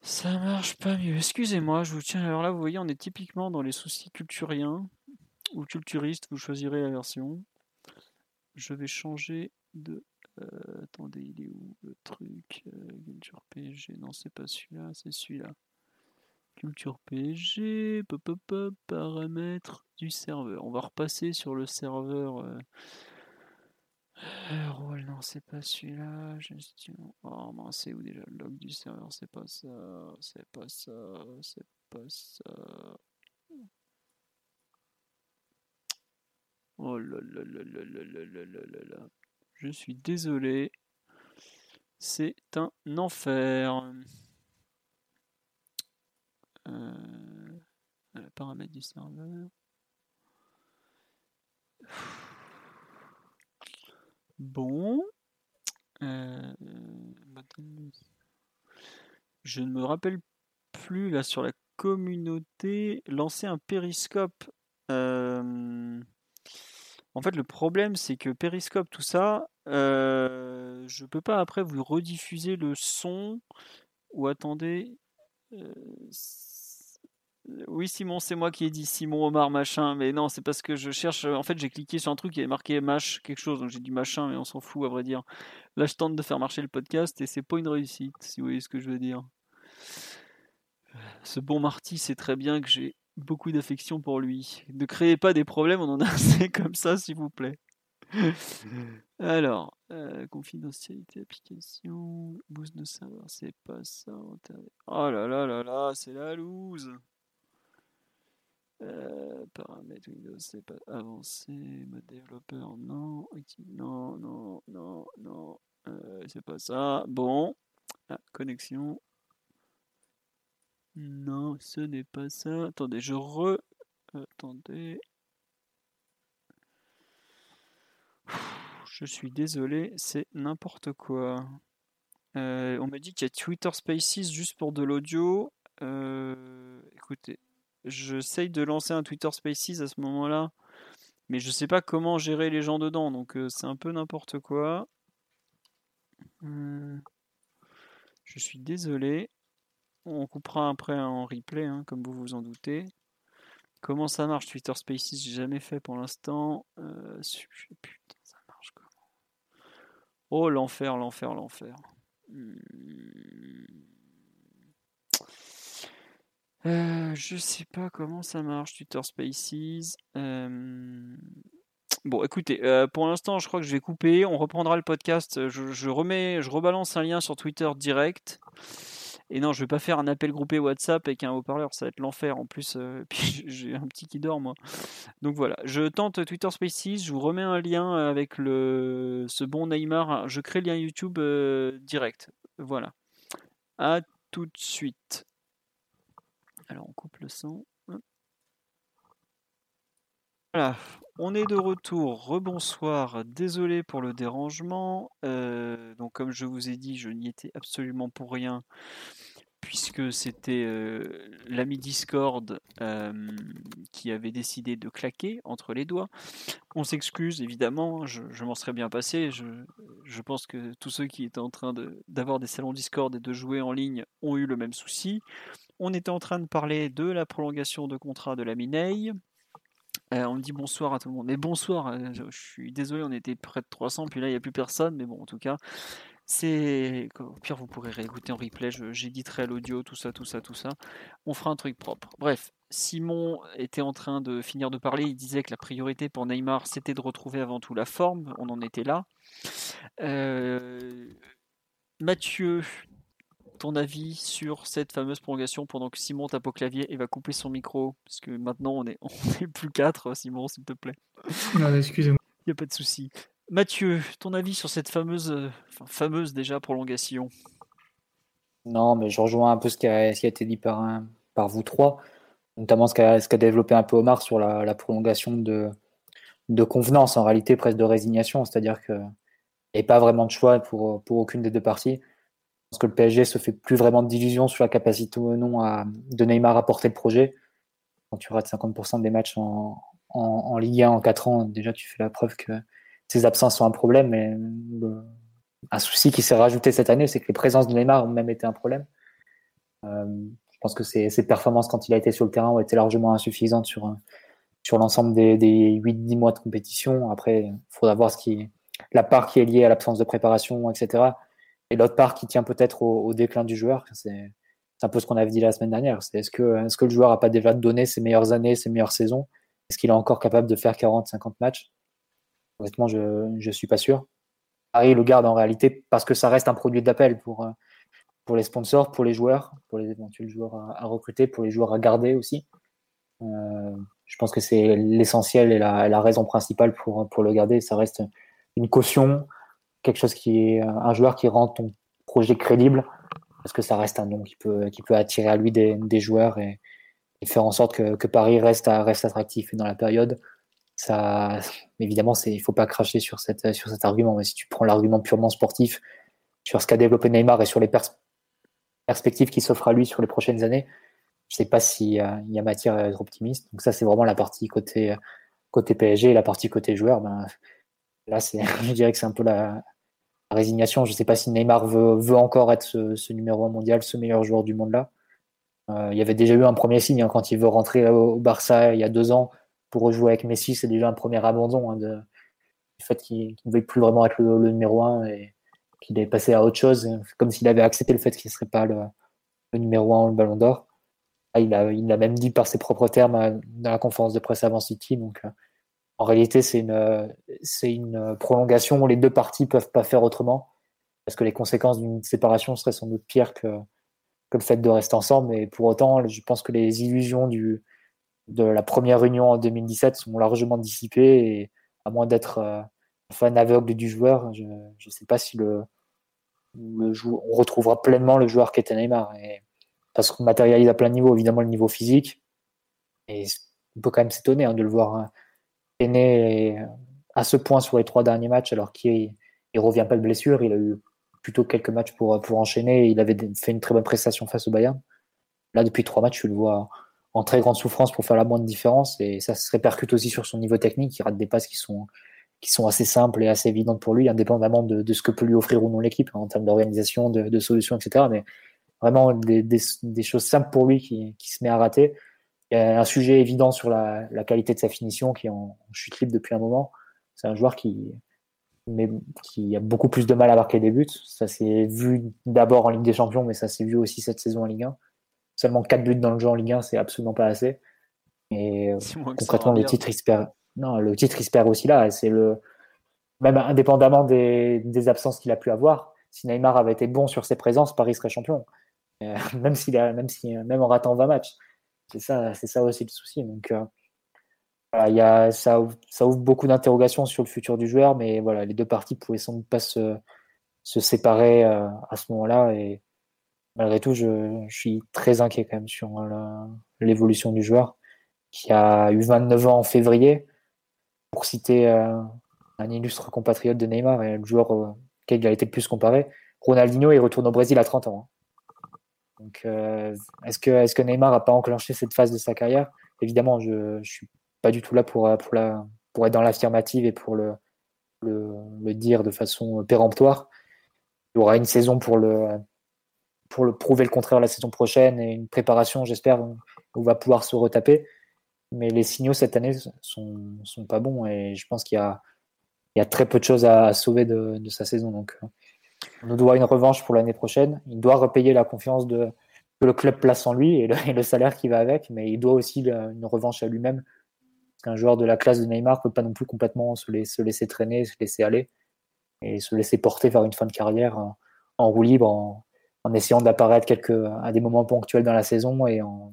Ça marche pas mieux. Excusez-moi, je vous tiens. Alors là, vous voyez, on est typiquement dans les soucis culturiens ou culturiste, vous choisirez la version. Je vais changer de. Euh, attendez, il est où le truc Culture PSG, non, c'est pas celui-là, c'est celui-là. Culture pop, paramètres du serveur. On va repasser sur le serveur. Euh... non, c'est pas celui-là. Oh mince, c'est où déjà le log du serveur? C'est pas ça, c'est pas ça, c'est pas ça. Oh là là là là là là là là là. Je suis désolé. C'est un enfer. Euh, paramètres du serveur. Bon. Euh, je ne me rappelle plus là sur la communauté. Lancer un périscope. Euh, En fait, le problème, c'est que Periscope, tout ça, je peux pas après vous rediffuser le son. Ou attendez. Euh, Oui, Simon, c'est moi qui ai dit Simon Omar machin, mais non, c'est parce que je cherche. En fait, j'ai cliqué sur un truc qui est marqué mach quelque chose, donc j'ai dit machin, mais on s'en fout à vrai dire. Là, je tente de faire marcher le podcast et c'est pas une réussite, si vous voyez ce que je veux dire. Ce bon Marty sait très bien que j'ai beaucoup d'affection pour lui. Ne créez pas des problèmes, on en a assez comme ça, s'il vous plaît. Alors, euh, confidentialité, application, boost de serveur, c'est pas ça. Oh là là là là, c'est la loose. Euh, paramètres Windows, c'est pas avancé. Mode développeur, non. Non, non, non, non. Euh, c'est pas ça. Bon. Ah, connexion. Non, ce n'est pas ça. Attendez, je re. Attendez. Je suis désolé, c'est n'importe quoi. Euh, on me dit qu'il y a Twitter Spaces juste pour de l'audio. Écoutez, j'essaye de lancer un Twitter Spaces à ce moment-là, mais je sais pas comment gérer les gens dedans, donc euh, c'est un peu n'importe quoi. Euh, je suis désolé. On coupera après en replay, hein, comme vous vous en doutez. Comment ça marche Twitter Spaces? J'ai jamais fait pour l'instant. Euh, putain, ça marche comment? Oh l'enfer, l'enfer, l'enfer. Hmm. Euh, je sais pas comment ça marche Twitter Spaces. Bon, écoutez, pour l'instant, je crois que je vais couper. On reprendra le podcast. Je, remets, je rebalance un lien sur Twitter direct. Et non, je vais pas faire un appel groupé WhatsApp avec un haut-parleur, ça va être l'enfer. En plus, j'ai un petit qui dort moi. Donc voilà, je tente Twitter Spaces. Je vous remets un lien avec ce bon Neymar. Je crée le lien YouTube direct. Voilà. À tout de suite. Alors on coupe le son. Voilà, on est de retour. Rebonsoir. Désolé pour le dérangement. Euh, donc, comme je vous ai dit, je n'y étais absolument pour rien, puisque c'était euh, l'ami Discord euh, qui avait décidé de claquer entre les doigts. On s'excuse, évidemment. Je, m'en serais bien passé. Je, pense que tous ceux qui étaient en train d'avoir des salons Discord et de jouer en ligne ont eu le même souci. On était en train de parler de la prolongation de contrat de la Mineille. Euh, on dit bonsoir à tout le monde. Mais bonsoir, euh, je, suis désolé, on était près de 300, puis là il n'y a plus personne. Mais bon, en tout cas, c'est. Au pire, vous pourrez réécouter en replay. J'éditerai l'audio, tout ça, tout ça, tout ça. On fera un truc propre. Bref, Simon était en train de finir de parler. Il disait que la priorité pour Neymar, c'était de retrouver avant tout la forme. On en était là. Euh, Mathieu, ton avis sur cette fameuse prolongation pendant que Simon tape au clavier et va couper son micro? Parce que maintenant on est, on est plus quatre, Simon, s'il te plaît. Non, excusez-moi. Il n'y a pas de souci. Mathieu, ton avis sur cette fameuse, enfin, fameuse déjà prolongation? Non, mais je rejoins un peu ce qui a, ce qui a été dit par, un- par vous trois, notamment ce qu'a ce qu'a développé un peu Omar sur la, la prolongation de, de convenance, en réalité presque de résignation, c'est-à-dire qu'il n'y avait pas vraiment de choix pour, pour aucune des deux parties. Que le PSG se fait plus vraiment d'illusions sur la capacité ou non de Neymar à porter le projet. Quand tu rates 50% des matchs en, en, Ligue 1 en 4 ans, déjà tu fais la preuve que ses absences sont un problème. Mais un souci qui s'est rajouté cette année, c'est que les présences de Neymar ont même été un problème. Euh, je pense que ses, ses performances quand il a été sur le terrain ont été largement insuffisantes sur, sur l'ensemble des, des 8-10 mois de compétition. Après, il faudra voir ce qui, la part qui est liée à l'absence de préparation, etc. Et l'autre part qui tient peut-être au, déclin du joueur. C'est un peu ce qu'on avait dit la semaine dernière. C'est est-ce que, le joueur n'a pas déjà donné ses meilleures années, ses meilleures saisons? Est-ce qu'il est encore capable de faire 40, 50 matchs? Honnêtement, je ne suis pas sûr. Paris le garde en réalité parce que ça reste un produit d'appel pour, euh, pour les sponsors, pour les joueurs, pour les éventuels joueurs à, à recruter, pour les joueurs à garder aussi. Euh, je pense que c'est l'essentiel et la, la raison principale pour, pour le garder. Ça reste une caution, quelque chose qui est un joueur qui rend ton projet crédible parce que ça reste un nom qui peut, qui peut attirer à lui des, des joueurs et, faire en sorte que, que Paris reste, reste attractif. Et dans la période, ça, évidemment, il ne faut pas cracher sur, cette, sur cet argument. Mais si tu prends l'argument purement sportif sur ce qu'a développé Neymar et sur les pers perspectives qui s'offrent à lui sur les prochaines années, je ne sais pas s'il y, y, a matière à être optimiste. Donc ça, c'est vraiment la partie côté, côté PSG et la partie côté joueur, ben, là, je dirais que c'est un peu la, résignation. Je ne sais pas si Neymar veut, encore être ce, numéro 1 mondial, ce meilleur joueur du monde là. Euh, il y avait déjà eu un premier signe hein, quand il veut rentrer au, Barça il y a deux ans pour rejouer avec Messi, c'est déjà un premier abandon hein, du fait qu'il ne veut plus vraiment être le, numéro 1 et qu'il est passé à autre chose, comme s'il avait accepté le fait qu'il ne serait pas le, numéro 1 le ballon d'or. Il l'a il a même dit par ses propres termes euh, dans la conférence de presse avant City. Donc, euh, en réalité, c'est une, c'est une prolongation où les deux parties peuvent pas faire autrement, parce que les conséquences d'une séparation seraient sans doute pires que, que le fait de rester ensemble. Mais pour autant, je pense que les illusions du, de la première réunion en 2017 sont largement dissipées, et à moins d'être euh, fan aveugle du joueur, je ne sais pas si le, le on retrouvera pleinement le joueur qu'était Neymar. Et, parce qu'on matérialise à plein niveau, évidemment le niveau physique. Et on peut quand même s'étonner hein, de le voir hein, aîné à ce point sur les trois derniers matchs, alors qu'il ne revient pas de blessure. Il a eu plutôt quelques matchs pour, pour enchaîner. Il avait fait une très bonne prestation face au Bayern. Là, depuis trois matchs, je le vois en très grande souffrance pour faire la moindre différence. Et ça se répercute aussi sur son niveau technique. Il rate des passes qui sont, qui sont assez simples et assez évidentes pour lui, indépendamment de, de ce que peut lui offrir ou non l'équipe en termes d'organisation, de, de, solutions, etc. Mais vraiment des, des, choses simples pour lui qui, qui, se met à rater. Il y a un sujet évident sur la, la qualité de sa finition qui est en, chute libre depuis un moment. C'est un joueur qui, mais, qui a beaucoup plus de mal à marquer des buts. Ça s'est vu d'abord en Ligue des Champions, mais ça s'est vu aussi cette saison en Ligue 1. Seulement 4 buts dans le jeu en Ligue 1, c'est absolument pas assez. Et concrètement, le titre, il non, le titre, il se perd aussi là. C'est le, même indépendamment des, des absences qu'il a pu avoir, si Neymar avait été bon sur ses présences, Paris serait champion. Euh, même, s'il a, même, si, même en ratant 20 matchs. C'est ça, c'est ça aussi le souci. Donc, euh, y a, ça, ouvre, beaucoup d'interrogations sur le futur du joueur, mais voilà, les deux parties pouvaient sans doute pas se, se séparer euh, à ce moment-là. Et malgré tout, je, suis très inquiet quand même sur l'évolution du joueur, qui a eu 29 ans en février. Pour citer un illustre compatriote de Neymar et le joueur auquel il a été le plus comparé, Ronaldinho, il retourne au Brésil à 30 ans. Hein. Euh, est-ce que, Neymar n'a pas enclenché cette phase de sa carrière? Évidemment, je ne suis pas du tout là pour, pour être dans l'affirmative et pour le, dire de façon péremptoire. Il y aura une saison pour le, prouver le contraire la saison prochaine et une préparation, j'espère, où on va pouvoir se retaper. Mais les signaux cette année sont, sont pas bons et je pense qu'il y a, très peu de choses à, sauver de, sa saison. Euh, on nous doit une revanche pour l'année prochaine. Il doit repayer la confiance que le club place en lui et le, salaire qui va avec, mais il doit aussi une revanche à lui-même. Parce qu'un joueur de la classe de Neymar ne peut pas non plus complètement se, laisser traîner, se laisser aller et se laisser porter vers une fin de carrière en, roue libre, en, essayant d'apparaître à des moments ponctuels dans la saison et en,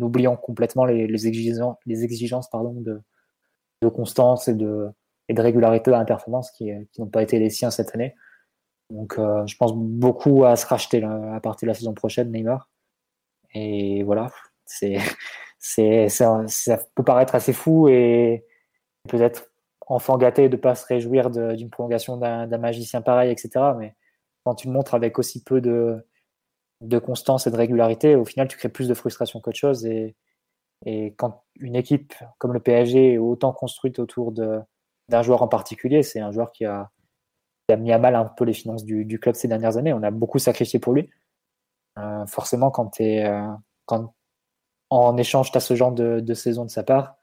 oubliant complètement les, exigences, les exigences pardon, de, constance et de, régularité dans la performance qui n'ont pas été les siens cette année. Donc, euh, je pense beaucoup à se racheter à partir de la saison prochaine, Neymar. Et voilà, c'est, ça, peut paraître assez fou et peut-être enfant gâté de ne pas se réjouir d'une prolongation d'un, magicien pareil, etc. Mais quand tu le montres avec aussi peu de, constance et de régularité, au final, tu crées plus de frustration qu'autre chose. Et quand une équipe comme le PSG est autant construite autour d'un joueur en particulier, c'est un joueur qui a, a mis à mal un peu les finances du, club ces dernières années. On a beaucoup sacrifié pour lui. Euh, forcément, quand, es, euh, quand en échange, tu as ce genre de, saison de sa part,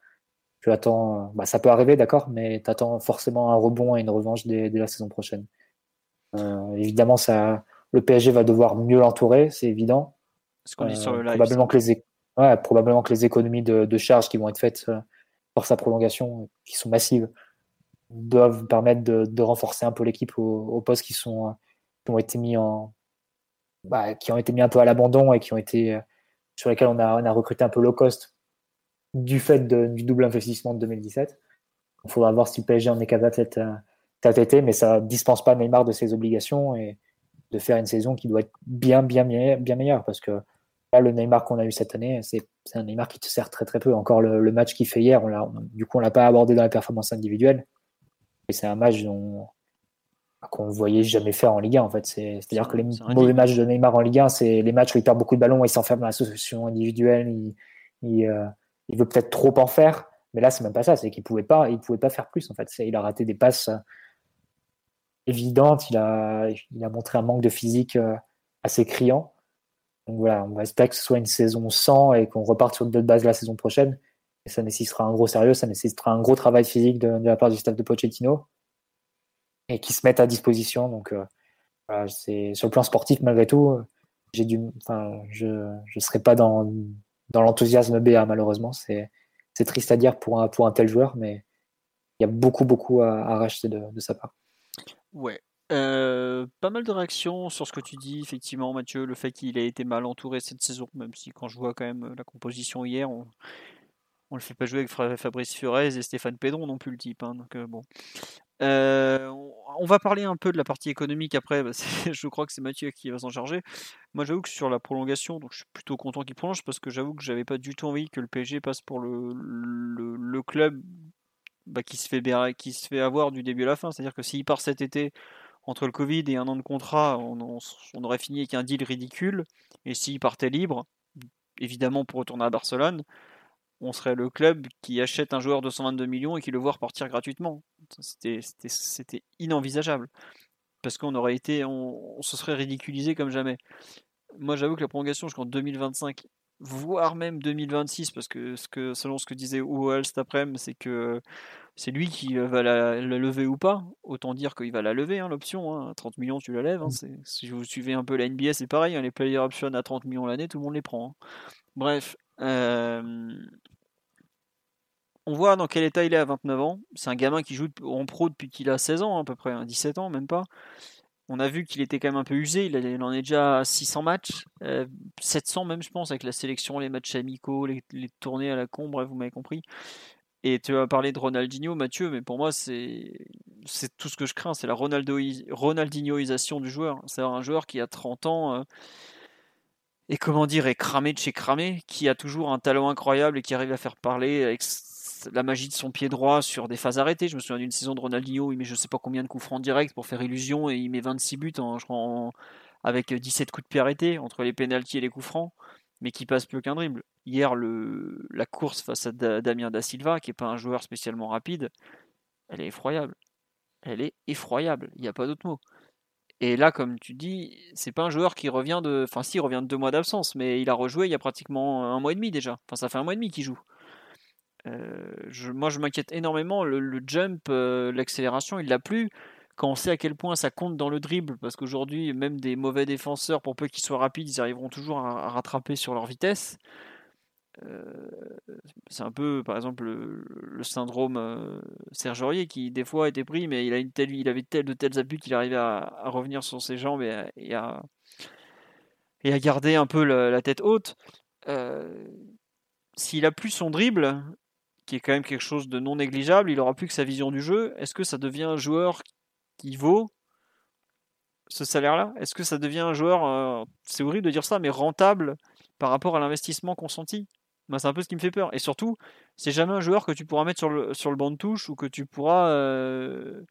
tu attends, bah, ça peut arriver, d'accord, mais tu attends forcément un rebond et une revanche dès, la saison prochaine. Euh, évidemment, ça, le PSG va devoir mieux l'entourer, c'est évident. Ce qu'on dit sur le live. Probablement que, les, probablement que les économies de, de charges qui vont être faites pour sa prolongation, qui sont massives, doivent permettre de, renforcer un peu l'équipe aux, postes qui sont qui ont été mis en bah, qui ont été mis un peu à l'abandon et qui ont été sur lesquels on a, recruté un peu low cost du fait du double investissement de 2017. Il faudra voir si le PSG en est capable cet, cet été, mais ça dispense pas Neymar de ses obligations et de faire une saison qui doit être bien, bien, bien meilleure parce que le Neymar qu'on a eu cette année, c'est un Neymar qui te sert très, très peu. Encore le, match qu'il fait hier, on du coup, on l'a pas abordé dans la performance individuelle c'est un match qu'on ne voyait jamais faire en Ligue 1 en fait. C'est-à-dire que les mauvais matchs de Neymar en Ligue 1, c'est les matchs où il perd beaucoup de ballons, il s'enferme dans l'association individuelle, il, il, euh, il, veut peut-être trop en faire, Mais là, c'est même pas ça, c'est qu'il pouvait pas, il pouvait pas faire plus en fait. Il a raté des passes euh, évidentes, il a, il a montré un manque de physique euh, assez criant. Donc voilà, on va espérer que ce soit une saison sans et qu'on reparte sur de bonnes bases la saison prochaine. Ça nécessitera un gros sérieux, ça nécessitera un gros travail physique de, la part du staff de Pochettino et qui se mettent à disposition. Donc c'est sur le plan sportif malgré tout, j'ai dû, enfin, je ne serai pas dans, l'enthousiasme BA malheureusement. C'est triste à dire pour un, un tel joueur, mais il y a beaucoup, beaucoup à, racheter de, sa part. Ouais. Euh, pas mal de réactions sur ce que tu dis, effectivement, Mathieu, le fait qu'il ait été mal entouré cette saison, même si quand je vois quand même la composition hier, on, on le fait pas jouer avec Fabrice Furez et Stéphane Pédron non plus le type. Hein, euh. Euh, on va parler un peu de la partie économique après. je crois que c'est Mathieu qui va s'en charger. Moi, j'avoue que sur la prolongation, donc je suis plutôt content qu'il prolonge parce que j'avoue que j'avais pas du tout envie que le PSG passe pour le, club bah, qui, se fait, avoir du début à la fin. C'est-à-dire que s'il part cet été entre le Covid et un an de contrat, on, on aurait fini avec un deal ridicule. Et s'il partait libre, évidemment pour retourner à Barcelone, on serait le club qui achète un joueur de 122 millions et qui le voit repartir gratuitement. C'était inenvisageable. Parce qu'on aurait été, on, se serait ridiculisé comme jamais. Moi, j'avoue que la prolongation jusqu'en 2025, voire même 2026, parce que, ce que selon ce que disait Ouel cet après-midi, c'est que c'est lui qui va la, lever ou pas. Autant dire qu'il va la lever, hein, l'option. 30 hein. millions, tu la lèves. Hein. Mm. Si vous suivez un peu la NBA, c'est pareil. les player options à 30 millions l'année, tout le monde les prend. Bref, euh, on voit dans quel état il est à 29 ans. C'est un gamin qui joue en pro depuis qu'il a 16 ans à peu près, 17 hein, ans même pas. On a vu qu'il était quand même un peu usé, il en est déjà à 600 matchs, 700 euh, même je pense avec la sélection, les matchs amicaux, les, tournées à la con, bref vous m'avez compris. Et tu as parlé de Ronaldinho, Mathieu, mais pour moi c'est tout ce que je crains, c'est la Ronaldinhoisation du joueur. C'est un joueur qui a 30 ans euh, et comment dire est cramé de chez cramé, qui a toujours un talent incroyable et qui arrive à faire parler avec la magie de son pied droit sur des phases arrêtées. Je me souviens d'une saison de Ronaldinho, il met je sais pas combien de coups francs directs pour faire illusion et il met 26 buts avec 17 coups de pied arrêtés entre les pénalties et les coups francs, mais qui passe plus qu'un dribble. Hier, la course face à Damien Da Silva, qui n'est pas un joueur spécialement rapide, elle est effroyable. Elle est effroyable, il n'y a pas d'autre mot. Et là, comme tu dis, c'est pas un joueur qui revient de. Enfin, si, revient de deux mois d'absence, mais il a rejoué il y a pratiquement un mois et demi déjà. Enfin, ça fait un mois et demi qu'il joue. Euh, moi, je m'inquiète énormément. Le, jump, euh, l'accélération, il l'a plus. Quand on sait à quel point ça compte dans le dribble, parce qu'aujourd'hui, même des mauvais défenseurs, pour peu qu'ils soient rapides, ils arriveront toujours à, rattraper sur leur vitesse. Euh, c'est un peu, par exemple, le, syndrome Serge Aurier qui, des fois, était pris, mais il, a une il avait tel, de tels abus qu'il arrivait à, revenir sur ses jambes et à, et à, garder un peu la, la tête haute. S'il a plus son dribble, qui est quand même quelque chose de non négligeable, il aura plus que sa vision du jeu. Est-ce que ça devient un joueur qui vaut ce salaire-là? Est-ce que ça devient un joueur, euh, c'est horrible de dire ça, mais rentable par rapport à l'investissement consenti? Bah, C'est un peu ce qui me fait peur. Et surtout, c'est jamais un joueur que tu pourras mettre sur le, sur le banc de touche ou que tu pourras euh,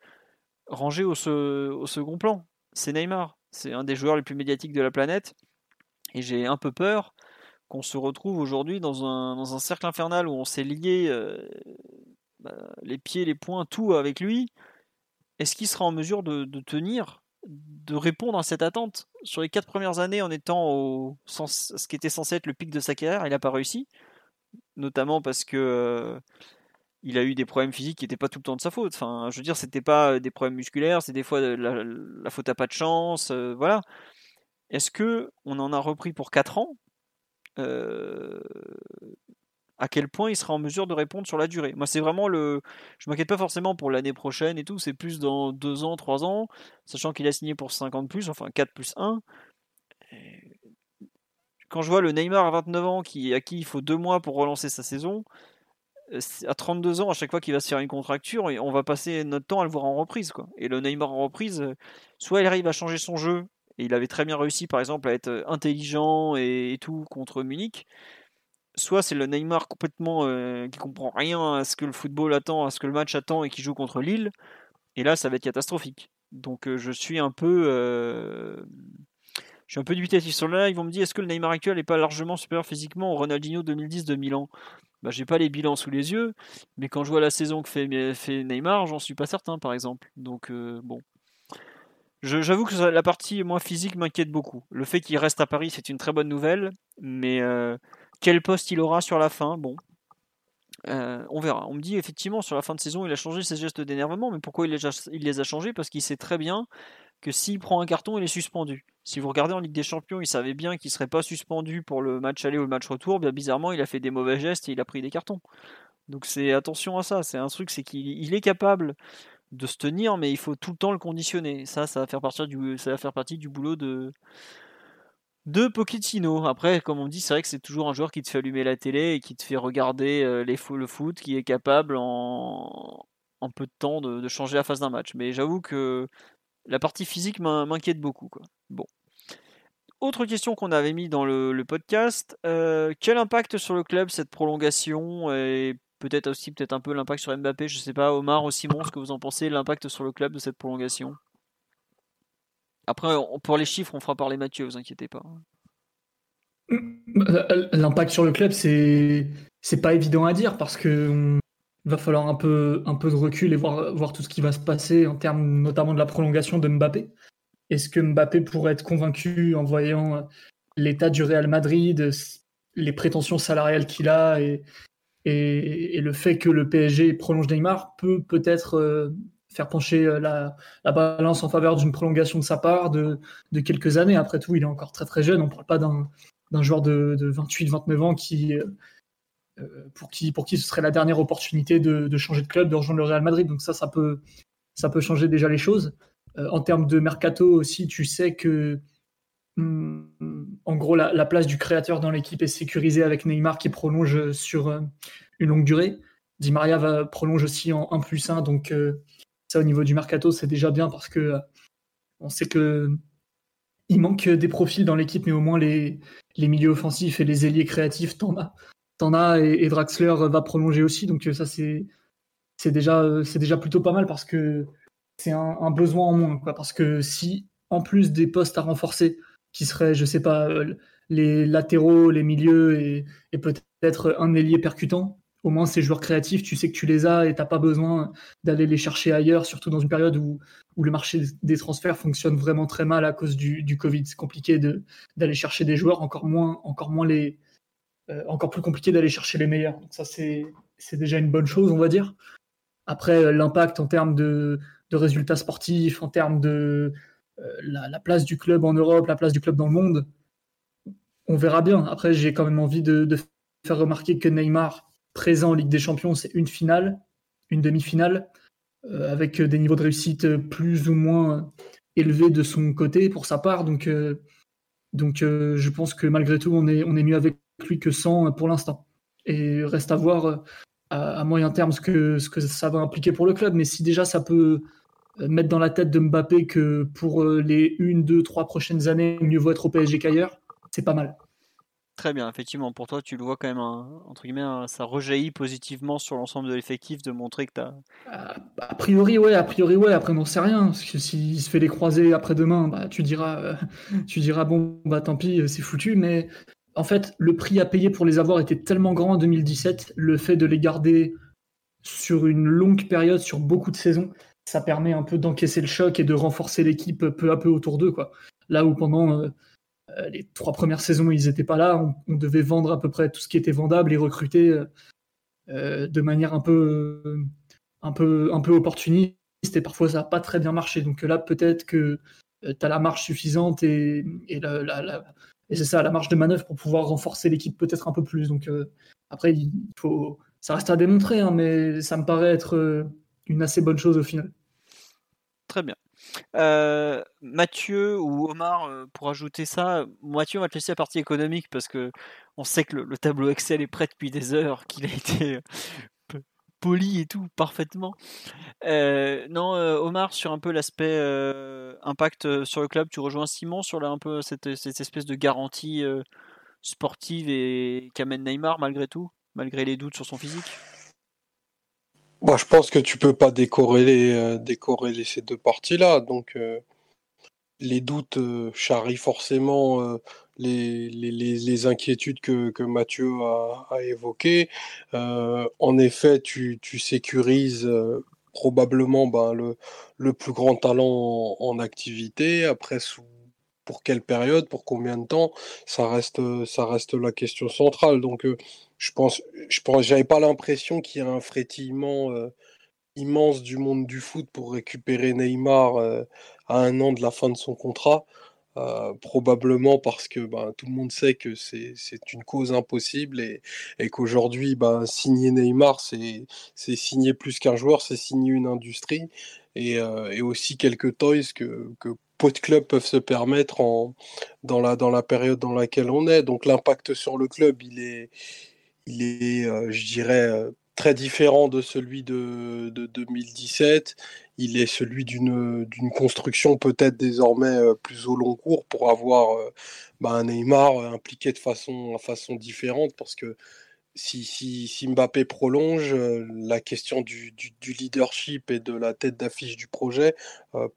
ranger au second plan. C'est Neymar. C'est un des joueurs les plus médiatiques de la planète. Et j'ai un peu peur qu'on se retrouve aujourd'hui dans un, cercle infernal où on s'est lié euh, bah, les pieds, les poings, tout avec lui, est-ce qu'il sera en mesure de, tenir, de répondre à cette attente? Sur les quatre premières années, en étant au, ce qui était censé être le pic de sa carrière, il n'a pas réussi, notamment parce que euh, il a eu des problèmes physiques qui n'étaient pas tout le temps de sa faute. Enfin, je veux dire, c'était pas des problèmes musculaires, c'est des fois la, faute à pas de chance, euh, voilà. Est-ce que on en a repris pour 4 ans? Euh, à quel point il sera en mesure de répondre sur la durée. Moi, c'est vraiment le. Je m'inquiète pas forcément pour l'année prochaine et tout, c'est plus dans 2 ans, 3 ans, sachant qu'il a signé pour 50 plus, enfin 4 plus 1. Quand je vois le Neymar à 29 ans, qui, à qui il faut 2 mois pour relancer sa saison, à 32 ans, à chaque fois qu'il va se faire une contracture, on va passer notre temps à le voir en reprise. Quoi. Et le Neymar en reprise, euh, soit il arrive à changer son jeu et il avait très bien réussi, par exemple, à être intelligent et, tout contre Munich. Soit c'est le Neymar complètement qui comprend rien à ce que le football attend, à ce que le match attend et qui joue contre Lille. Et là, ça va être catastrophique. Donc je suis un peu, un peu dubitatif sur là. Ils vont me dire est-ce que le Neymar actuel n'est pas largement supérieur physiquement au Ronaldinho 2010 de Milan bah, J'ai pas les bilans sous les yeux, mais quand je vois la saison que fait, Neymar, j'en suis pas certain, par exemple. Donc, bon. J'avoue que la partie moins physique m'inquiète beaucoup. Le fait qu'il reste à Paris, c'est une très bonne nouvelle, mais euh, quel poste il aura sur la fin? Bon, euh, on verra. On me dit effectivement sur la fin de saison, il a changé ses gestes d'énervement, mais pourquoi il les a, changés? Parce qu'il sait très bien que s'il prend un carton, il est suspendu. Si vous regardez en Ligue des Champions, il savait bien qu'il ne serait pas suspendu pour le match aller ou le match retour. Bien bizarrement, il a fait des mauvais gestes et il a pris des cartons. Donc c'est attention à ça. C'est un truc, c'est qu'il est capable de se tenir, mais il faut tout le temps le conditionner. Ça, ça va faire partie du, ça va faire partie du boulot de, de Pochettino. Après, comme on dit, c'est vrai que c'est toujours un joueur qui te fait allumer la télé et qui te fait regarder euh, les le foot, qui est capable en, peu de temps de, changer la phase d'un match. Mais j'avoue que la partie physique m'inquiète beaucoup. Bon. Autre question qu'on avait mis dans le, podcast, euh, quel impact sur le club cette prolongation et peut-être aussi peut-être un peu l'impact sur Mbappé, je sais pas, Omar ou Simon, ce que vous en pensez, l'impact sur le club de cette prolongation? Après, pour les chiffres, on fera parler Mathieu, vous inquiétez pas. Euh, l'impact sur le club, c'est c'est pas évident à dire parce que va falloir un peu un peu de recul et voir voir tout ce qui va se passer en termes notamment de la prolongation de Mbappé. Est-ce que Mbappé pourrait être convaincu en voyant l'état du Real Madrid, les prétentions salariales qu'il a et, et, le fait que le PSG prolonge Neymar peut peut-être euh, faire pencher euh, la, balance en faveur d'une prolongation de sa part de, quelques années. Après tout, il est encore très très jeune. On ne parle pas d'un joueur de, 28-29 ans qui, euh, pour, qui, pour qui ce serait la dernière opportunité de, changer de club, de rejoindre le Real Madrid. Donc ça, ça peut, ça peut changer déjà les choses. en termes de mercato aussi, tu sais que en gros, la, place du créateur dans l'équipe est sécurisée avec Neymar qui prolonge sur une longue durée. Di Maria va prolonge aussi en 1 plus 1, donc ça, au niveau du mercato, c'est déjà bien parce que euh, on sait que il manque des profils dans l'équipe, mais au moins les, milieux offensifs et les ailiers créatifs, t'en as. T'en et, Draxler va prolonger aussi. Donc euh, ça, c'est, déjà, euh, plutôt pas mal parce que c'est un, besoin en moins. Parce que si, en plus des postes à renforcer, qui seraient, je sais pas, les latéraux, les milieux et, peut-être un ailier percutant, au moins ces joueurs créatifs, tu sais que tu les as et tu n'as pas besoin d'aller les chercher ailleurs, surtout dans une période où, où, le marché des transferts fonctionne vraiment très mal à cause du, du Covid. C'est compliqué d'aller chercher des joueurs, encore moins, encore moins les, euh, encore plus compliqué d'aller chercher les meilleurs. Donc ça c'est déjà une bonne chose, on va dire. Après euh, l'impact en termes de, de, résultats sportifs, en termes de euh, la, la, place du club en Europe, la place du club dans le monde, on verra bien. Après j'ai quand même envie de, faire remarquer que Neymar présent en Ligue des Champions, c'est une finale, une demi-finale, euh, avec des niveaux de réussite plus ou moins élevés de son côté pour sa part. Donc, euh, donc euh, je pense que malgré tout, on est, on est mieux avec lui que sans pour l'instant. Et reste à voir à, moyen terme ce que, ce que ça va impliquer pour le club. Mais si déjà ça peut mettre dans la tête de Mbappé que pour les une, deux, trois prochaines années, mieux vaut être au PSG qu'ailleurs, c'est pas mal. Très bien, effectivement. Pour toi, tu le vois quand même, entre guillemets, ça rejaillit positivement sur l'ensemble de l'effectif de montrer que tu as. A priori, ouais, a priori, ouais. Après, on n'en sait rien. Parce que s'il se fait les croiser après-demain, bah, tu, diras, euh, tu diras, bon, bah tant pis, c'est foutu. Mais en fait, le prix à payer pour les avoir était tellement grand en 2017. Le fait de les garder sur une longue période, sur beaucoup de saisons, ça permet un peu d'encaisser le choc et de renforcer l'équipe peu à peu autour d'eux. Quoi. Là où pendant. Euh, euh, les trois premières saisons, ils n'étaient pas là. On, devait vendre à peu près tout ce qui était vendable et recruter euh, de manière un peu, un peu, un peu opportuniste. Et parfois, ça n'a pas très bien marché. Donc là, peut-être que tu as la marge suffisante et, et, et c'est ça, la marge de manœuvre pour pouvoir renforcer l'équipe peut-être un peu plus. Donc après, il faut, ça reste à démontrer, hein, mais ça me paraît être une assez bonne chose au final. Très bien. Euh, Mathieu ou Omar, euh, pour ajouter ça, Mathieu, on va te laisser la partie économique parce que on sait que le, tableau Excel est prêt depuis des heures, qu'il a été euh, poli et tout parfaitement. non, Omar, sur un peu l'aspect impact sur le club, tu rejoins Simon sur un peu cette, espèce de garantie sportive et qu'amène Neymar malgré tout, malgré les doutes sur son physique? Bah, je pense que tu peux pas décorréler, euh, ces deux parties-là. Donc, euh, les doutes charrient forcément les, les, les, inquiétudes que, que Mathieu a, évoquées. en effet, tu, tu sécurises probablement ben, le, le, plus grand talent en, activité. Après, pour quelle période, pour combien de temps, ça reste, ça reste la question centrale. Donc, je pense, je pense, j'avais pas l'impression qu'il y ait un frétillement immense du monde du foot pour récupérer Neymar à un an de la fin de son contrat. Euh, probablement parce que ben, tout le monde sait que c'est une cause impossible et, et qu'aujourd'hui, ben, signer Neymar, c'est signer plus qu'un joueur, c'est signer une industrie et, euh, et, aussi quelques toys que, que peu de clubs peuvent se permettre en, dans, la, dans la période dans laquelle on est. Donc l'impact sur le club, il est, il est euh, je dirais, très différent de celui de, 2017. Il est celui d'une construction peut-être désormais euh, plus au long cours pour avoir euh, un Neymar euh, impliqué de façon, façon différente parce que si, si, Mbappé prolonge, la question du, leadership et de la tête d'affiche du projet,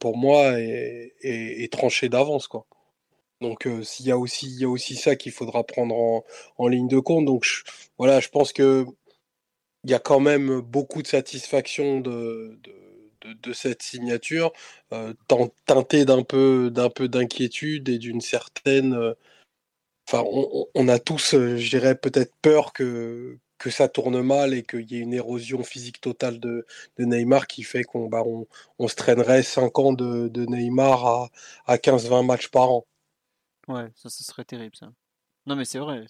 pour moi, est, tranchée d'avance. quoi. Donc il y, a aussi, ça qu'il faudra prendre en, ligne de compte. Donc voilà, je pense que il y a quand même beaucoup de satisfaction de, cette signature, euh, teintée d'un peu d'un peu d'inquiétude et d'une certaine. Euh, on, a tous, euh, je dirais, peut-être peur que, ça tourne mal et qu'il y ait une érosion physique totale de, Neymar qui fait qu'on bah, on, se traînerait 5 ans de, de Neymar à, à 15-20 matchs par an. Ouais, ça, ça serait terrible ça. Non mais c'est vrai.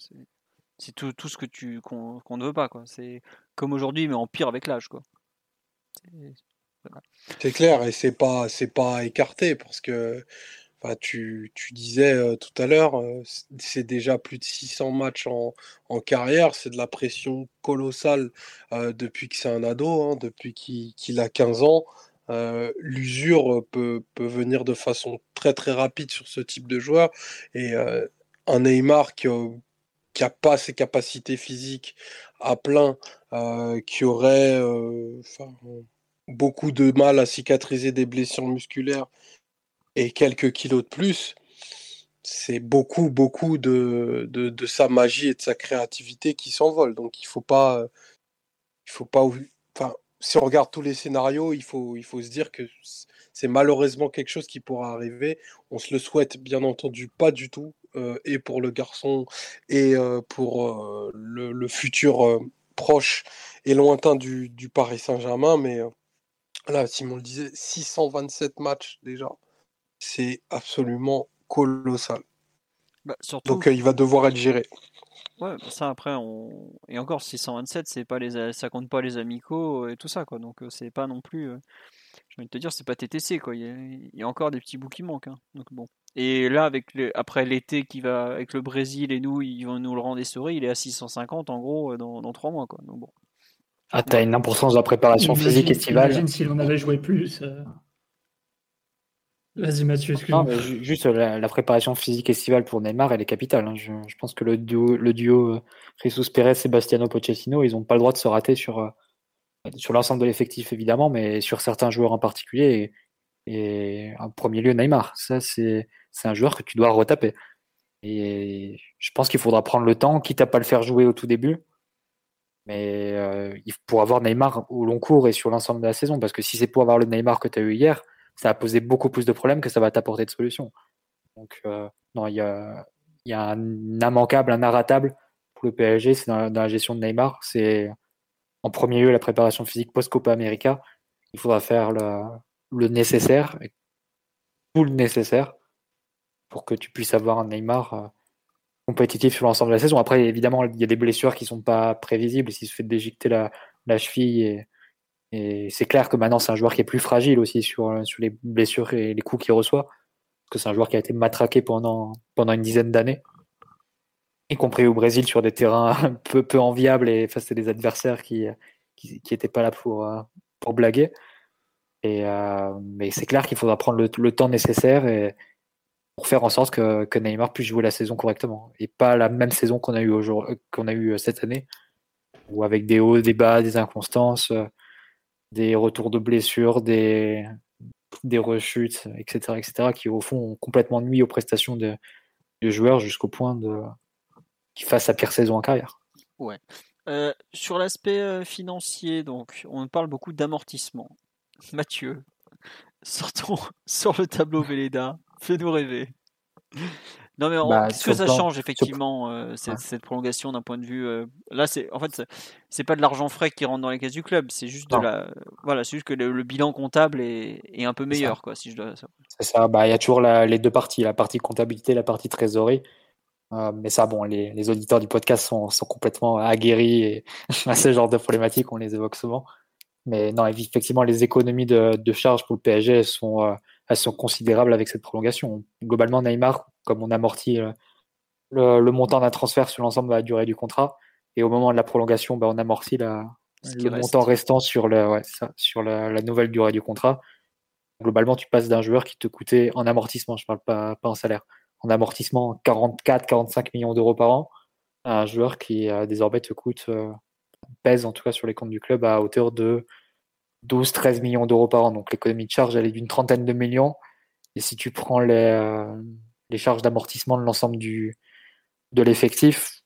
C'est tout, tout, ce que tu qu'on ne veut pas quoi. C'est comme aujourd'hui mais en pire avec l'âge quoi. C'est clair et c'est pas c'est pas écarté parce que tu, tu, disais euh, tout à l'heure euh, c'est déjà plus de 600 matchs en, en carrière, c'est de la pression colossale euh, depuis que c'est un ado, hein, depuis qu'il a 15 ans. L'usure peut, peut, venir de façon très très rapide sur ce type de joueur et un Neymar qui n'a pas ses capacités physiques à plein, euh, qui aurait euh, beaucoup de mal à cicatriser des blessures musculaires et quelques kilos de plus, c'est beaucoup, beaucoup de, de, sa magie et de sa créativité qui s'envolent. Donc il faut pas, il faut pas, si on regarde tous les scénarios, il faut, il faut se dire que c'est malheureusement quelque chose qui pourra arriver. On se le souhaite bien entendu pas du tout, euh, et pour le garçon et euh, pour euh, le, futur proche et lointain du, Paris Saint-Germain. Mais là, Simon le disait, 627 matchs déjà, c'est absolument colossal. Bah, Donc il va devoir être géré. Ouais, bah, ça après, on... et encore 627, c'est pas les, ça compte pas les amicaux et tout ça, quoi. Donc c'est pas non plus, je vais te dire, c'est pas TTC, quoi. Il y, a, encore des petits bouts qui manquent. Hein. Donc bon. Et là, avec après l'été qui va avec le Brésil et nous, ils vont nous le rendre essoré, il est à 650 en gros dans, dans 3 mois. Quoi. Donc, bon. Ah, t'as une importance de la préparation physique estivale. Imagine s'il en avait joué plus. Euh. Vas-y Mathieu, excuse-moi. juste la, préparation physique estivale pour Neymar, elle est capitale. Hein. Je, pense que le duo, le duo euh, Jesus Perez, Sebastiano Pochettino, ils n'ont pas le droit de se rater sur, euh, sur l'ensemble de l'effectif évidemment, mais sur certains joueurs en particulier. Et, en premier lieu Neymar. Ça, c'est un joueur que tu dois retaper. Et je pense qu'il faudra prendre le temps, quitte à pas le faire jouer au tout début. Mais euh, pour avoir Neymar au long cours et sur l'ensemble de la saison, parce que si c'est pour avoir le Neymar que tu as eu hier, ça va poser beaucoup plus de problèmes que ça va t'apporter de solutions. Donc, euh, non, il y a, un immanquable, un arratable pour le PSG, c'est dans, la gestion de Neymar. C'est en premier lieu la préparation physique post-Copa América. Il faudra faire le, le nécessaire, tout le nécessaire, pour que tu puisses avoir un Neymar euh, compétitif sur l'ensemble de la saison. Après, évidemment, il y a des blessures qui ne sont pas prévisibles. S'il se fait déjecter la, la cheville, et, et c'est clair que maintenant, c'est un joueur qui est plus fragile aussi sur, sur les blessures et les coups qu'il reçoit. Parce que c'est un joueur qui a été matraqué pendant, pendant une dizaine d'années, y compris au Brésil sur des terrains peu, peu enviables et face à des adversaires qui n'étaient pas là pour, euh, pour blaguer. Euh, mais c'est clair qu'il faudra prendre le, temps nécessaire pour faire en sorte que, Neymar puisse jouer la saison correctement et pas la même saison qu'on a eu qu'on eu euh, cette année, ou avec des hauts, des bas, des inconstances, des retours de blessures, des, des rechutes, etc., etc., qui au fond ont complètement nuit aux prestations de, du joueur jusqu'au point de qu'il fasse sa pire saison en carrière. Ouais. Euh, sur l'aspect euh, financier, donc, on parle beaucoup d'amortissement. Mathieu, sortons sur le tableau Véleda, fais-nous rêver. Non mais Bah, qu'est-ce que ça plan- change effectivement euh, cette, Ouais. cette prolongation d'un point de vue euh, là c'est en fait c'est- pas de l'argent frais qui rentre dans les caisses du club c'est juste de la voilà c'est juste que le, le bilan comptable est, est un peu meilleur quoi si je dois C'est ça, bah, il y a toujours la- les deux parties, la partie comptabilité, la partie trésorerie. Euh, mais ça, bon, les, les auditeurs du podcast sont, sont complètement aguerris et à ce genre de problématiques, on les évoque souvent. Mais non, effectivement, les économies de, de charges pour le PSG, elles sont, elles sont considérables avec cette prolongation. Globalement, Neymar, comme on amortit euh, le, le montant d'un transfert sur l'ensemble de la durée du contrat, et au moment de la prolongation, bah, on amortit la, le reste. montant restant sur, le, ouais, c'est ça, sur la, la nouvelle durée du contrat. Globalement, tu passes d'un joueur qui te coûtait en amortissement, je parle pas, pas en salaire, en amortissement 44-45 millions d'euros par an, à un joueur qui euh, désormais te coûte, euh, pèse en tout cas sur les comptes du club à hauteur de 12-13 millions d'euros par an. Donc l'économie de charge, elle est d'une trentaine de millions. Et si tu prends les, euh, les charges d'amortissement de l'ensemble du de l'effectif,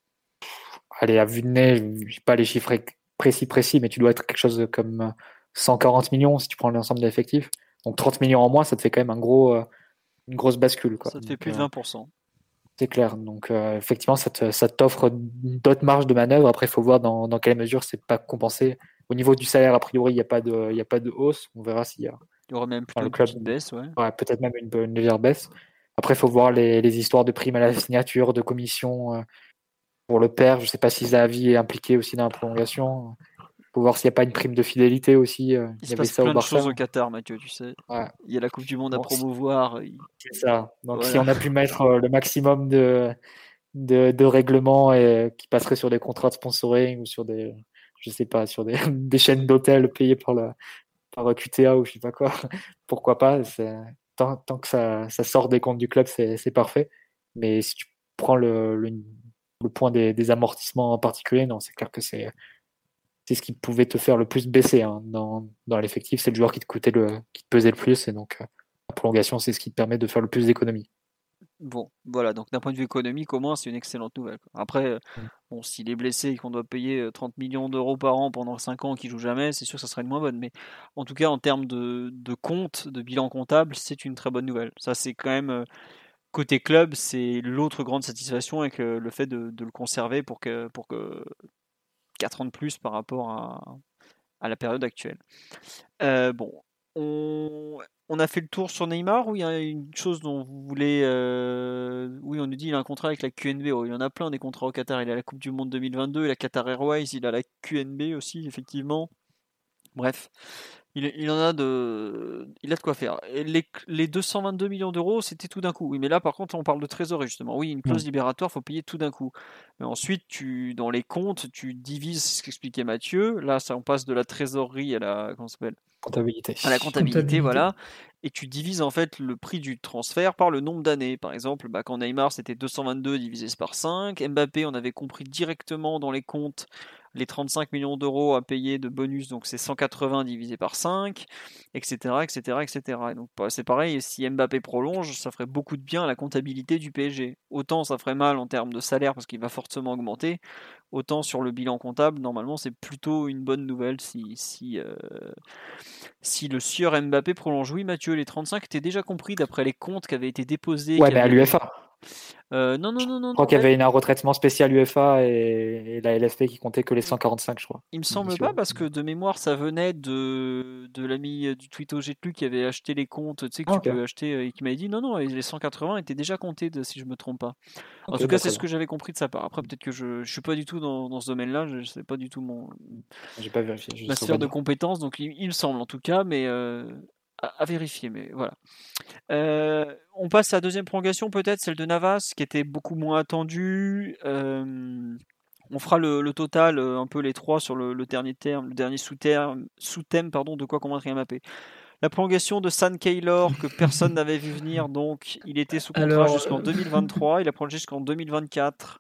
allez, à vue de nez, je pas les chiffres précis précis, mais tu dois être quelque chose comme 140 millions si tu prends l'ensemble de l'effectif. Donc 30 millions en moins, ça te fait quand même un gros, euh, une grosse bascule. Quoi. ça te fait plus de euh, 20% c'est clair. Donc, euh, effectivement, ça te- ça t'offre d'autres marges de manœuvre. Après, il faut voir dans, dans quelle mesure c'est pas compensé. Au niveau du salaire, a priori, il n'y a, pas de- y a pas de hausse. On verra s'il y a il y aurait même plutôt le une baisse ouais ouais, peut-être même une, une légère baisse. Après, il faut voir les, les histoires de primes à la signature, de commission euh, pour le père. Je ne sais pas si Zavi est impliqué aussi dans la prolongation. Il faut voir s'il n'y a pas une prime de fidélité aussi. euh, il se y avait passe ça au plein de choses au Qatar Mathieu tu sais Ouais. il y a la Coupe du Monde à Bon, promouvoir C'est ça. Donc, si on a pu mettre euh, le maximum de, de, de règlements et, qui passeraient sur des contrats de sponsoring ou sur des, je sais pas, sur des, des chaînes d'hôtels payées par, le, par QTA ou je sais pas quoi, pourquoi pas. Tant, que ça, sort des comptes du club, c'est parfait. Mais si tu prends le, point des, amortissements en particulier, non, c'est clair que c'est c'est ce qui pouvait te faire le plus baisser hein, dans, dans l'effectif. C'est le joueur qui te coûtait le, qui te pesait le plus. Et donc, euh, la prolongation, c'est ce qui te permet de faire le plus d'économies. Bon, voilà, donc d'un point de vue économique, au moins, c'est une excellente nouvelle. quoi. Après, euh, Mm. bon, s'il est blessé et qu'on doit payer euh, 30 millions d'euros par an pendant 5 ans qu'il joue jamais, c'est sûr que ça serait une moins bonne. Mais en tout cas, en termes de, de compte, de bilan comptable, c'est une très bonne nouvelle. Ça, c'est quand même, euh, côté club, c'est l'autre grande satisfaction avec euh, le fait de, de le conserver pour que, pour que 4 ans de plus par rapport à, à la période actuelle. Euh, bon, on, on a fait le tour sur Neymar ou il y a une chose dont vous voulez. euh, Oui, on nous dit il a un contrat avec la QNB. Oh, il y en a plein des contrats au Qatar. Il a la Coupe du Monde 2022, il a Qatar Airways, il a la QNB aussi, effectivement. Bref, il, il en a de, il a de quoi faire. Et les, les 222 millions d'euros, c'était tout d'un coup. Oui, mais là, par contre, on parle de trésorerie justement. Oui, une clause libératoire, faut payer tout d'un coup. Mais ensuite, tu, dans les comptes, tu divises ce qu'expliquait Mathieu. Là, ça, on passe de la trésorerie à la, comment ça s'appelle? Comptabilité. à la comptabilité, Comptabilité. voilà, et tu divises en fait le prix du transfert par le nombre d'années. Par exemple, bah, quand Neymar c'était 222 divisé par 5, Mbappé on avait compris directement dans les comptes les 35 millions d'euros à payer de bonus, donc c'est 180 divisé par 5, etc., etc., etc. Et donc bah, c'est pareil, si Mbappé prolonge, ça ferait beaucoup de bien à la comptabilité du PSG. Autant ça ferait mal en termes de salaire parce qu'il va fortement augmenter, autant sur le bilan comptable, normalement c'est plutôt une bonne nouvelle si, si, euh, si le sieur Mbappé prolonge. Oui, Mathieu, les 35 étaient déjà compris d'après les comptes qui avaient été déposés. Ouais, mais à l'UFA. Euh, non, non, non, non. Je crois qu'il y avait un retraitement spécial UEFA et, et la LFP qui comptait que les 145, je crois. Il me semble pas parce que de mémoire ça venait de, de l'ami euh, du Twito Jetlu qui avait acheté les comptes, tu sais que Ah, tu peux acheter euh, et qui m'avait dit non non les 180 étaient déjà comptés de- si je me trompe pas. En tout bah, cas c'est très ce que j'avais compris de sa part. Après peut-être que je, je suis pas du tout dans, dans ce domaine-là, je, sais pas du tout mon. J'ai pas vérifié. ma sphère de compétences donc il, il me semble en tout cas mais euh, à, à vérifier mais voilà. Euh, on passe à la deuxième prolongation peut-être celle de Navas qui était beaucoup moins attendue. Euh, on fera le, le total, euh, un peu les trois sur le, le dernier terme, le dernier sous-thème, pardon, de quoi convaincre Mbappé. La prolongation de San Keylor que personne n'avait vu venir, donc il était sous contrat Alors, jusqu'en euh, 2023, il a prolongé jusqu'en 2024.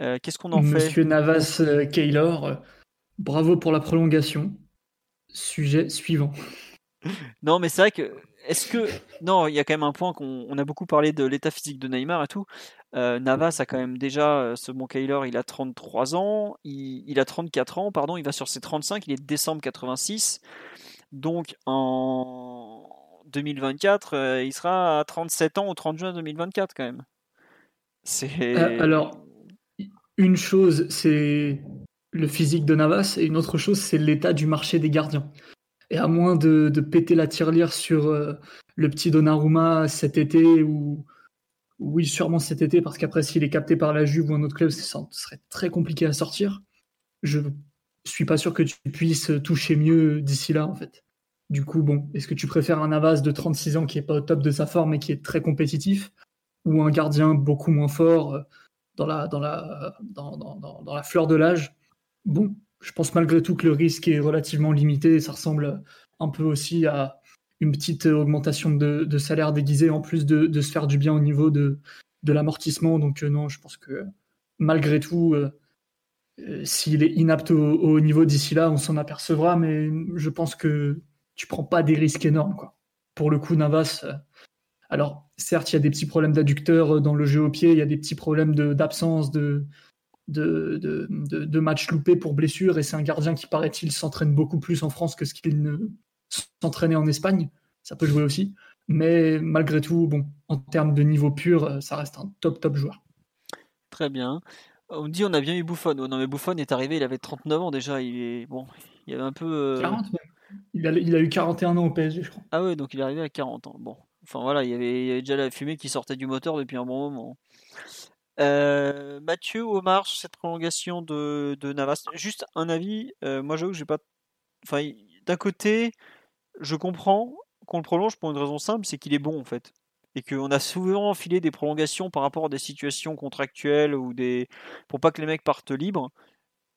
Euh, Qu'est-ce qu'on en fait? Monsieur Navas Keylor, euh, bravo pour la prolongation. Sujet suivant. Non, mais c'est vrai que est-ce que non, il y a quand même un point qu'on on a beaucoup parlé de l'état physique de Neymar et tout. Euh, Navas a quand même déjà euh, ce bon Kyler, il a 33 ans, il, il a 34 ans, pardon, il va sur ses 35, il est décembre 86. Donc en 2024, euh, il sera à 37 ans au 30 juin 2024 quand même. C'est alors, une chose, c'est le physique de Navas, et une autre chose, c'est l'état du marché des gardiens. Et à moins de, péter la tirelire sur euh, le petit Donnarumma cet été, ou oui, sûrement cet été, parce qu'après, s'il est capté par la Juve ou un autre club, ça serait très compliqué à sortir. Je suis pas sûr que tu puisses toucher mieux d'ici là, en fait. Du coup, bon, est-ce que tu préfères un Navas de 36 ans qui est pas au top de sa forme et qui est très compétitif, ou un gardien beaucoup moins fort euh, dans la fleur de l'âge? Bon, je pense malgré tout que le risque est relativement limité ça ressemble un peu aussi à une petite augmentation de, salaire déguisée en plus de, se faire du bien au niveau de, de l'amortissement. Donc euh, non, je pense que malgré tout, euh, euh, s'il est inapte au, niveau d'ici là, on s'en apercevra, mais je pense que tu prends pas des risques énormes. Quoi. Pour le coup, Navas, alors certes, il y a des petits problèmes d'adducteurs dans le jeu au pied, il y a des petits problèmes d'absence de, de, de, de, de matchs loupés pour blessure, et c'est un gardien qui, paraît-il, s'entraîne beaucoup plus en France que ce qu'il ne s'entraînait en Espagne. Ça peut jouer aussi. Mais malgré tout, bon, en termes de niveau pur, ça reste un top, top joueur. Très bien. On me dit on a bien eu Buffon. Oh, non mais Buffon est arrivé, il avait 39 ans déjà. Il est bon, il avait un peu. Euh... 40 même. Il a, il a, eu 41 ans au PSG, je crois. Ah ouais, donc il est arrivé à 40 ans. Bon, enfin voilà, il y avait, il y avait déjà la fumée qui sortait du moteur depuis un bon moment. Euh, Mathieu, Omar, sur cette prolongation de, de, Navas, juste un avis. Euh, moi, j'avoue que j'ai pas. Enfin, d'un côté, je comprends qu'on le prolonge pour une raison simple, c'est qu'il est bon en fait. Et qu'on a souvent enfilé des prolongations par rapport à des situations contractuelles ou des. pour pas que les mecs partent libres.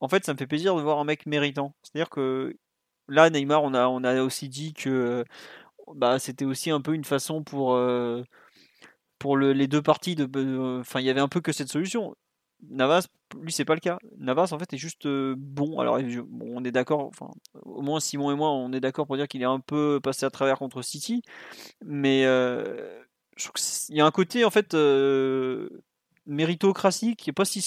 En fait, ça me fait plaisir de voir un mec méritant. C'est-à-dire que là, Neymar, on a, on a aussi dit que bah, c'était aussi un peu une façon pour. Euh, pour le, les deux parties, enfin, il y avait un peu que cette solution. Navas, lui, c'est pas le cas. Navas, en fait, est juste euh, bon. Alors, bon, on est d'accord, enfin, au moins Simon et moi, on est d'accord pour dire qu'il est un peu passé à travers contre City. Mais euh, je qu'il y a un côté, en fait, euh, méritocratie qui est pas si,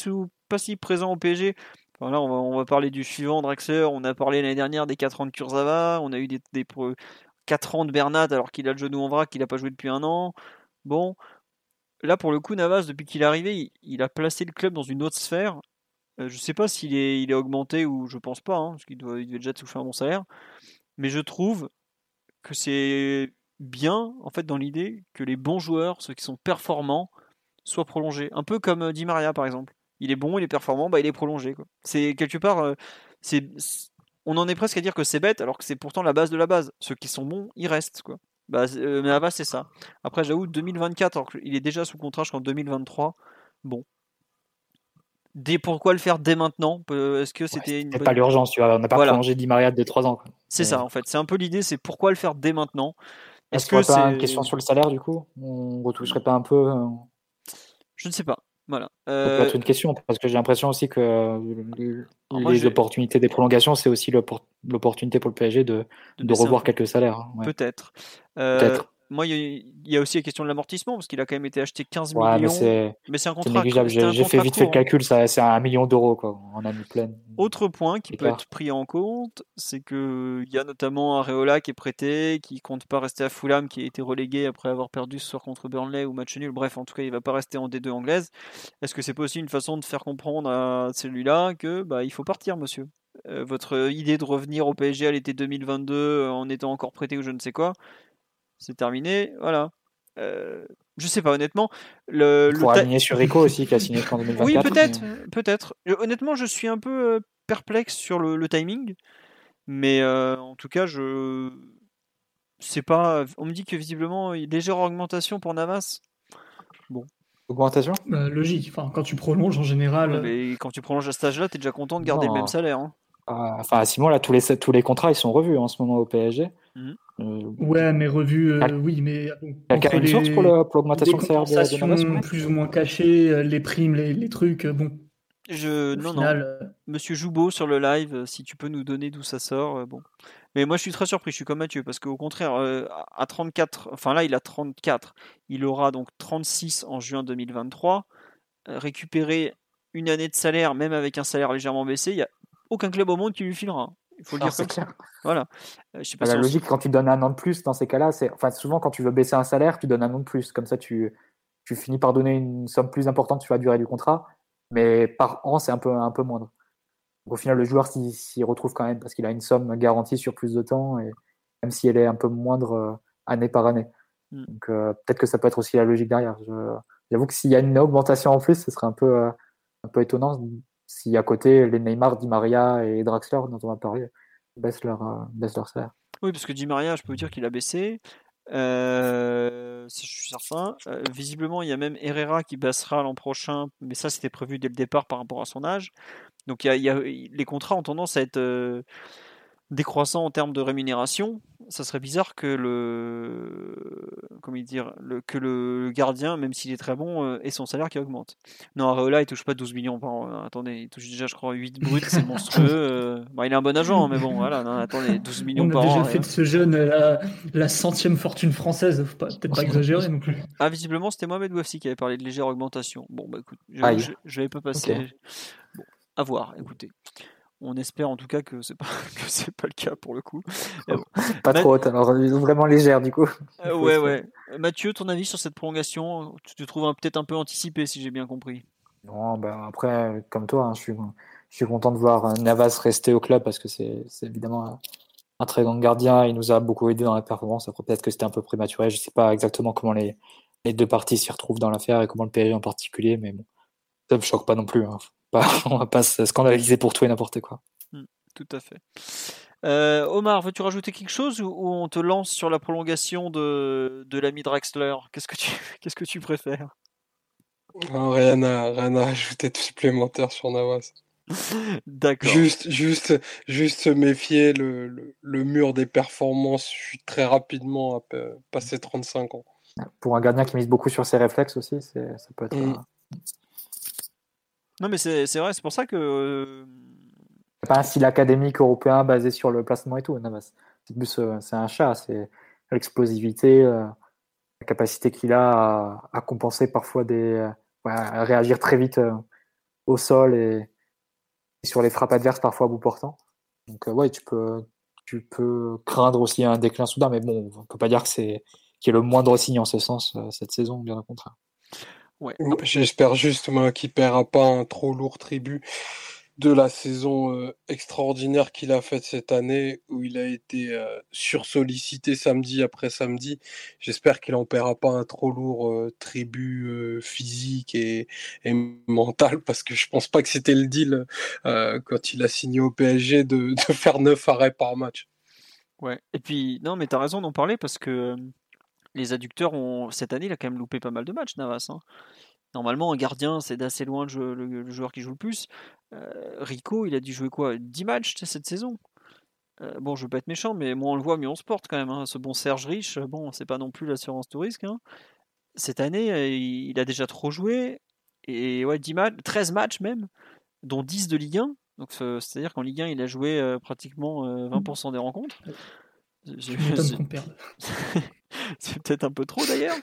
pas si présent au PSG. Enfin, on va, parler du suivant, Drexler. On a parlé l'année dernière des 4 ans de Kurzawa. On a eu des, des 4 ans de Bernat alors qu'il a le genou en vrac, qu'il n'a pas joué depuis un an. Bon, là, pour le coup, Navas, depuis qu'il est arrivé, il, a placé le club dans une autre sphère. Euh, je ne sais pas s'il est, il est augmenté ou je pense pas, hein, parce qu'il doit, il devait déjà toucher un bon salaire. Mais je trouve que c'est bien, en fait, dans l'idée que les bons joueurs, ceux qui sont performants, soient prolongés. Un peu comme Di Maria, par exemple. Il est bon, il est performant, bah, il est prolongé. C'est quelque part, euh, c'est, on en est presque à dire que c'est bête, alors que c'est pourtant la base de la base. Ceux qui sont bons, ils restent. Quoi. Bah, euh, mais là-bas, c'est ça. Après, j'avoue, 2024, alors qu'il est déjà sous contrat jusqu'en 2023. Bon. Dès, pourquoi le faire dès maintenant? Est-ce que c'était ouais, une. bonne... pas l'urgence, tu vois. On n'a pas voilà. prolongé Di Maria de 3 ans. C'est mais... ça, en fait. C'est un peu l'idée, c'est pourquoi le faire dès maintenant? Est-ce que c'est. une question sur le salaire, du coup? On retoucherait pas un peu euh... Je ne sais pas. Voilà. Euh... Ça peut être une question, parce que j'ai l'impression aussi que Alors les opportunités des prolongations, c'est aussi l'opportunité pour le PSG de, de, de revoir quelques salaires. hein. Ouais. Peut-être. Euh, Peut-être. Moi, il y, a aussi la question de l'amortissement, parce qu'il a quand même été acheté 15 ouais, millions. Mais c'est un contrat. J'ai fait vite fait le calcul, c'est un million d'euros en année pleine. Autre point qui peut être pris en compte, c'est qu'il y a notamment Areola qui est prêté, qui compte pas rester à Fulham, qui a été relégué après avoir perdu ce soir contre Burnley ou match nul. Bref, en tout cas, il va pas rester en D2 anglaise. Est-ce que c'est pas aussi une façon de faire comprendre à celui-là que bah, il faut partir, monsieur? Euh, votre idée de revenir au PSG à l'été 2022 en étant encore prêté ou je ne sais quoi, c'est terminé, voilà. Euh, je sais pas honnêtement. Le, Il faut le aligner sur Rico aussi qui a signé jusqu'en 2024. Oui, peut-être, mais... peut-être. Honnêtement, je suis un peu perplexe sur le, le timing, mais euh, en tout cas, je sais pas. On me dit que visiblement, légère augmentation pour Navas. Bon. Augmentation? Bah, Logique. Enfin, quand tu prolonges en général. Mais quand tu prolonges à cet âge-là, tu es déjà content de garder non. le même salaire. Hein. Enfin, Simon, là, tous les, tous les contrats, ils sont revus en ce moment au PSG. Mmh. Euh, ouais, mais revus, euh, oui, mais. Quelqu'un a une source pour l'augmentation de plus ou moins cachées, les primes, les, les trucs, bon. Je... Non, final, non. Monsieur Joubeau sur le live, si tu peux nous donner d'où ça sort, bon. Mais moi, je suis très surpris. Je suis comme Mathieu parce qu'au contraire, euh, à 34, enfin là, il a 34. Il aura donc 36 en juin 2023. Euh, récupérer une année de salaire, même avec un salaire légèrement baissé, il n'y a aucun club au monde qui lui filera. Il faut le dire ça. Voilà. Euh, je sais pas La si on s- logique, quand tu donnes un an de plus dans ces cas-là, c'est enfin souvent quand tu veux baisser un salaire, tu donnes un an de plus. Comme ça, tu, tu finis par donner une somme plus importante sur la durée du contrat, mais par an, c'est un peu, un peu moindre. Au final, le joueur s'y retrouve quand même parce qu'il a une somme garantie sur plus de temps, et même si elle est un peu moindre euh, année par année. Mm. Donc euh, peut-être que ça peut être aussi la logique derrière. J'avoue que s'il y a une augmentation en plus, ce serait un peu, euh, un peu étonnant si à côté les Neymar, Di Maria et Draxler dont on va parler baissent leur, euh, baissent leur salaire. Oui, parce que Di Maria, je peux vous dire qu'il a baissé. Euh, je suis certain. Euh, visiblement, il y a même Herrera qui baissera l'an prochain, mais ça, c'était prévu dès le départ par rapport à son âge. Donc, y a, les contrats ont tendance à être euh, décroissants en termes de rémunération. Ça serait bizarre que le, comment dire, le, que le gardien, même s'il est très bon, euh, ait son salaire qui augmente. Non, Areola, il touche pas 12 millions par an. Attendez, il touche déjà, je crois, 8 bruts, c'est monstrueux. euh. Bon, il est un bon agent, mais bon, voilà. Non, attendez, 12 millions On a par déjà an. fait rien. de ce jeune euh, la, la centième fortune française. Faut pas- peut-être pas exagérer non plus. Ah, visiblement, c'était Mohamed Bouafsi qui avait parlé de légère augmentation. Bon, bah écoute, je, je, je vais pas passer. Bon, à voir, écoutez. On espère en tout cas que c'est pas que c'est pas le cas pour le coup. Bon. Pas trop haute, alors vraiment légère du coup. Euh, ouais, ouais. Mathieu, ton avis sur cette prolongation, tu te trouves un- peut-être un peu anticipé si j'ai bien compris. Non, bah après, comme toi, hein, je, suis, je suis content de voir euh, Navas rester au club parce que c'est c'est évidemment un, un très grand gardien. Il nous a beaucoup aidé dans la performance. Après, peut-être que c'était un peu prématuré. Je sais pas exactement comment les, les deux parties s'y retrouvent dans l'affaire et comment le PSG en particulier, mais bon, ça me choque pas non plus. hein. Pas, on va pas se scandaliser pour tout et n'importe quoi. Tout à fait. Euh, Omar, veux-tu rajouter quelque chose ou, ou on te lance sur la prolongation de, de l'ami Draxler? Qu'est-ce que tu qu'est-ce que tu préfères? Non, rien, à, rien à ajouter de supplémentaire sur Navas. D'accord. Juste, juste, juste se méfier, le, le, le mur des performances chute très rapidement à passer 35 ans. Pour un gardien qui mise beaucoup sur ses réflexes aussi, c'est- ça peut être. Mm. un- Non, mais c'est vrai, c'est pour ça que euh, C'est pas un style académique européen basé sur le placement et tout. C'est plus, euh, c'est un chat, c'est l'explosivité, euh, la capacité qu'il a à, compenser parfois des, euh, à réagir très vite euh, au sol et, sur les frappes adverses parfois à bout portant. Donc euh, ouais, tu peux, tu peux craindre aussi un déclin soudain, mais bon, on peut pas dire que c'est qu'il y ait le moindre signe en ce sens euh, cette saison, bien au contraire. Ouais. J'espère juste qu'il paiera pas un trop lourd tribut de la saison euh, extraordinaire qu'il a faite cette année, où il a été euh, sursollicité samedi après samedi. J'espère qu'il en paiera pas un trop lourd euh, tribut physique et, et mental, parce que je pense pas que c'était le deal euh, quand il a signé au PSG de, de faire 9 arrêts par match. Ouais. Et puis, non, mais t'as raison d'en parler parce que les adducteurs ont. Cette année, il a quand même loupé pas mal de matchs, Navas. hein. Normalement, un gardien, c'est d'assez loin le, le- le joueur qui joue le plus. Euh, Rico, il a dû jouer quoi? 10 matchs cette saison? Euh, Bon, je veux pas être méchant, mais moins on le voit, mieux on se porte quand même. hein. Ce bon Serge Rich, euh, bon, c'est pas non plus l'assurance tout risque. hein. Cette année, il a déjà trop joué. Et ouais, 10 matchs, 13 matchs même, dont 10 de Ligue 1. Donc, c'est-à-dire qu'en Ligue 1, il a joué pratiquement euh, 20% des rencontres. Je- c'est- peut-être un peu trop d'ailleurs,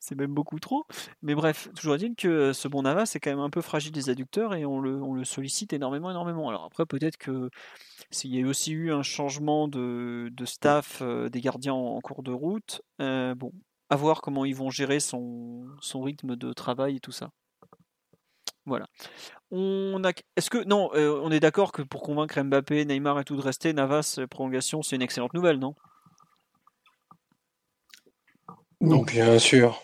c'est même beaucoup trop. Mais bref, toujours dit que ce bon Navas c'est quand même un peu fragile des adducteurs et on le, sollicite énormément, énormément. Alors après, peut-être que s'il y a aussi eu un changement de, staff euh, des gardiens en, cours de route, euh, bon, à voir comment ils vont gérer son, rythme de travail et tout ça. Voilà. Est-ce que non, euh, on est d'accord que pour convaincre Mbappé, Neymar et tout de rester, Navas euh, prolongation, c'est une excellente nouvelle, non? Donc, bien sûr.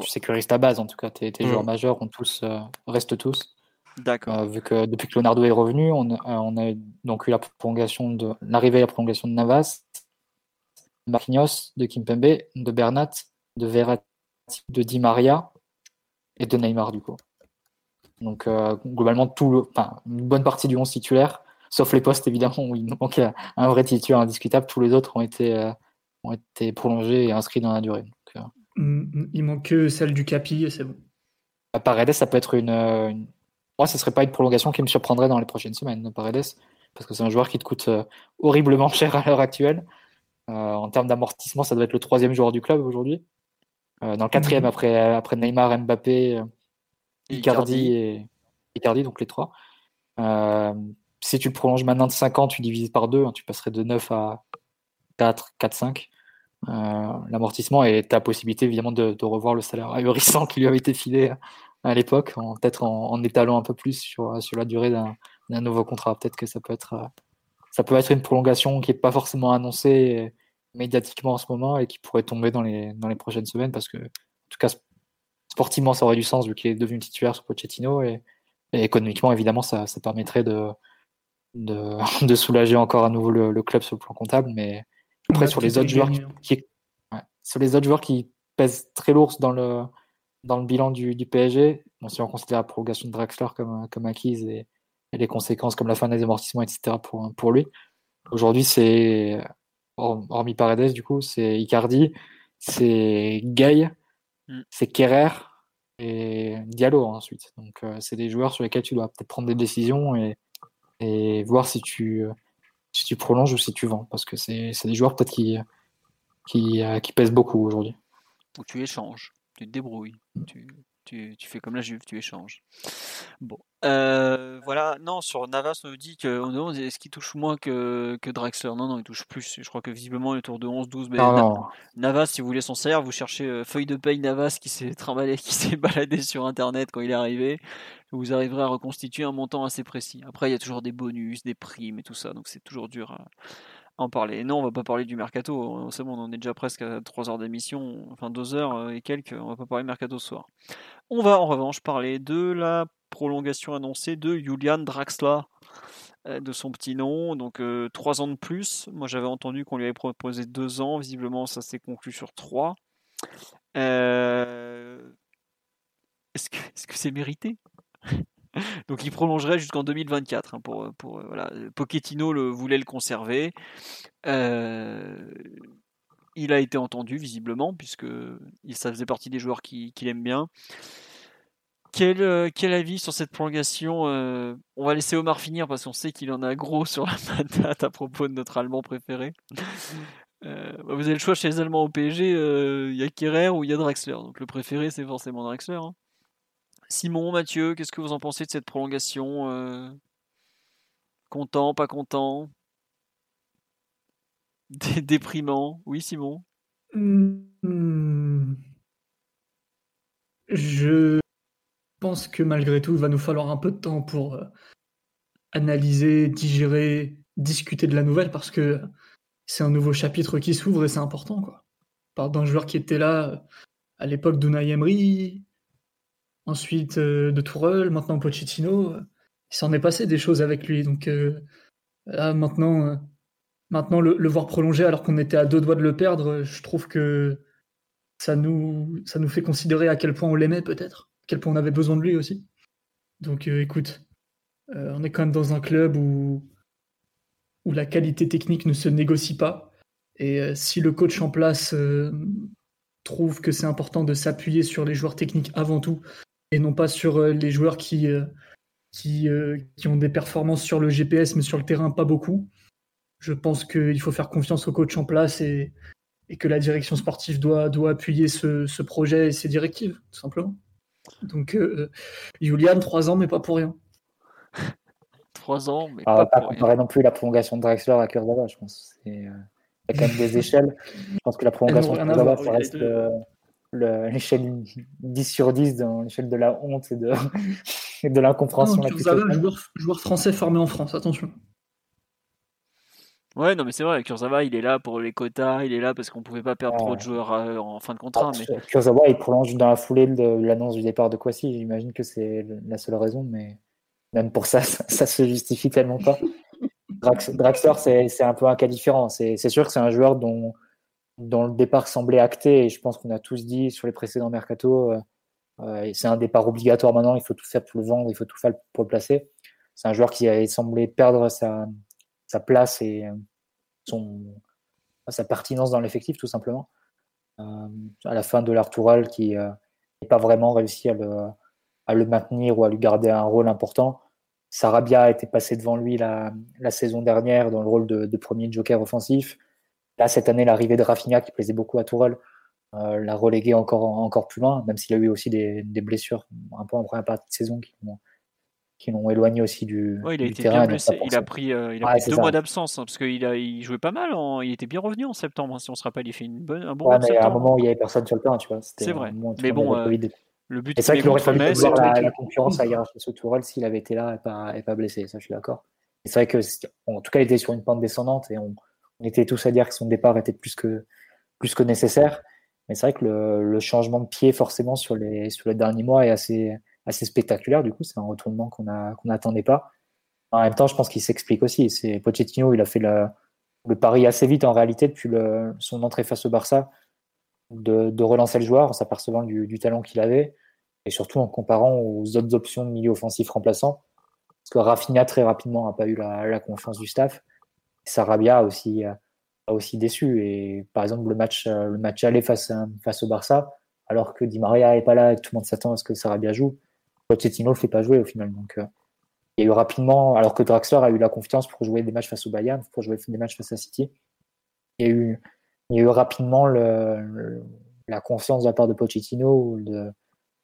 Tu sécurises ta base en tout cas, tes, tes Mm. joueurs majeurs ont tous, euh, restent tous. D'accord. Euh, vu que depuis que Leonardo est revenu, on, a- euh, on a donc eu la prolongation de l'arrivée et la prolongation de Navas, de Marquinhos, de Kimpembe, de Bernat, de Verratti, de Di Maria et de Neymar du coup. Donc euh, globalement tout le, enfin, une bonne partie du 11 titulaire, sauf les postes évidemment où il nous manquait un vrai titulaire indiscutable, tous les autres ont été, euh, ont été prolongés et inscrits dans la durée. Euh, Mm, Il manque que celle du Capi et c'est bon. Paredes, ça peut être une, euh, une- Moi, ce serait pas une prolongation qui me surprendrait dans les prochaines semaines. Paredes, parce que c'est un joueur qui te coûte horriblement cher à l'heure actuelle. en termes d'amortissement, ça doit être le troisième joueur du club aujourd'hui. dans le quatrième, mhm. après, après Neymar, Mbappé, Icardi, et Icardi, donc les trois. si tu le prolonges maintenant de 5 ans, tu divises par deux, hein, tu passerais de 9 à 4, 4, 5. L'amortissement et ta possibilité évidemment de, revoir le salaire ahurissant qui lui avait été filé à l'époque, peut-être en, étalant un peu plus sur, sur la durée d'un nouveau contrat. Peut-être que ça peut être ça peut être une prolongation qui n'est pas forcément annoncée médiatiquement en ce moment et qui pourrait tomber dans les, dans les prochaines semaines parce que, en tout cas, sportivement, ça aurait du sens vu qu'il est devenu titulaire sur Pochettino et, économiquement, évidemment, ça, permettrait de, de, soulager encore à nouveau le, club sur le plan comptable. Mais après, sur les autres joueurs qui, sur les autres joueurs qui pèsent très lourd dans le, dans le bilan du, du PSG, bon, si on considère la prolongation de Draxler comme, comme acquise et, les conséquences comme la fin des amortissements, etc. pour, pour lui. Aujourd'hui, c'est, hormis Paredes, du coup, c'est Icardi, c'est Gay, mm. c'est Kerrer et Diallo ensuite. Donc, euh, c'est des joueurs sur lesquels tu dois peut-être prendre des décisions et, et voir si tu, si tu prolonges ou si tu vends. Parce que c'est des joueurs peut-être qui, qui, euh, qui pèsent beaucoup aujourd'hui. Ou tu échanges, tu te débrouilles. Tu, tu, tu, fais comme la Juve, tu échanges. Bon, euh, voilà. Non, sur Navas, on nous dit que on demande est-ce qu'il touche moins que, que Draxler? Non, non, il touche plus. Je crois que visiblement il est autour de 11-12. Mais Navas, si vous voulez son salaire, vous cherchez euh, feuille de paye Navas qui s'est trimballé, qui s'est baladé sur Internet quand il est arrivé. Vous arriverez à reconstituer un montant assez précis. Après, il y a toujours des bonus, des primes et tout ça, donc c'est toujours dur à, en parler. Non, on va pas parler du mercato. C'est bon, on est déjà presque à 3 heures d'émission, enfin 2 heures euh, et quelques. On va pas parler mercato ce soir. On va en revanche parler de la prolongation annoncée de Julian Draxler, euh, de son petit nom, donc 3 euh, ans de plus. Moi j'avais entendu qu'on lui avait proposé 2 ans, visiblement ça s'est conclu sur 3. Est-ce que c'est mérité? Donc il prolongerait jusqu'en 2024. Hein, pour, pour, euh, voilà. Pochettino voulait le conserver. Euh, il a été entendu visiblement, puisque ça faisait partie des joueurs qu'il qui aime bien. Quel, euh, quel, avis sur cette prolongation On va laisser Omar finir parce qu'on sait qu'il en a gros sur la patate à propos de notre Allemand préféré. Bah, vous avez le choix chez les Allemands au PSG, il y a Kerrer ou il y a Draxler. Donc le préféré c'est forcément Draxler. Hein. Simon, Mathieu, qu'est-ce que vous en pensez de cette prolongation euh? Content, pas content? Déprimant? Oui, Simon? Mmh. Je pense que malgré tout, il va nous falloir un peu de temps pour euh, analyser, digérer, discuter de la nouvelle parce que c'est un nouveau chapitre qui s'ouvre et c'est important. Quoi. Par d'un joueur qui était là euh, à l'époque d'Unai Emery, ensuite euh, de Tourelle, maintenant Pochettino. Euh, il s'en est passé des choses avec lui. Donc euh, là, maintenant, maintenant le, voir prolonger alors qu'on était à deux doigts de le perdre, je trouve que ça nous, ça nous fait considérer à quel point on l'aimait peut-être, à quel point on avait besoin de lui aussi. Donc écoute, on est quand même dans un club où, où la qualité technique ne se négocie pas. Et si le coach en place trouve que c'est important de s'appuyer sur les joueurs techniques avant tout et non pas sur euh, les joueurs qui, euh, qui, euh, qui, ont des performances sur le GPS mais sur le terrain pas beaucoup. Je pense qu'il faut faire confiance au coach en place et, et que la direction sportive doit, doit appuyer ce, ce, projet et ses directives, tout simplement. Donc, Julian, trois ans, mais pas pour rien. trois ans, mais ah, pas, pas, pour comparer non plus la prolongation de Drexler à Kurzawa, je pense. Il y a quand même des échelles. Je pense que la prolongation de Kurzawa, ça reste l'échelle 10 sur 10 dans l'échelle de la honte et de, de l'incompréhension. Joueur, joueur, français formé en France, attention. Ouais, non, mais c'est vrai, Kurzawa, il est là pour les quotas, il est là parce qu'on pouvait pas perdre trop de joueurs euh, en fin de contrat. Ah, mais... Kurzawa, il prolonge dans la foulée de l'annonce du départ de Kwasi. J'imagine que c'est la seule raison, mais même pour ça, ça, se justifie tellement pas. Draxler, c'est un peu un cas différent. C'est sûr que c'est un joueur dont dont le départ semblait acté, et je pense qu'on a tous dit sur les précédents mercato, euh, euh, c'est un départ obligatoire maintenant, il faut tout faire pour le vendre, il faut tout faire pour le placer. C'est un joueur qui avait semblé perdre sa, sa place et euh, son, sa pertinence dans l'effectif, tout simplement. à la fin de l'Artoural, qui n'a pas vraiment réussi à le, à le maintenir ou à lui garder un rôle important. Sarabia était passé devant lui la, la saison dernière dans le rôle de, de, premier joker offensif. Là, cette année, l'arrivée de Rafinha, qui plaisait beaucoup à Tourelle, euh, l'a relégué encore, encore plus loin, même s'il a eu aussi des, des, blessures un peu en première partie de saison qui l'ont qui l'ont éloigné aussi du, ouais, il a du été terrain. Bien blessé. Il a pris, euh, il a Ouais, pris c'est deux ça. mois d'absence hein, parce qu'il a, il jouait pas mal. en- il était bien revenu en septembre. hein, Si on se rappelle, il fait une bonne, un bon Ouais, mois mais à un moment où il n'y avait personne sur le terrain, tu vois. C'était C'est vrai. Mais bon, euh, Covid. Le but c'est vrai qu'il aurait fallu Metz, voir la, concurrence à hiérarchie sous Tourelle s'il avait été là et pas, et pas blessé. Ça, je suis d'accord. C'est vrai que, en tout cas, il était sur une pente descendante et on, on était tous à dire que son départ était plus que, nécessaire. Mais c'est vrai que le, changement de pied, forcément, sur les, sur les derniers mois est assez, assez spectaculaire. Du coup, c'est un retournement qu'on n'attendait pas. En même temps, je pense qu'il s'explique aussi. C'est Pochettino, il a fait le, le pari assez vite en réalité depuis son entrée face au Barça de, relancer le joueur en s'apercevant du, talent qu'il avait et surtout en comparant aux autres options de milieu offensif remplaçant. Parce que Rafinha, très rapidement, n'a pas eu la confiance du staff. Sarabia a aussi, a aussi déçu. Et par exemple, le match, euh, le match aller face, à- face au Barça, alors que Di Maria n'est pas là et que tout le monde s'attend à ce que Sarabia joue, Pochettino ne le fait pas jouer au final. Donc, euh, il y a eu rapidement, alors que Draxler a eu la confiance pour jouer des matchs face au Bayern, pour jouer des matchs face à City, il y a eu, il y a eu rapidement la confiance de la part de Pochettino de,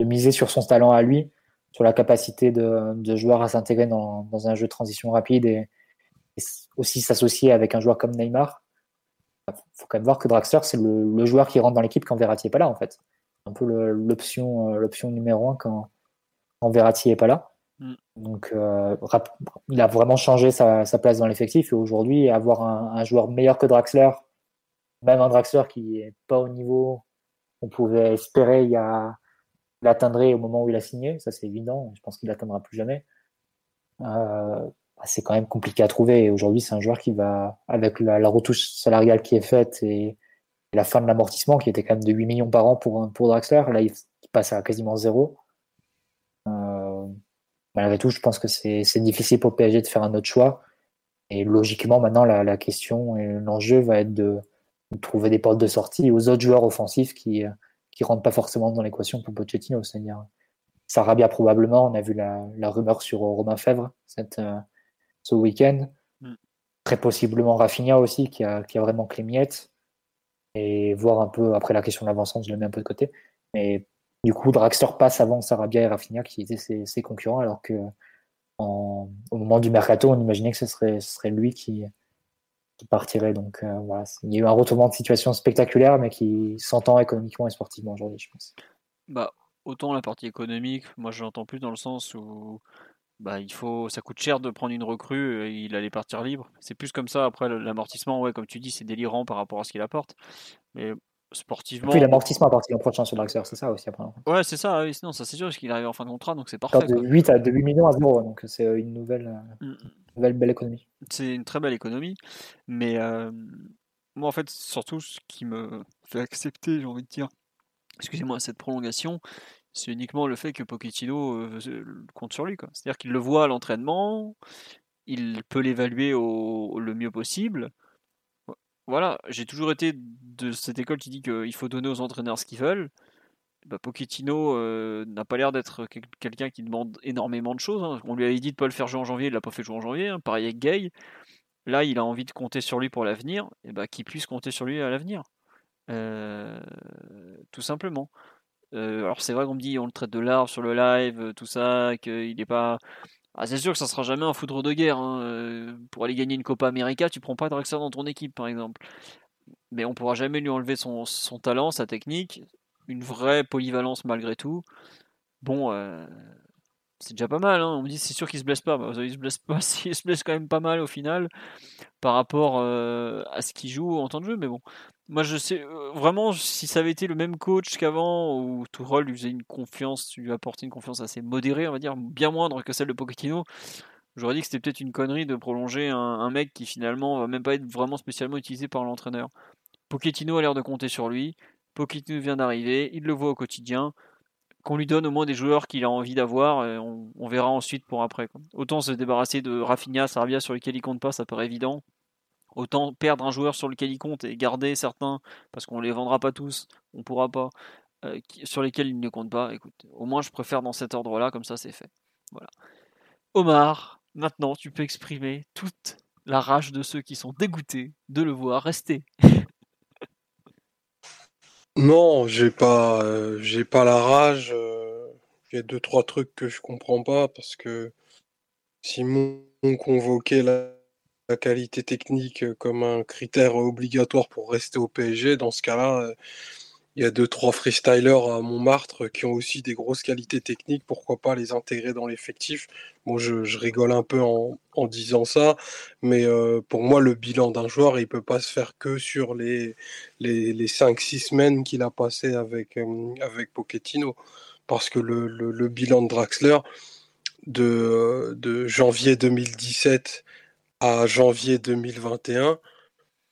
de miser sur son talent à lui, sur la capacité de, de joueur à s'intégrer dans, dans un jeu de transition rapide et, et aussi s'associer avec un joueur comme Neymar. Il faut quand même voir que Draxler, c'est le, le joueur qui rentre dans l'équipe quand Verratti n'est pas là, en fait. Un peu l'option euh, l'option numéro un quand, quand Verratti n'est pas là. Mm. Donc, euh, il a vraiment changé sa, sa place dans l'effectif et aujourd'hui, avoir un, un joueur meilleur que Draxler, même un Draxler qui n'est pas au niveau qu'on pouvait espérer il y a, il atteindrait au moment où il a signé, ça c'est évident, je pense qu'il l'atteindra plus jamais. Euh, bah, c'est quand même compliqué à trouver et aujourd'hui c'est un joueur qui va, avec la, retouche salariale qui est faite et, la fin de l'amortissement qui était quand même de 8 millions par an pour, pour Draxler, là il, passe à quasiment zéro. Euh, malgré tout, je pense que c'est difficile pour PSG de faire un autre choix. Et logiquement, maintenant, la, la question et l'enjeu va être de, trouver des portes de sortie aux autres joueurs offensifs qui qui rentrent pas forcément dans l'équation pour Pochettino. C'est-à-dire Sarabia probablement. On a vu la, la rumeur sur Romain Fèvre cette, euh, ce week-end. Mm. Très possiblement Rafinha aussi qui a, qui a vraiment clé miette. Et voir un peu, après la question de l'avancement, je le mets un peu de côté. Mais du coup, Draxler passe avant Sarabia et Rafinha qui étaient ses, ses concurrents alors que en- au moment du mercato, on imaginait que ce serait, ce serait lui qui, qui partirait. Donc euh, voilà, il y a eu un retournement de situation spectaculaire, mais qui s'entend économiquement et sportivement aujourd'hui, je pense. Bah, autant la partie économique, moi je l'entends plus dans le sens où bah, il faut, ça coûte cher de prendre une recrue et il allait partir libre. C'est plus comme ça. Après, l'amortissement, ouais, comme tu dis, c'est délirant par rapport à ce qu'il apporte. Mais sportivement. Puis l'amortissement à partir de prochain sur Draxler, c'est ça aussi après. Ouais, c'est ça, oui, sinon ça c'est sûr, parce qu'il arrive en fin de contrat, donc c'est parfait. de quoi. 8 à de 8 millions à 0, donc c'est euh, une nouvelle, euh, Mm. nouvelle belle économie. C'est une très belle économie. Mais euh, moi, en fait, surtout, ce qui me fait accepter, j'ai envie de dire, excusez-moi, cette prolongation, c'est uniquement le fait que Pochettino euh, compte sur lui. C'est-à-dire qu'il le voit à l'entraînement, il peut l'évaluer au, le mieux possible. Voilà, j'ai toujours été de cette école qui dit qu'il faut donner aux entraîneurs ce qu'ils veulent. Bah, Pochettino euh, n'a pas l'air d'être quel- quelqu'un qui demande énormément de choses. hein. On lui avait dit de pas le faire jouer en janvier, il l'a pas fait jouer en janvier. hein. Pareil avec Gay. Là, il a envie de compter sur lui pour l'avenir, et bah, qu'il puisse compter sur lui à l'avenir. Euh, tout simplement. Euh, alors c'est vrai qu'on me dit on le traite de l'arbre sur le live, euh, tout ça, qu'il n'est pas. Ah, c'est sûr que ça sera jamais un foudre de guerre. hein. Euh, Pour aller gagner une Copa América, tu prends pas Draxler dans ton équipe, par exemple. Mais on pourra jamais lui enlever son, talent, sa technique, une vraie polyvalence malgré tout. Bon, c'est déjà pas mal. hein. On me dit c'est sûr qu'il se blesse pas. Bah, il se blesse pas. Il se blesse quand même pas mal au final par rapport à ce qu'il joue en temps de jeu. Mais bon, moi je sais euh, vraiment si ça avait été le même coach qu'avant où Tourelle lui faisait une confiance, lui apportait une confiance assez modérée, on va dire, bien moindre que celle de Pochettino. J'aurais dit que c'était peut-être une connerie de prolonger un, mec qui finalement va même pas être vraiment spécialement utilisé par l'entraîneur. Pochettino a l'air de compter sur lui. Pochettino vient d'arriver, il le voit au quotidien. Qu'on lui donne au moins des joueurs qu'il a envie d'avoir, on, on verra ensuite pour après. Autant se débarrasser de Rafinha, Sarabia sur lesquels il compte pas, ça paraît évident. Autant perdre un joueur sur lequel il compte et garder certains, parce qu'on les vendra pas tous, on pourra pas, euh, sur lesquels il ne compte pas. Écoute, au moins je préfère dans cet ordre-là, comme ça c'est fait. Voilà. Omar, maintenant tu peux exprimer toute la rage de ceux qui sont dégoûtés de le voir rester. Non, j'ai pas, euh, pas la rage. euh, Il y a deux, trois trucs que je comprends pas parce que Simon convoquait la, la qualité technique euh, comme un critère obligatoire pour rester au PSG. Dans ce cas-là, euh, il y a deux, trois freestylers à Montmartre qui ont aussi des grosses qualités techniques. Pourquoi pas les intégrer dans l'effectif? Bon, je, rigole un peu en, en disant ça, mais euh, pour moi, le bilan d'un joueur, il peut pas se faire que sur les, les, les 5-6 semaines qu'il a passé avec, avec Pochettino. Parce que le, le, le bilan de Draxler de, de janvier 2017 à janvier 2021,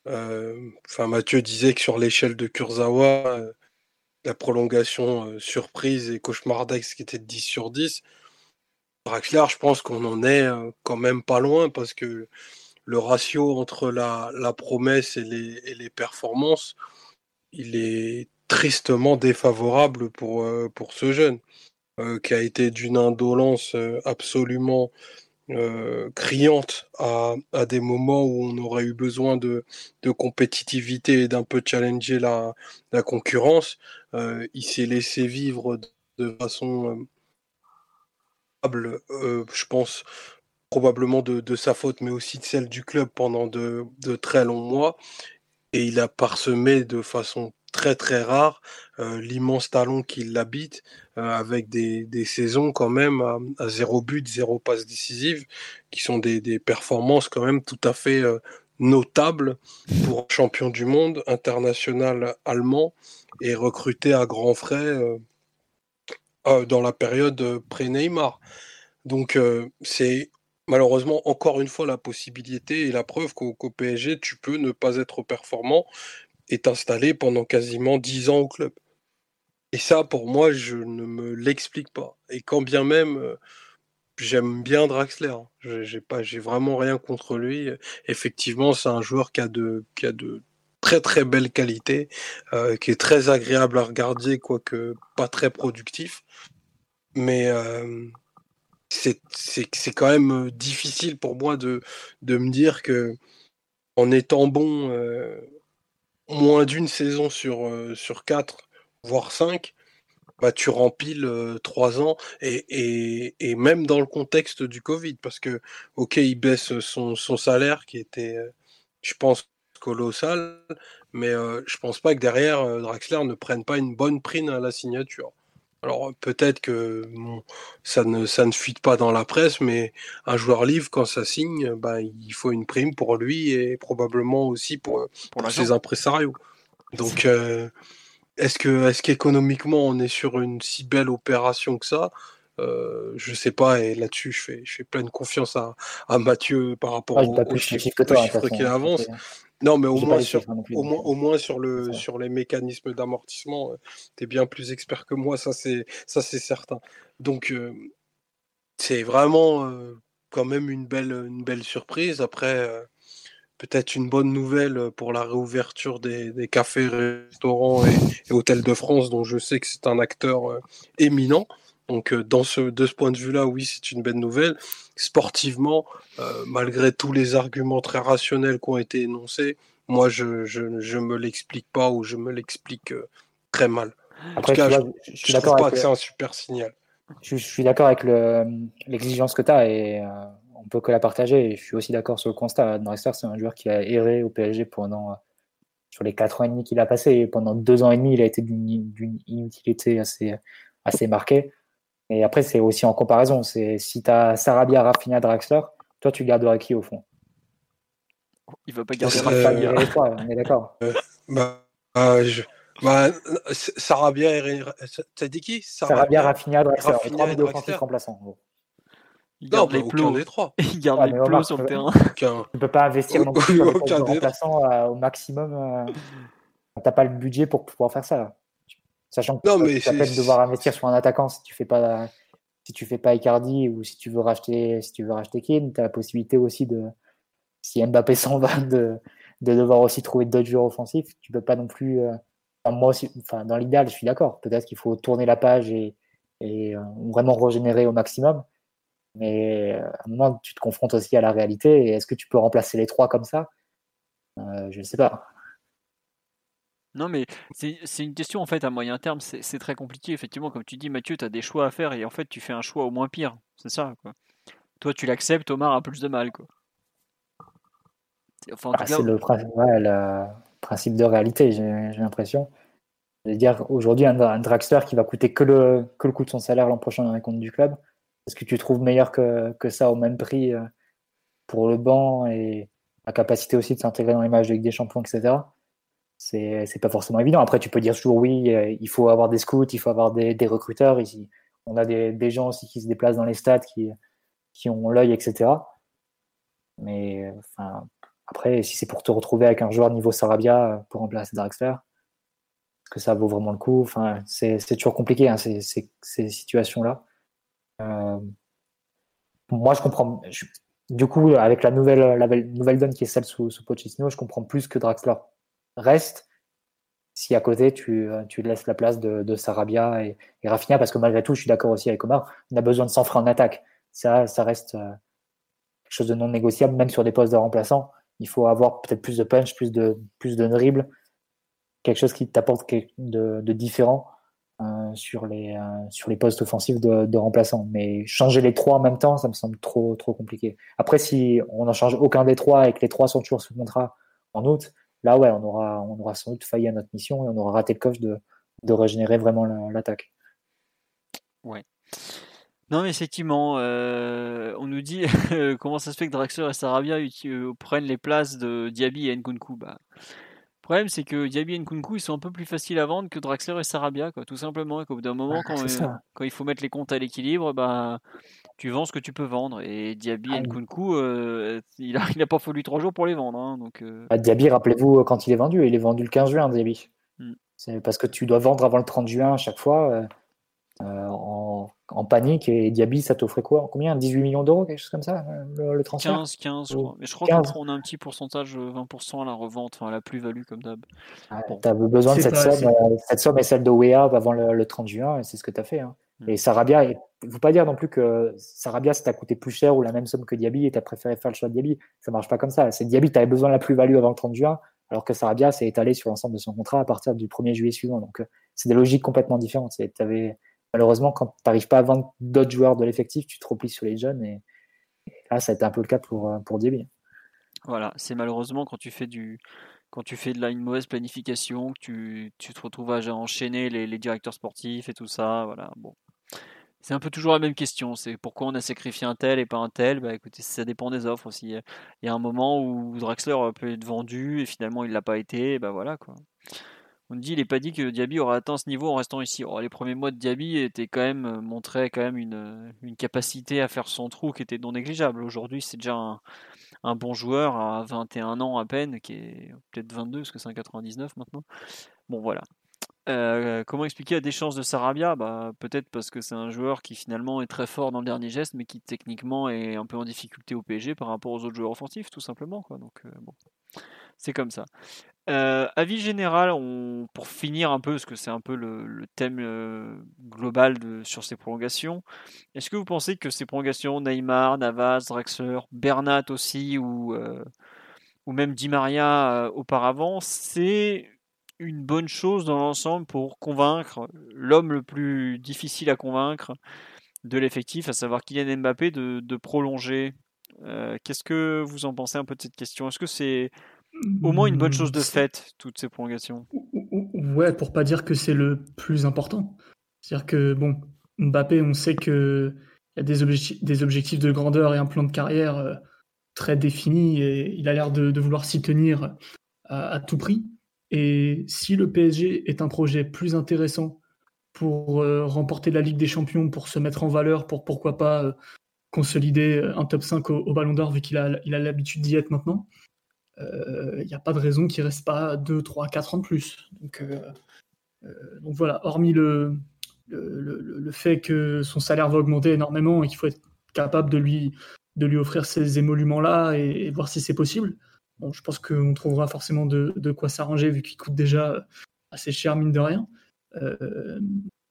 euh, Mathieu disait que sur l'échelle de Kurzawa, euh, la prolongation euh, surprise et cauchemardesque qui était de 10 sur 10, Draxler, je pense qu'on en est quand même pas loin parce que le ratio entre la, promesse et les, performances, il est tristement défavorable pour, pour ce jeune, qui a été d'une indolence absolument euh, criante à, des moments où on aurait eu besoin de, compétitivité et d'un peu challenger la, concurrence. Euh, il s'est laissé vivre de, façon euh, euh, je pense, probablement de, sa faute, mais aussi de celle du club pendant de très longs mois. Et il a parsemé de façon très très rare euh, l'immense talon qui l'habite, euh, avec des, des saisons quand même à, zéro but, zéro passe décisive, qui sont des, des performances quand même tout à fait euh, notables pour un champion du monde, international allemand, et recruté à grands frais dans la période pré-Neymar. Donc c'est malheureusement encore une fois la possibilité et la preuve qu'au PSG, tu peux ne pas être performant et t'installer pendant quasiment 10 ans au club. Et ça, pour moi, je ne me l'explique pas. Et quand bien même, euh, j'aime bien Draxler, hein. J'ai pas, j'ai vraiment rien contre lui. Effectivement, c'est un joueur qui a de, qui a de très très belles qualités, euh, qui est très agréable à regarder, quoique pas très productif. Mais euh, c'est quand même euh, difficile pour moi de de me dire que en étant bon moins d'une saison sur euh, sur quatre voire cinq bah tu rempiles euh, trois ans et, et même dans le contexte du Covid parce que ok il baisse son son salaire qui était euh, je pense colossal mais je pense pas que derrière Draxler ne prenne pas une bonne prime à la signature alors peut-être que bon, ça ne ça ne fuite pas dans la presse, mais un joueur libre quand ça signe, bah, il faut une prime pour lui et probablement aussi pour, pour pour l'agent. ses impresarios. Donc euh, est-ce que est-ce qu'économiquement on est sur une si belle opération que ça? Euh, Je sais pas et là-dessus je fais je fais pleine confiance à, à Mathieu par rapport Ah, aux, chiffres, aux hein, qu'il façon. avance. Non, mais au moins sur chiffres non plus. au moins, euh, au moins sur le les mécanismes d'amortissement, tu es bien plus expert que moi, ça c'est certain. Donc euh, c'est vraiment euh, quand même une belle une belle surprise. Après, euh, peut-être une bonne nouvelle pour la réouverture des, des cafés, restaurants et, et hôtels de France, dont je sais que c'est un acteur euh, éminent. Donc euh, dans ce de ce point de vue-là, oui, c'est une belle nouvelle. Sportivement, euh, malgré tous les arguments très rationnels qui ont été énoncés, moi je je, je me l'explique pas ou je me l'explique euh, très mal. En tout Après, tu cas, je, vois, je, je suis d'accord pas que le- c'est un super signal. Je, suis d'accord avec le- l'exigence que tu as et euh, on peut que la partager. Et je suis aussi d'accord sur le constat. Draxler, c'est un joueur qui a erré au PSG pendant, sur les 4 ans et demi qu'il a passé. Et pendant 2 ans et demi, il a été d'une d'une inutilité assez, assez marquée. Et après, c'est aussi en comparaison. C'est si tu as Sarabia, Rafinha, Draxler, toi, tu garderais qui au fond? Il va pas garder Euh, ne Rafinha. trois, on est d'accord. Bah, euh, je, bah, euh, Sarabia et t'as dit qui? Sarabia, Rafinha, Draxler. Rafinha trois milieux offensifs remplaçants. Il Non, garde bah, les plots. des trois. Il garde Ouais, les plots sur le euh, terrain. Aucun. Tu peux pas investir non plus sur remplaçants euh, au maximum. Euh, T'as pas le budget pour pouvoir faire ça. Sachant que Non, tu mais ça peut c'est- devoir investir sur un attaquant si tu fais pas si tu fais pas Icardi ou si tu veux racheter si tu veux racheter Kane, tu as la possibilité aussi de si Mbappé s'en va de, de devoir aussi trouver d'autres joueurs offensifs. Tu peux pas non plus. euh, enfin, moi aussi, enfin, dans l'idéal, je suis d'accord. Peut-être qu'il faut tourner la page et, et euh, vraiment régénérer au maximum. Mais à un moment, tu te confrontes aussi à la réalité. Et est-ce que tu peux remplacer les trois comme ça? Je ne sais pas. Non, mais c'est une question en fait à moyen terme, c'est très compliqué. Effectivement, comme tu dis, Mathieu, tu as des choix à faire et en fait, tu fais un choix au moins pire. C'est ça, quoi. Toi, tu l'acceptes, Omar a plus de mal, quoi. Bah, c'est le, principe de réalité, j'ai l'impression. cest dire aujourd'hui, un, un, dragster qui va coûter que le, que le coût de son salaire l'an prochain dans les comptes du club, est-ce que tu trouves meilleur que, que ça au même prix euh, pour le banc et la capacité aussi de s'intégrer dans matchs de Ligue des Champions, etc. C'est, c'est pas forcément évident. Après, tu peux dire toujours oui, euh, il faut avoir des scouts, il faut avoir des, recruteurs. Ici, on a des, des, gens aussi qui se déplacent dans les stades, qui, qui ont l'œil, etc. Mais enfin, après, si c'est pour te retrouver avec un joueur niveau Sarabia euh, pour remplacer Draxler, est-ce que ça vaut vraiment le coup? Enfin, c'est, toujours compliqué, hein, ces, ces, situations-là. Euh, moi, je comprends. du coup, avec la nouvelle, la nouvelle donne qui est celle sous, sous Pochettino, je comprends plus que Draxler reste si à côté tu, tu laisses la place de, Sarabia et, et, Rafinha, parce que malgré tout, je suis d'accord aussi avec Omar, on a besoin de s'en en attaque. Ça, ça reste euh, quelque chose de non négociable, même sur des postes de remplaçants. Il faut avoir peut-être plus de punch, plus de, plus de dribble, quelque chose qui t'apporte de, de différent euh, sur, les, euh, sur les postes offensifs de, de remplaçants. Mais changer les trois en même temps, ça me semble trop, trop compliqué. Après, si on n'en change aucun des trois et que les trois sont toujours sous contrat en août, là, ouais, on aura, on aura sans doute failli à notre mission et on aura raté le coche de, régénérer vraiment l'attaque. Ouais. Non, mais effectivement, euh, on nous dit comment ça se fait que Draxler et Sarabia euh, prennent les places de Diaby et Nkunku? Bah, problème, c'est que Diaby et Nkunku, ils sont un peu plus faciles à vendre que Draxler et Sarabia, quoi, tout simplement. Qu'au bout d'un moment, quand, euh, quand, il faut mettre les comptes à l'équilibre, bah, tu vends ce que tu peux vendre. Et Diaby et ah Nkunku, il n'a il a pas fallu trois jours pour les vendre. Hein, donc, bah, Diaby, rappelez-vous quand il est vendu, il est vendu le 15 juin, Diaby. Hmm. C'est parce que tu dois vendre avant le 30 juin à chaque fois. En en panique et Diaby, ça t'offrait quoi? Combien? 18 millions d'euros, quelque chose comme ça, le, le transfert? 15, 15, Mais je crois qu'on a un petit pourcentage, 20% à la revente, enfin à la plus-value comme d'hab. Ah, tu avais besoin de cette somme, euh, cette somme et celle de Wea avant le, 30 juin, et c'est ce que tu as fait. Hein. Mm. Et Sarabia, il ne faut pas dire non plus que Sarabia, ça t'a coûté plus cher ou la même somme que Diaby et tu as préféré faire le choix de Diaby. Ça marche pas comme ça. C'est Diaby, tu avais besoin de la plus-value avant le 30 juin, alors que Sarabia s'est étalé sur l'ensemble de son contrat à partir du 1er juillet suivant. Donc, euh, c'est des logiques complètement différentes. Tu avais malheureusement, quand tu n'arrives pas à vendre d'autres joueurs de l'effectif, tu te replies sur les jeunes. Et, là, ça a été un peu le cas pour, euh, pour Diaby. Voilà, c'est malheureusement quand tu fais du quand tu fais de là une mauvaise planification, tu, tu te retrouves à enchaîner les, les, directeurs sportifs et tout ça. Voilà, bon. C'est un peu toujours la même question. C'est pourquoi on a sacrifié un tel et pas un tel? Bah écoutez, ça dépend des offres aussi. Il y a un moment où Draxler peut être vendu et finalement il l'a pas été. bah voilà quoi. On dit, il n'est pas dit que Diaby aura atteint ce niveau en restant ici. les premiers mois de Diaby étaient quand même euh, montraient quand même une, euh, une, capacité à faire son trou qui était non négligeable. Aujourd'hui, c'est déjà un, bon joueur à 21 ans à peine, qui est peut-être 22 parce que c'est un 99 maintenant. Bon voilà. Euh, comment expliquer la déchéance de Sarabia? Bah, Peut-être parce que c'est un joueur qui finalement est très fort dans le dernier geste, mais qui techniquement est un peu en difficulté au PSG par rapport aux autres joueurs offensifs, tout simplement. Bon, c'est comme ça. Euh, avis général, pour finir un peu, parce que c'est un peu le, thème euh, global sur ces prolongations, est-ce que vous pensez que ces prolongations, Neymar, Navas, Draxler, Bernat aussi, ou, euh, ou même Di Maria auparavant, c'est une bonne chose dans l'ensemble pour convaincre l'homme le plus difficile à convaincre de l'effectif, à savoir Kylian Mbappé, de, de prolonger Qu'est-ce que vous en pensez un peu de cette question? Est-ce que c'est au moins une bonne chose de fait, toutes ces prolongations? Ouais, pour pas dire que c'est le plus important. C'est-à-dire que, bon, Mbappé, on sait qu'il y a des, objectifs, des objectifs de grandeur et un plan de carrière euh, très défini et il a l'air de, vouloir s'y tenir à, tout prix. Et si le PSG est un projet plus intéressant pour euh, remporter la Ligue des Champions, pour se mettre en valeur, pour pourquoi pas euh, consolider un top 5 au, Ballon d'Or vu qu'il a l'habitude d'y être maintenant, il euh, n'y a pas de raison qu'il reste pas 2, 3, 4 ans de plus. Donc, euh, euh, voilà, hormis le, le, fait que son salaire va augmenter énormément et qu'il faut être capable de lui, de lui offrir ces émoluments-là et, voir si c'est possible. Je pense qu'on trouvera forcément de, quoi s'arranger vu qu'il coûte déjà assez cher, mine de rien.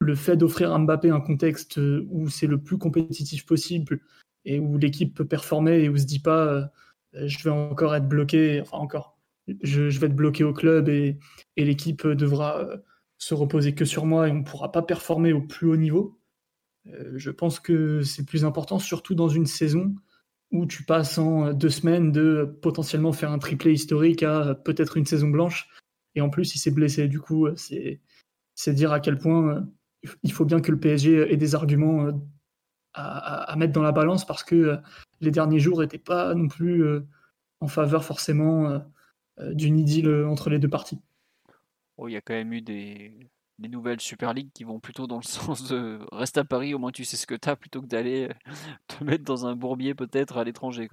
le fait d'offrir à Mbappé un contexte où c'est le plus compétitif possible et où l'équipe peut performer et où se dit pas je vais encore être bloqué, enfin encore, je, vais être bloqué au club et, et l'équipe devra se reposer que sur moi et on ne pourra pas performer au plus haut niveau. je pense que c'est plus important, surtout dans une saison où tu passes en deux semaines de potentiellement faire un triplé historique à peut-être une saison blanche. Et en plus, il s'est blessé. Du coup, c'est, dire à quel point euh, il faut bien que le PSG ait des arguments euh, à, mettre dans la balance parce que euh, les derniers jours n'étaient pas non plus en faveur forcément d'une idylle entre les deux parties. Oh, il y a quand même eu des, des nouvelles Super League qui vont plutôt dans le sens de reste à Paris, au moins tu sais ce que tu as plutôt que d'aller euh, te mettre dans un bourbier peut-être à l'étranger.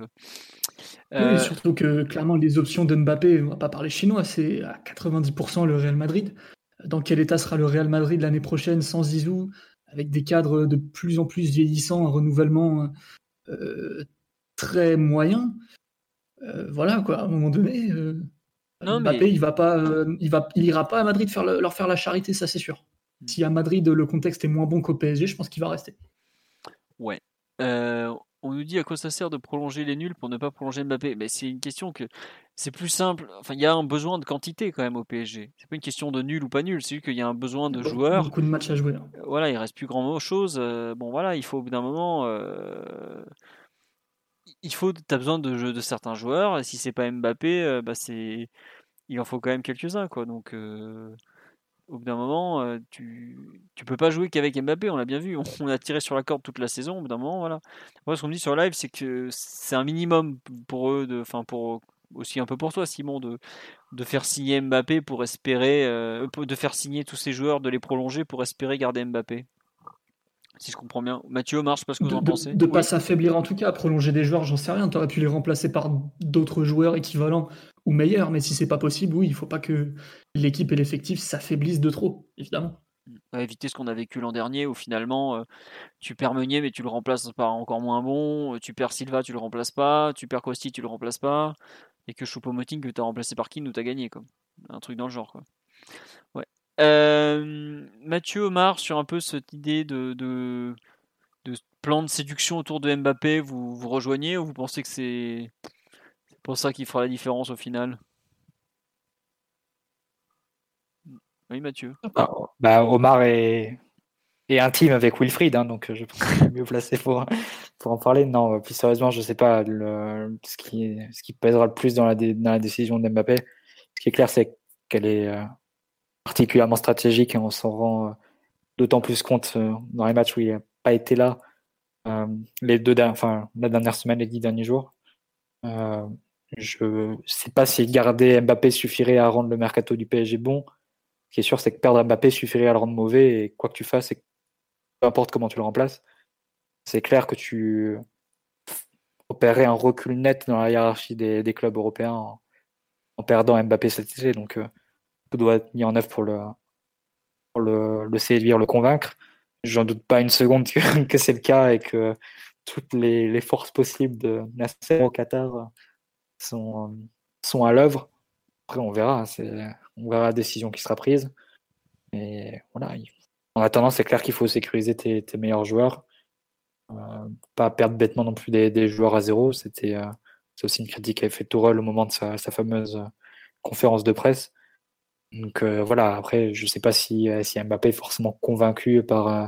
Euh, surtout que clairement les options de Mbappé, on va pas parler chinois, c'est à 90% le Real Madrid. Dans quel état sera le Real Madrid l'année prochaine sans Zizou, avec des cadres de plus en plus vieillissants, un renouvellement euh, très moyen? Voilà, quoi, à un moment donné Mbappé, il va pas, euh, il va, il ira pas à Madrid faire leur faire la charité, ça c'est sûr. Hmm. Si à Madrid le contexte est moins bon qu'au PSG, je pense qu'il va rester. Ouais. Euh, on nous dit à quoi ça sert de prolonger les nuls pour ne pas prolonger Mbappé? Mais c'est une question que c'est plus simple. Enfin, il y a un besoin de quantité quand même au PSG. C'est pas une question de nul ou pas nul. C'est qu'il y a un besoin de joueurs. Beaucoup de matchs à jouer. Hein. Voilà, il reste plus grand chose. Euh, bon, voilà, il faut au bout d'un moment il faut, as besoin de, de certains joueurs. Si c'est pas Mbappé, euh, bah c'est, il en faut quand même quelques-uns, quoi. Donc, euh, au bout d'un moment, euh, tu, tu peux pas jouer qu'avec Mbappé. On l'a bien vu. On, a tiré sur la corde toute la saison. Au bout d'un moment, voilà. Moi, ce qu'on me dit sur live, c'est que c'est un minimum pour eux, de, enfin pour aussi un peu pour toi, Simon, de, de faire signer Mbappé pour espérer, de faire signer tous ces joueurs, de les prolonger pour espérer garder Mbappé si je comprends bien. Mathieu Omar, je sais pas ce que vous en pensez. De ne pas s'affaiblir en tout cas, prolonger des joueurs, j'en sais rien. Tu aurais pu les remplacer par d'autres joueurs équivalents ou meilleurs, mais si c'est pas possible, oui, il faut pas que l'équipe et l'effectif s'affaiblissent de trop, évidemment. Éviter ce qu'on a vécu l'an dernier où finalement euh, tu perds Meunier mais tu le remplaces par encore moins bon, tu perds Silva, tu le remplaces pas, tu perds Costi, tu le remplaces pas, et que Choupo-Moting que tu as remplacé par qui nous t'as gagné. Quoi. Un truc dans le genre. Quoi. Ouais. Euh, Mathieu Omar, sur un peu cette idée de, de, plan de séduction autour de Mbappé, vous, vous rejoignez ou vous pensez que c'est pour ça qu'il fera la différence au final Oui, Mathieu. Bah, bah, Omar est, est, intime avec Wilfried, hein, donc je pense qu'il est mieux placé pour, pour en parler. Non, plus sérieusement, je ne sais pas le, ce, qui, ce qui pèsera le plus dans la, dans la décision de Mbappé. Ce qui est clair, c'est qu'elle est, euh, particulièrement stratégique et on s'en rend euh, d'autant plus compte euh, dans les matchs où il n'a pas été là euh, les deux enfin la dernière semaine, les dix derniers jours. Je ne sais pas si garder Mbappé suffirait à rendre le mercato du PSG bon. Ce qui est sûr, c'est que perdre Mbappé suffirait à le rendre mauvais et quoi que tu fasses, peu importe comment tu le remplaces, c'est clair que tu opérerais un recul net dans la hiérarchie des, clubs européens en, perdant Mbappé cet été. Donc, doit être mis en œuvre pour le, séduire, le convaincre. J'en doute pas une seconde que, c'est le cas et que toutes les, forces possibles de Nasser au Qatar sont, sont à l'œuvre. Après, on verra. On verra la décision qui sera prise. Et voilà. En attendant, c'est clair qu'il faut sécuriser tes, meilleurs joueurs. Euh, pas perdre bêtement non plus des, joueurs à zéro. C'était euh, c'est aussi une critique qu'avait fait Tourelle au moment de sa, fameuse conférence de presse. Donc euh, voilà, après, je ne sais pas si, euh, si Mbappé est forcément convaincu euh,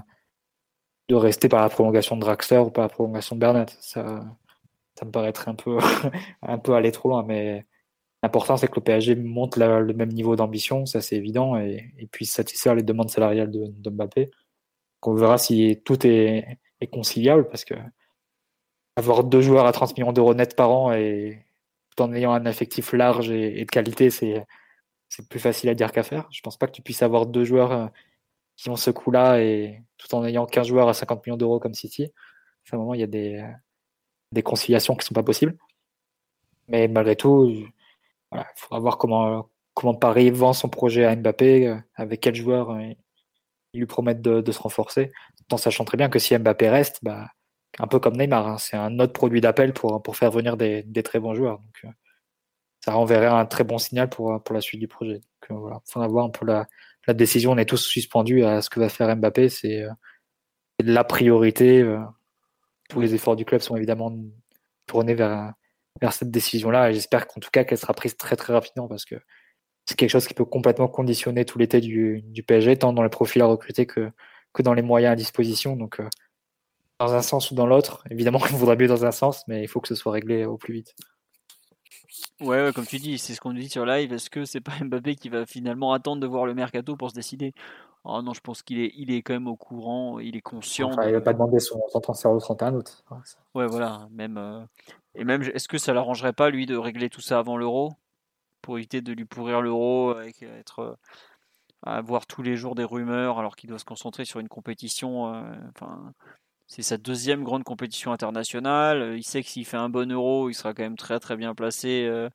de rester par la prolongation de Draxler ou par la prolongation de Bernat. Ça me paraîtrait un peu, un peu aller trop loin, mais l'important c'est que le PSG monte le même niveau d'ambition, ça c'est évident, et, puisse satisfaire les demandes salariales de, Mbappé. on verra si tout est, conciliable, parce que avoir deux joueurs à 30 millions d'euros net par an et tout en ayant un effectif large et de qualité, c'est c'est plus facile à dire qu'à faire. Je pense pas que tu puisses avoir deux joueurs euh, qui ont ce coup-là et tout en ayant 15 joueurs à 50 millions d'euros comme City. À un moment, il y a des, des conciliations qui sont pas possibles. Mais malgré tout, il faudra voir comment, Paris vend son projet à Mbappé, euh, avec quels joueurs euh, ils lui promettent de, se renforcer, en sachant très bien que si Mbappé reste, bah, un peu comme Neymar, hein, c'est un autre produit d'appel pour, faire venir des, très bons joueurs. Donc, ça renverrait un très bon signal pour, la suite du projet. Euh, voilà, faut voir un peu la, la, décision. On est tous suspendus à ce que va faire Mbappé. C'est euh, la priorité euh, tous les efforts du club sont évidemment tournés vers, cette décision-là. Et j'espère qu'en tout cas qu'elle sera prise très très rapidement parce que c'est quelque chose qui peut complètement conditionner tout l'été du, PSG, tant dans les profils à recruter que, dans les moyens à disposition. Donc, euh, dans un sens ou dans l'autre, évidemment, on voudrait mieux dans un sens, mais il faut que ce soit réglé au plus vite. Ouais, comme tu dis, c'est ce qu'on nous dit sur live. Est-ce que c'est pas Mbappé qui va finalement attendre de voir le mercato pour se décider? Oh non, je pense qu'il est, il est quand même au courant, il est conscient. Enfin, Il va pas demander son, son transfert au 31 août. Ouais, voilà. Même, euh, Et même, est-ce que ça l'arrangerait pas, lui, de régler tout ça avant l'euro? Pour éviter de lui pourrir l'euro, avec être. à voir tous les jours des rumeurs alors qu'il doit se concentrer sur une compétition. Euh, enfin, c'est sa deuxième grande compétition internationale. Il sait que s'il fait un bon euro, il sera quand même très très bien placé euh,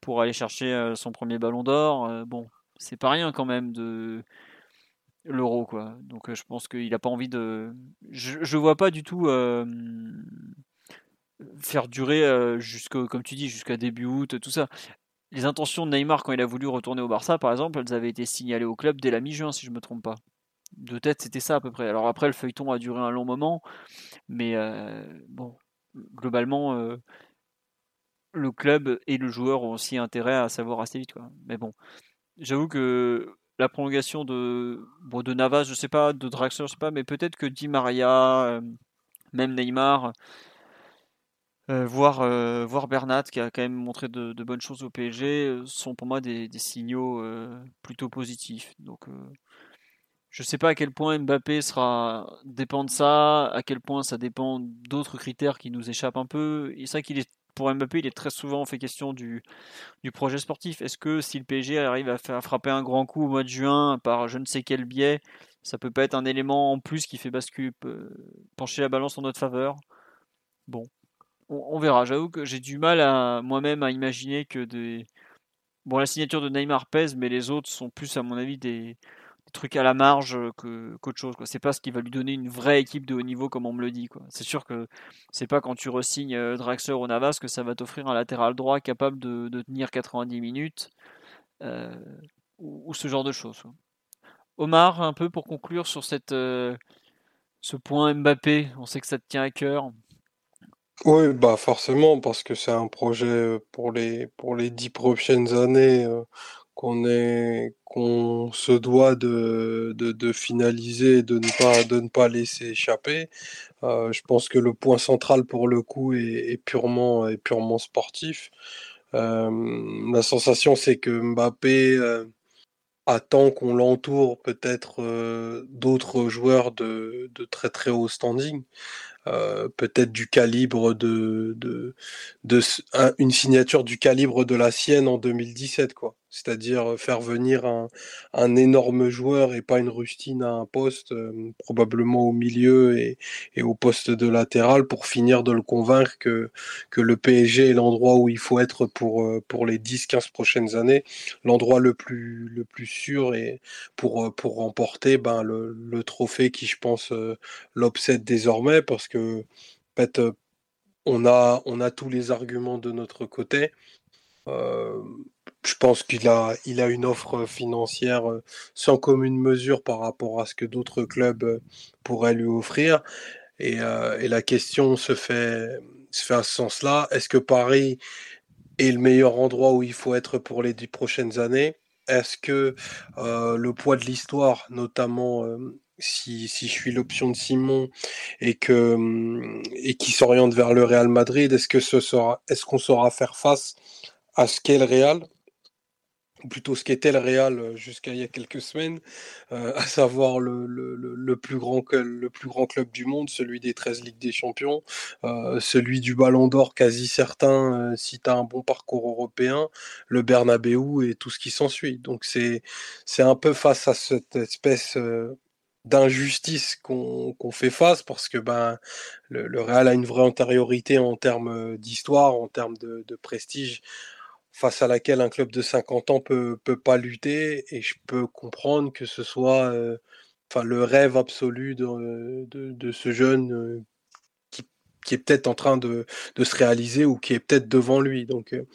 pour aller chercher son premier ballon d'or. Bon, c'est pas rien quand même de l'euro quoi. Donc je pense qu'il n'a pas envie de. Je, vois pas du tout faire durer jusqu'au, comme tu dis, jusqu'à début août, tout ça. Les intentions de Neymar quand il a voulu retourner au Barça, par exemple, elles avaient été signalées au club dès la mi-juin, si je me trompe pas. De tête, c'était ça à peu près. Alors après, le feuilleton a duré un long moment, mais bon, globalement, le club et le joueur ont aussi intérêt à savoir assez vite. Quoi. Mais bon, j'avoue que la prolongation de, bon, de Navas, je sais pas, de Draxler, je sais pas, mais peut-être que Di Maria, euh, même Neymar, euh, voire, euh, voir Bernat, qui a quand même montré de, bonnes choses au PSG, sont pour moi des, signaux plutôt positifs. Donc, je sais pas à quel point Mbappé sera dépend de ça, à quel point ça dépend d'autres critères qui nous échappent un peu. Ça qu'il est pour Mbappé, il est très souvent fait question du, projet sportif. Est-ce que si le PSG arrive à faire frapper un grand coup au mois de juin par je ne sais quel biais, ça peut pas être un élément en plus qui fait basculer, pencher la balance en notre faveur? Bon, on, verra. J'avoue que j'ai du mal à moi-même à imaginer que des. Bon, la signature de Neymar pèse, mais les autres sont plus, à mon avis, des, trucs à la marge euh, que, qu'autre chose. Quoi. C'est pas ce qui va lui donner une vraie équipe de haut niveau comme on me le dit. C'est sûr que c'est pas quand tu resignes euh, Draxler ou Navas que ça va t'offrir un latéral droit capable de, tenir 90 minutes euh, ou, ce genre de choses. Omar, un peu pour conclure sur ce point Mbappé, on sait que ça te tient à cœur. Oui, bah forcément, parce que c'est un projet pour les pour les dix prochaines années qu'on est qu'on se doit de, de, finaliser de ne pas de ne pas laisser échapper. Euh, je pense que le point central pour le coup est, purement est purement sportif. Euh, la sensation c'est que Mbappé euh, attend qu'on l'entoure peut-être d'autres joueurs de, de, très très haut standing. Peut-être du calibre de, de une signature du calibre de la sienne en 2017 quoi c'est-à-dire faire venir un, un, énorme joueur et pas une rustine à un poste, probablement au milieu et, et, au poste de latéral pour finir de le convaincre que, que le PSG est l'endroit où il faut être pour, pour les 10-15 prochaines années, l'endroit le plus, le plus sûr et pour, pour remporter ben, le, le trophée qui, je pense, l'obsède désormais parce que fait, on a, on a tous les arguments de notre côté. Je pense qu'il a, il a une offre financière euh, sans commune mesure par rapport à ce que d'autres clubs euh, pourraient lui offrir. Et, et la question se fait, se fait à ce sens-là. Est-ce que Paris est le meilleur endroit où il faut être pour les dix prochaines années? Est-ce que le poids de l'histoire, notamment si, si, je suis l'option de Simon et que et qui s'oriente vers le Real Madrid, est-ce que ce sera, est-ce qu'on saura faire face à ce qu'est le Real, ou plutôt ce qu'était le Real euh, jusqu'à il y a quelques semaines, euh, à savoir le, le, le, plus grand, le plus grand club du monde, celui des 13 Ligues des Champions, euh, celui du Ballon d'Or quasi certain si tu as un bon parcours européen, le Bernabeu et tout ce qui s'ensuit. Donc c'est un peu face à cette espèce d'injustice qu'on fait face parce que ben le, Real a une vraie antériorité en termes d'histoire, en termes de, de prestige face à laquelle un club de 50 ans peut, peut pas lutter et je peux comprendre que ce soit euh, enfin le rêve absolu de, de, de ce jeune euh, qui, qui, est peut-être en train de, de, se réaliser ou qui est peut-être devant lui donc euh,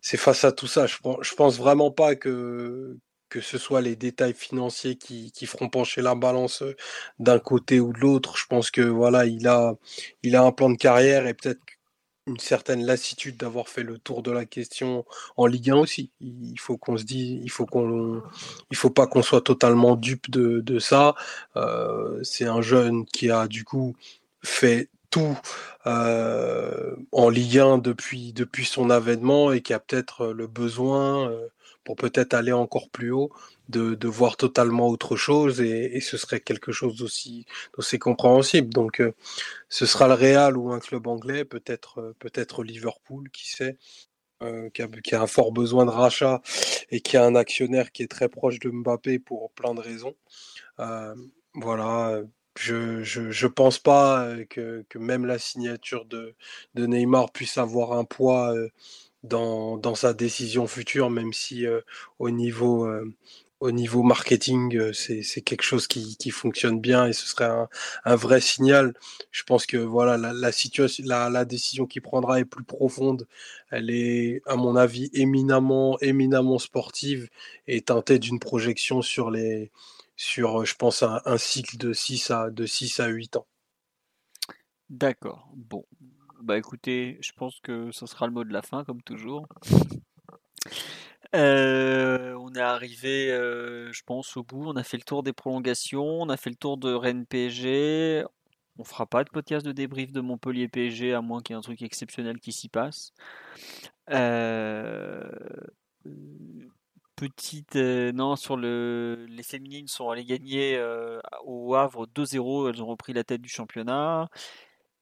c'est face à tout ça je, je pense vraiment pas que que ce soit les détails financiers qui, qui feront pencher la balance d'un côté ou de l'autre. Je pense que voilà, il a, il a un plan de carrière et peut-être une certaine lassitude d'avoir fait le tour de la question en Ligue 1 aussi. Il faut qu'on se dise, il faut qu'on, il faut pas qu'on soit totalement dupe de, de ça. Euh, c'est un jeune qui a du coup fait tout euh, en Ligue 1 depuis, depuis son avènement et qui a peut-être le besoin, euh, pour peut-être aller encore plus haut, de, voir totalement autre chose et, ce serait quelque chose d'aussi d'aussi compréhensible. Donc euh, ce sera le Real ou un club anglais, peut-être euh, peut-être Liverpool, qui sait. Euh, qui, a, un fort besoin de rachat et qui a un actionnaire qui est très proche de Mbappé pour plein de raisons. Voilà, je, je, pense pas que, même la signature de, Neymar puisse avoir un poids dans, sa décision future, même si euh, au niveau au niveau marketing, euh, c'est quelque chose qui, qui, fonctionne bien et ce serait un, vrai signal. Je pense que voilà, la, situation, la, la, décision qu'il prendra est plus profonde. Elle est, à mon avis, éminemment, éminemment sportive et teintée d'une projection sur les, sur, je pense, un, un, cycle de 6 à, de 6 à 8 ans. D'accord. Bon. Bah écoutez, je pense que ce sera le mot de la fin, comme toujours. Euh, on est arrivé, euh, je pense, au bout. On a fait le tour des prolongations, on a fait le tour de Rennes PSG. On fera pas de podcast de débrief de Montpellier PSG à moins qu'il y ait un truc exceptionnel qui s'y passe. Euh, petite non sur le les féminines sont allées gagner au Havre 2-0. Elles ont repris la tête du championnat.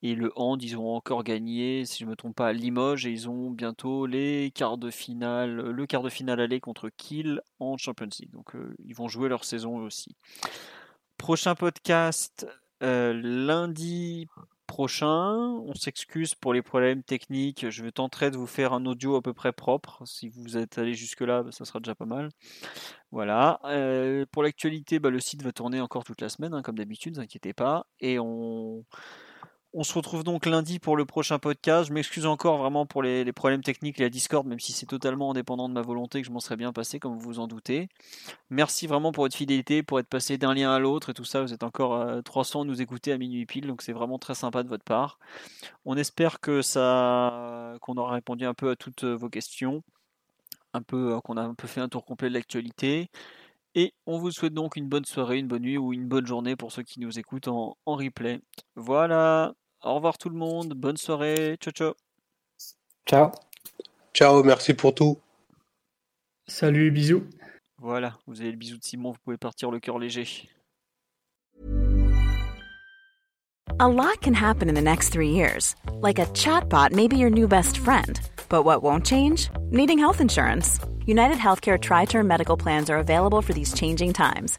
Et le hand, ils ont encore gagné, si je ne me trompe pas, Limoges. Et ils ont bientôt les quarts de finale, le quart de finale aller contre Kiel en Champions League. Donc euh, ils vont jouer leur saison aussi. Prochain podcast euh, lundi prochain. On s'excuse pour les problèmes techniques. Je vais tenter de vous faire un audio à peu près propre. Si vous êtes allé jusque-là, bah, ça sera déjà pas mal. Voilà. Euh, pour l'actualité, bah, le site va tourner encore toute la semaine, hein, comme d'habitude, ne vous inquiétez pas. Et on on se retrouve donc lundi pour le prochain podcast. Je m'excuse encore vraiment pour les, problèmes techniques et la Discord, même si c'est totalement indépendant de ma volonté que je m'en serais bien passé, comme vous vous en doutez. Merci vraiment pour votre fidélité, pour être passé d'un lien à l'autre et tout ça. Vous êtes encore euh, 300 à nous écouter à minuit pile, donc c'est vraiment très sympa de votre part. On espère que ça, qu'on aura répondu un peu à toutes vos questions, un peu, euh, qu'on a un peu fait un tour complet de l'actualité. Et on vous souhaite donc une bonne soirée, une bonne nuit ou une bonne journée pour ceux qui nous écoutent en, en replay. Voilà. Au revoir tout le monde. Bonne soirée. Ciao, ciao. Ciao. Ciao, merci pour tout. Salut, bisous. Voilà, vous avez le bisou de Simon, vous pouvez partir le cœur léger. A lot can happen in the next three years. Like a chatbot may be your new best friend. But what won't change? Needing health insurance. United Healthcare Tri Term Medical Plans are available for these changing times.